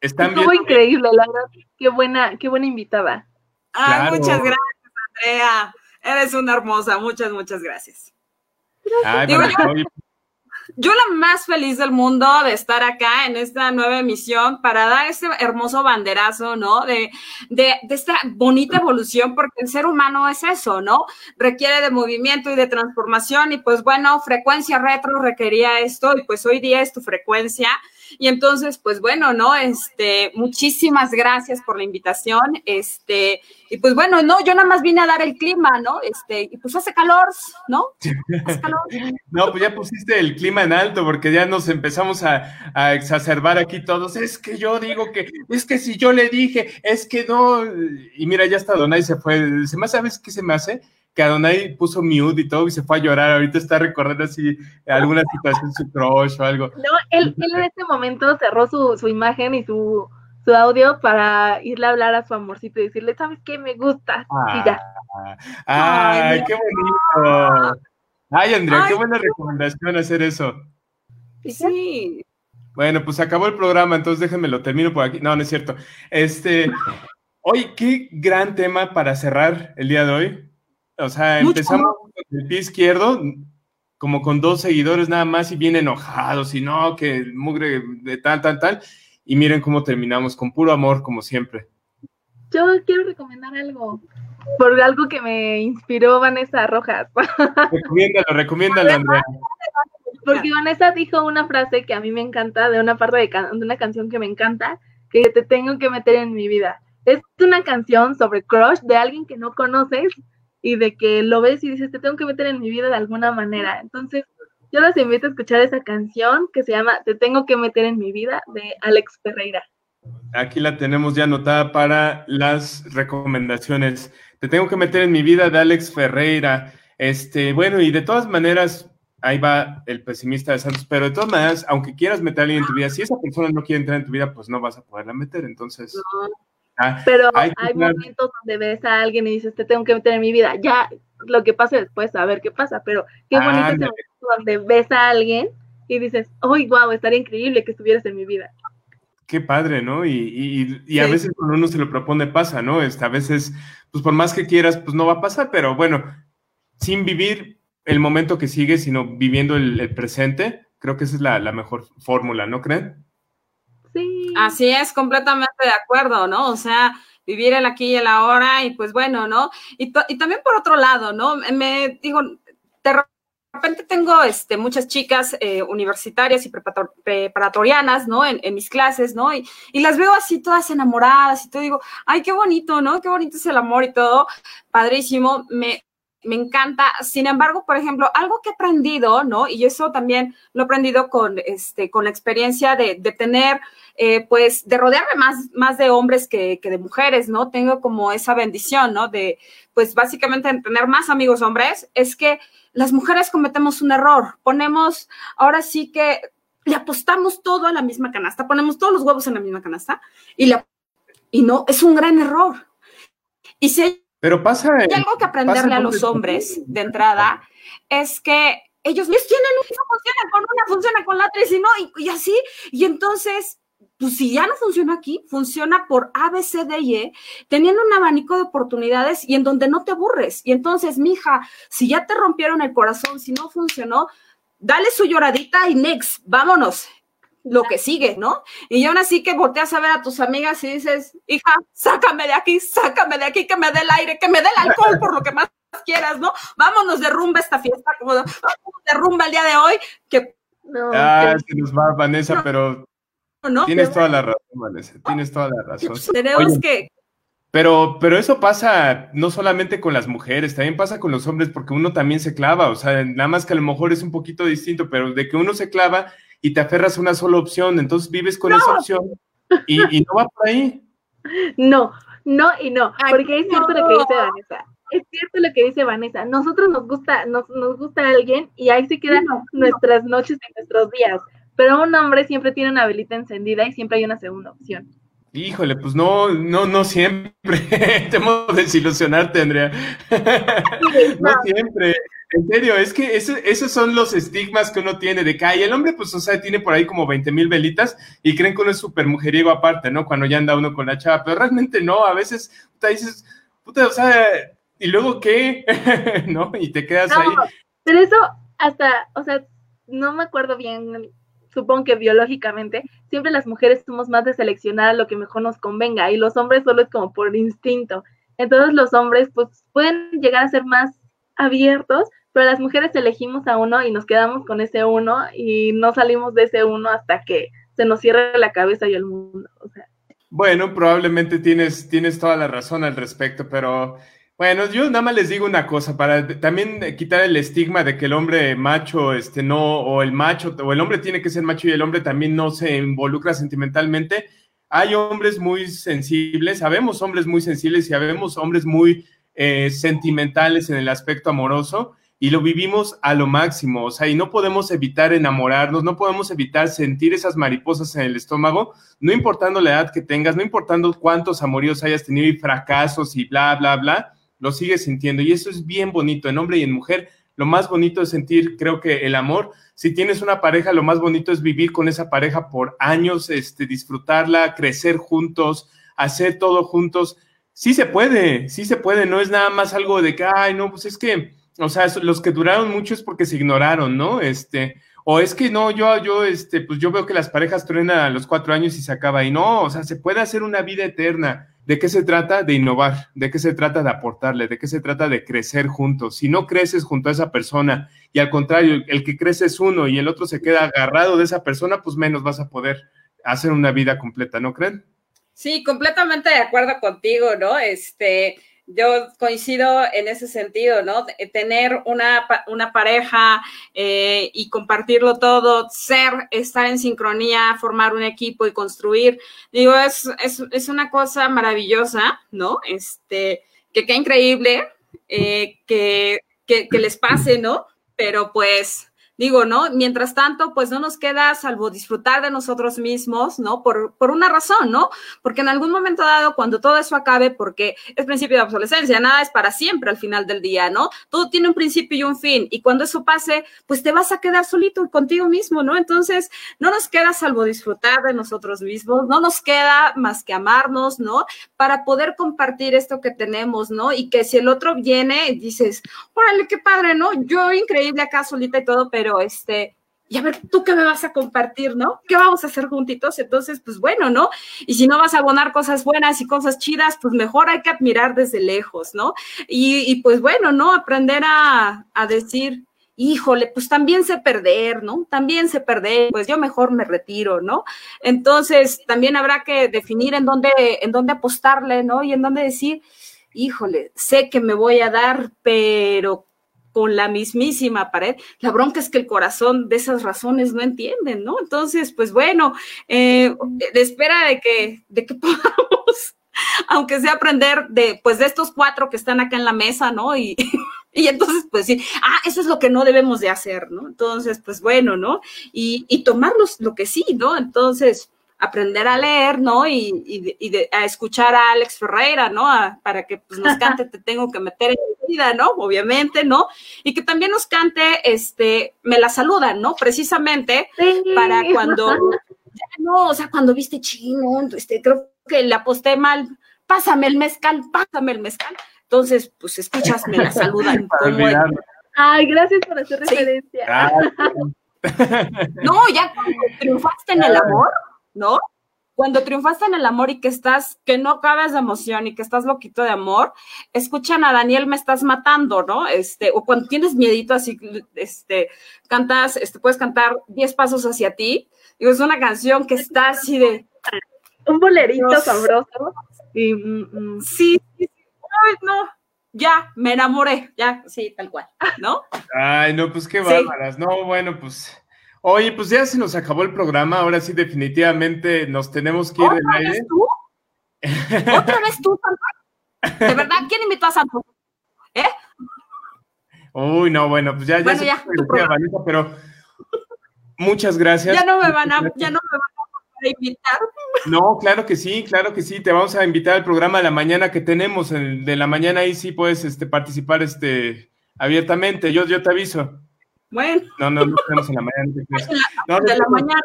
Están estuvo increíble, la verdad. Qué buena, qué buena invitada. Ay, muchas gracias, Andrea. Eres una hermosa. Muchas, muchas gracias. yo, la más feliz del mundo de estar acá en esta nueva emisión para dar este hermoso banderazo, ¿no? De, de, de, esta bonita evolución, porque el ser humano es eso, ¿no? Requiere de movimiento y de transformación y pues bueno, frecuencia retro requería esto y pues hoy día es tu frecuencia. Y entonces, pues bueno, ¿no? Este, muchísimas gracias por la invitación. Este, y pues bueno, no, yo nada más vine a dar el clima, ¿no? Este, y pues hace calor, ¿no? Hace calor. no, pues ya pusiste el clima en alto porque ya nos empezamos a, exacerbar aquí todos. Es que yo digo que, es que si yo le dije, es que no. Y mira, ya hasta Donay se fue. ¿Se me sabes qué se me hace? Que Adonai puso mute y todo y se fue a llorar. Ahorita está recordando así alguna situación, su crush o algo. No, él, él en este momento cerró su, su imagen y su, su, audio para irle a hablar a su amorcito y decirle, ¿sabes qué? Me gusta. y ya. ¡Ay, qué bonito! Ay, Andrea, qué buena recomendación hacer eso. Sí. Bueno, pues acabó el programa, entonces déjenme lo termino por aquí. No, no es cierto. Este, hoy, qué gran tema para cerrar el día de hoy. O sea, empezamos con el pie izquierdo, como con dos seguidores nada más y bien enojados y no, que el mugre de tal, tal, tal. Y miren cómo terminamos, con puro amor, como siempre. Yo quiero recomendar algo, por algo que me inspiró Vanessa Rojas. Recomiéndalo, recomiéndalo, Andrea. Porque Vanessa dijo una frase que a mí me encanta, de una parte de, de una canción que me encanta, que te tengo que meter en mi vida. Es una canción sobre crush de alguien que no conoces, y de que lo ves y dices, te tengo que meter en mi vida de alguna manera. Entonces, yo los invito a escuchar esa canción que se llama Te tengo que meter en mi vida de Alex Ferreira. Aquí la tenemos ya anotada para las recomendaciones. Te tengo que meter en mi vida de Alex Ferreira. Este, bueno, y de todas maneras, ahí va el pesimista de Santos, pero de todas maneras, aunque quieras meter a alguien en tu vida, si esa persona no quiere entrar en tu vida, pues no vas a poderla meter. Entonces, Ah, pero hay, momentos donde ves a alguien y dices, te tengo que meter en mi vida. Ya, lo que pase después, a ver qué pasa. Pero qué bonito es el momento donde ves a alguien y dices, ¡oh, wow! Estaría increíble que estuvieras en mi vida. Qué padre, ¿no? Y, y, y a veces cuando uno se lo propone pasa, ¿no? Este, a veces, pues por más que quieras, pues no va a pasar, pero bueno, sin vivir el momento que sigue, sino viviendo el, presente, creo que esa es la, la mejor fórmula, ¿no creen? Así es, completamente de acuerdo, ¿no? O sea, vivir el aquí y el ahora y pues bueno, ¿no? Y, y también por otro lado, ¿no? Me digo, de repente tengo este, muchas chicas eh, universitarias y preparatorianas, ¿no? En, en, mis clases, ¿no? Y, y, las veo así todas enamoradas y todo, digo, ay, qué bonito, ¿no? Qué bonito es el amor y todo, padrísimo. Me, me encanta. Sin embargo, por ejemplo, algo que he aprendido, ¿no? Y eso también lo he aprendido con, este, con la experiencia de, tener, eh, pues, de rodearme más, más de hombres que, de mujeres, ¿no? Tengo como esa bendición, ¿no? De, pues, básicamente tener más amigos hombres, es que las mujeres cometemos un error. Ponemos, ahora sí que le apostamos todo a la misma canasta, ponemos todos los huevos en la misma canasta y, la, y no, es un gran error. Y si pero pasa. Y algo que aprenderle a los hombres de entrada es que ellos les tienen una funciona con una, funciona con la otra, y si no, y, así. Y entonces, pues si ya no funciona aquí, funciona por A, B, C, D y E, teniendo un abanico de oportunidades y en donde no te aburres. Y entonces, mija, si ya te rompieron el corazón, si no funcionó, dale su lloradita y next, vámonos lo que sigue, ¿no? Y aún así que volteas a ver a tus amigas y dices, hija, sácame de aquí, sácame de aquí, que me dé el aire, que me dé el alcohol por lo que más quieras, ¿no? Vámonos de rumba esta fiesta, como vámonos de rumba el día de hoy, que... No, ah, se nos va Vanessa, pero no, tienes toda la razón, Vanessa, tienes toda la razón. Tenemos que... Pero, pero eso pasa no solamente con las mujeres, también pasa con los hombres, porque uno también se clava, o sea, nada más que a lo mejor es un poquito distinto, pero de que uno se clava y te aferras a una sola opción, entonces vives con esa opción y, y, no va por ahí. No, no y no, porque es cierto lo que dice Vanessa. Es cierto lo que dice Vanessa. Nosotros nos gusta, nos, nos gusta alguien y ahí se quedan nuestras noches y nuestros días. Pero un hombre siempre tiene una velita encendida y siempre hay una segunda opción. Híjole, pues no, no, no siempre. Temo desilusionarte, Andrea. no siempre. En serio, es que esos son los estigmas que uno tiene de que, ay, el hombre, pues, o sea, tiene por ahí como 20 mil velitas y creen que uno es súper mujeriego aparte, ¿no? Cuando ya anda uno con la chava, pero realmente no, a veces, puta, dices, puta, o sea, ¿y luego qué? ¿No? Y te quedas ahí. Pero eso, hasta, o sea, no me acuerdo bien, supongo que biológicamente, siempre las mujeres somos más de seleccionar lo que mejor nos convenga y los hombres solo es como por instinto. Entonces los hombres, pues, pueden llegar a ser más abiertos, pero las mujeres elegimos a uno y nos quedamos con ese uno y no salimos de ese uno hasta que se nos cierra la cabeza y el mundo. O sea. Bueno, probablemente tienes, tienes toda la razón al respecto, pero bueno, yo nada más les digo una cosa, para también quitar el estigma de que el hombre macho, este, no, o el macho, o el hombre tiene que ser macho y el hombre también no se involucra sentimentalmente. Hay hombres muy sensibles, sabemos hombres muy sensibles y sabemos hombres muy eh, sentimentales en el aspecto amoroso y lo vivimos a lo máximo, o sea, y no podemos evitar enamorarnos, no podemos evitar sentir esas mariposas en el estómago, no importando la edad que tengas, no importando cuántos amoríos hayas tenido y fracasos y bla, bla, bla, lo sigues sintiendo y eso es bien bonito en hombre y en mujer. Lo más bonito es sentir, creo que el amor. Si tienes una pareja, lo más bonito es vivir con esa pareja por años, este, disfrutarla, crecer juntos, hacer todo juntos. Sí se puede, sí se puede, no es nada más algo de que, ay, no, pues es que o sea, los que duraron mucho es porque se ignoraron, ¿no? Este, o es que no, yo, yo, este, pues yo veo que las parejas truenan a los cuatro años y se acaba y no, o sea, se puede hacer una vida eterna. ¿De qué se trata? De innovar, de qué se trata de aportarle, de qué se trata de crecer juntos. Si no creces junto a esa persona y al contrario, el que crece es uno y el otro se queda agarrado de esa persona, pues menos vas a poder hacer una vida completa, ¿no creen? Sí, completamente de acuerdo contigo, ¿no? Este, yo coincido en ese sentido, ¿no? Tener una, una pareja eh, y compartirlo todo, ser, estar en sincronía, formar un equipo y construir, digo, es, es, es una cosa maravillosa, ¿no? Este, que qué increíble eh, que, que, que les pase, ¿no? Pero pues digo, ¿no? Mientras tanto, pues no nos queda salvo disfrutar de nosotros mismos, ¿no? Por, por una razón, ¿no? Porque en algún momento dado, cuando todo eso acabe, porque es principio de obsolescencia, nada es para siempre al final del día, ¿no? Todo tiene un principio y un fin, y cuando eso pase, pues te vas a quedar solito contigo mismo, ¿no? Entonces, no nos queda salvo disfrutar de nosotros mismos, no nos queda más que amarnos, ¿no? Para poder compartir esto que tenemos, ¿no? Y que si el otro viene, dices, órale, qué padre, ¿no? Yo increíble acá solita y todo, pero pero este, y a ver, ¿tú qué me vas a compartir, no? ¿Qué vamos a hacer juntitos? Entonces, pues bueno, ¿no? Y si no vas a abonar cosas buenas y cosas chidas, pues mejor hay que admirar desde lejos, ¿no? Y, pues bueno, ¿no? Aprender a, a, decir, híjole, pues también sé perder, ¿no? También sé perder, pues yo mejor me retiro, ¿no? Entonces, también habrá que definir en dónde, en dónde apostarle, ¿no? Y en dónde decir, híjole, sé que me voy a dar, pero con la mismísima pared. La bronca es que el corazón de esas razones no entienden, ¿no? Entonces, pues bueno, eh, de espera de que, de que podamos, aunque sea aprender de, pues de estos cuatro que están acá en la mesa, ¿no? Y, y entonces, pues sí, ah, eso es lo que no debemos de hacer, ¿no? Entonces, pues bueno, ¿no? Y, y tomarlos lo que sí, ¿no? Entonces, aprender a leer, ¿no? Y, y, de, a escuchar a Alex Ferreira, ¿no? para que pues, nos cante Te tengo que meter en mi vida, ¿no? Obviamente, ¿no? Y que también nos cante, este, me la saludan, ¿no? Precisamente para cuando, ya no, o sea, cuando viste chino, este, creo que le aposté mal, pásame el mezcal, pásame el mezcal. Entonces, pues escuchas, me la saludan. Ay, gracias por hacer referencia. no, ya cuando triunfaste en el amor, ¿no? Cuando triunfaste en el amor y que estás, que no acabas de emoción y que estás loquito de amor, escuchan a Daniel, me estás matando, ¿no? Este, o cuando tienes miedito así, este, cantas, este, puedes cantar 10 pasos hacia ti. Digo, es una canción que está así de. Un bolerito sabroso. Y, mm, mm. Sí, sí, sí. Ay, no, ya, me enamoré, ya, sí, tal cual, ¿no? Ay, no, pues qué bárbaras. No, bueno, pues Oye, pues ya se nos acabó el programa, ahora sí definitivamente nos tenemos que ir del aire. Vez tú? ¿Otra vez tú, Santo? ¿De verdad? ¿Quién invitó a Santo? ¿Eh? Uy, no, bueno, pues ya, ya, bueno, ya Vanessa, pero muchas gracias. Ya no me van a, ya no me van a invitar. No, claro que sí, claro que sí. Te vamos a invitar al programa de la mañana que tenemos. El de la mañana ahí sí puedes este, participar este, abiertamente. Yo, yo te aviso. Bueno. No, no, no tenemos en la mañana. No, de la mañana.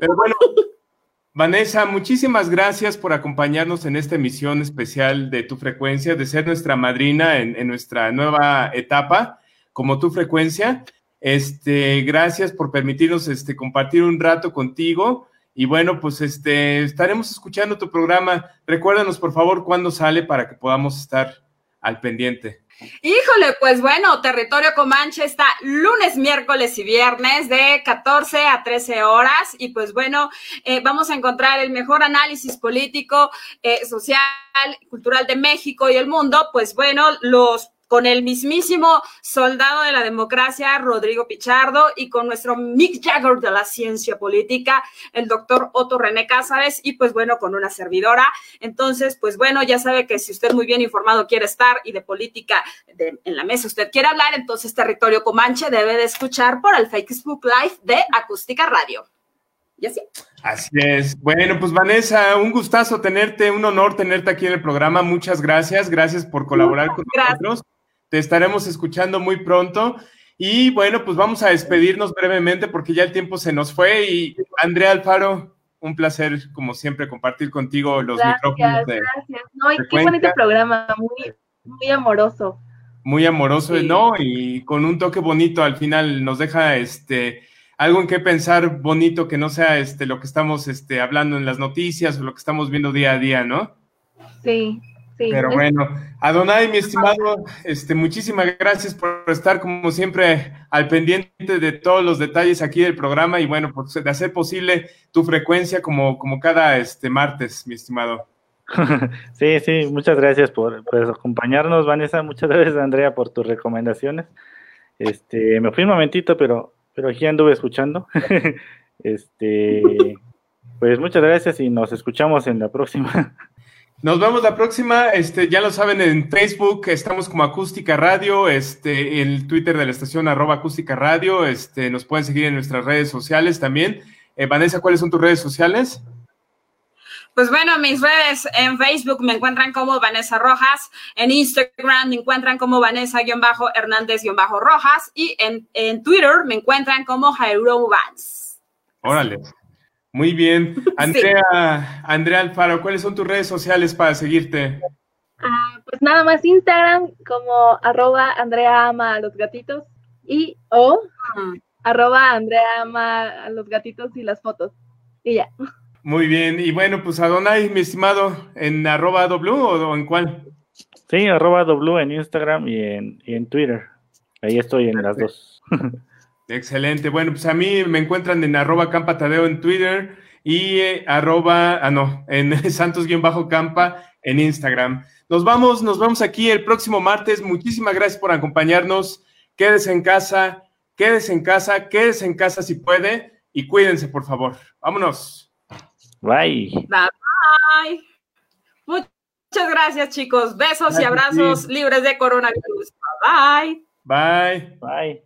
Pero bueno, Vanessa, muchísimas gracias por acompañarnos en esta emisión especial de Tu Frecuencia, de ser nuestra madrina en, nuestra nueva etapa como Tu Frecuencia. Este, gracias por permitirnos este, compartir un rato contigo. Y bueno, pues este, estaremos escuchando tu programa. Recuérdanos, por favor, cuándo sale para que podamos estar al pendiente. Híjole, pues bueno, Territorio Comanche está lunes, miércoles y viernes de 14 a 13 horas y pues bueno, eh, vamos a encontrar el mejor análisis político, eh, social, cultural de México y el mundo, pues bueno, los con el mismísimo soldado de la democracia, Rodrigo Pichardo, y con nuestro Mick Jagger de la ciencia política, el doctor Otto René Cázares, y pues bueno, con una servidora. Entonces, pues bueno, ya sabe que si usted muy bien informado quiere estar y de política en la mesa usted quiere hablar, entonces Territorio Comanche debe de escuchar por el Facebook Live de Acústica Radio. Y así. Así es. Bueno, pues Vanessa, un gustazo tenerte, un honor tenerte aquí en el programa. Muchas gracias. Gracias por colaborar con nosotros. Te estaremos escuchando muy pronto. Y bueno, pues vamos a despedirnos brevemente porque ya el tiempo se nos fue. Y Andrea Alfaro, un placer, como siempre, compartir contigo los micrófonos. De gracias. No, qué bonito programa, muy, muy amoroso. Muy amoroso, ¿no? Y con un toque bonito al final nos deja este algo en qué pensar bonito que no sea este lo que estamos este, hablando en las noticias o lo que estamos viendo día a día, ¿no? Sí, pero bueno, Adonai, mi estimado, este, muchísimas gracias por estar como siempre al pendiente de todos los detalles aquí del programa y bueno, pues de hacer posible tu frecuencia como, como cada este martes, mi estimado. Sí, sí, muchas gracias por, acompañarnos, Vanessa, muchas gracias, Andrea, por tus recomendaciones. Este, me fui un momentito, pero, pero aquí anduve escuchando. Este, pues muchas gracias y nos escuchamos en la próxima. Nos vemos la próxima. Este, ya lo saben, en Facebook estamos como Acústica Radio, este, el Twitter de la estación arroba acústica radio. Este, nos pueden seguir en nuestras redes sociales también. Eh, Vanessa, ¿cuáles son tus redes sociales? Pues bueno, mis redes en Facebook me encuentran como Vanessa Rojas, en Instagram me encuentran como Vanessa-Hernández-Rojas y en, en, Twitter me encuentran como Jairo Vance. Órale. Muy bien. Andrea, Andrea Alfaro, ¿cuáles son tus redes sociales para seguirte? Ah, pues nada más Instagram como arroba Andrea ama a los gatitos y o arroba Andrea ama a los gatitos y las fotos. Y ya. Muy bien. Y bueno, pues Adonai, mi estimado, ¿en arroba W o en cuál? Sí, arroba W en Instagram y en, y en Twitter. Ahí estoy en las dos. Excelente. Bueno, pues a mí me encuentran en arroba campatadeo en Twitter y eh, arroba, ah no, en santos-campa en Instagram. Nos vamos, nos vamos aquí el próximo martes. Muchísimas gracias por acompañarnos. Quédese en casa, quédese en casa, quédese en casa si puede y cuídense, por favor. Vámonos. Bye. Bye. bye. Muchas gracias, chicos. Besos y abrazos libres de coronavirus. Bye. Bye. Bye.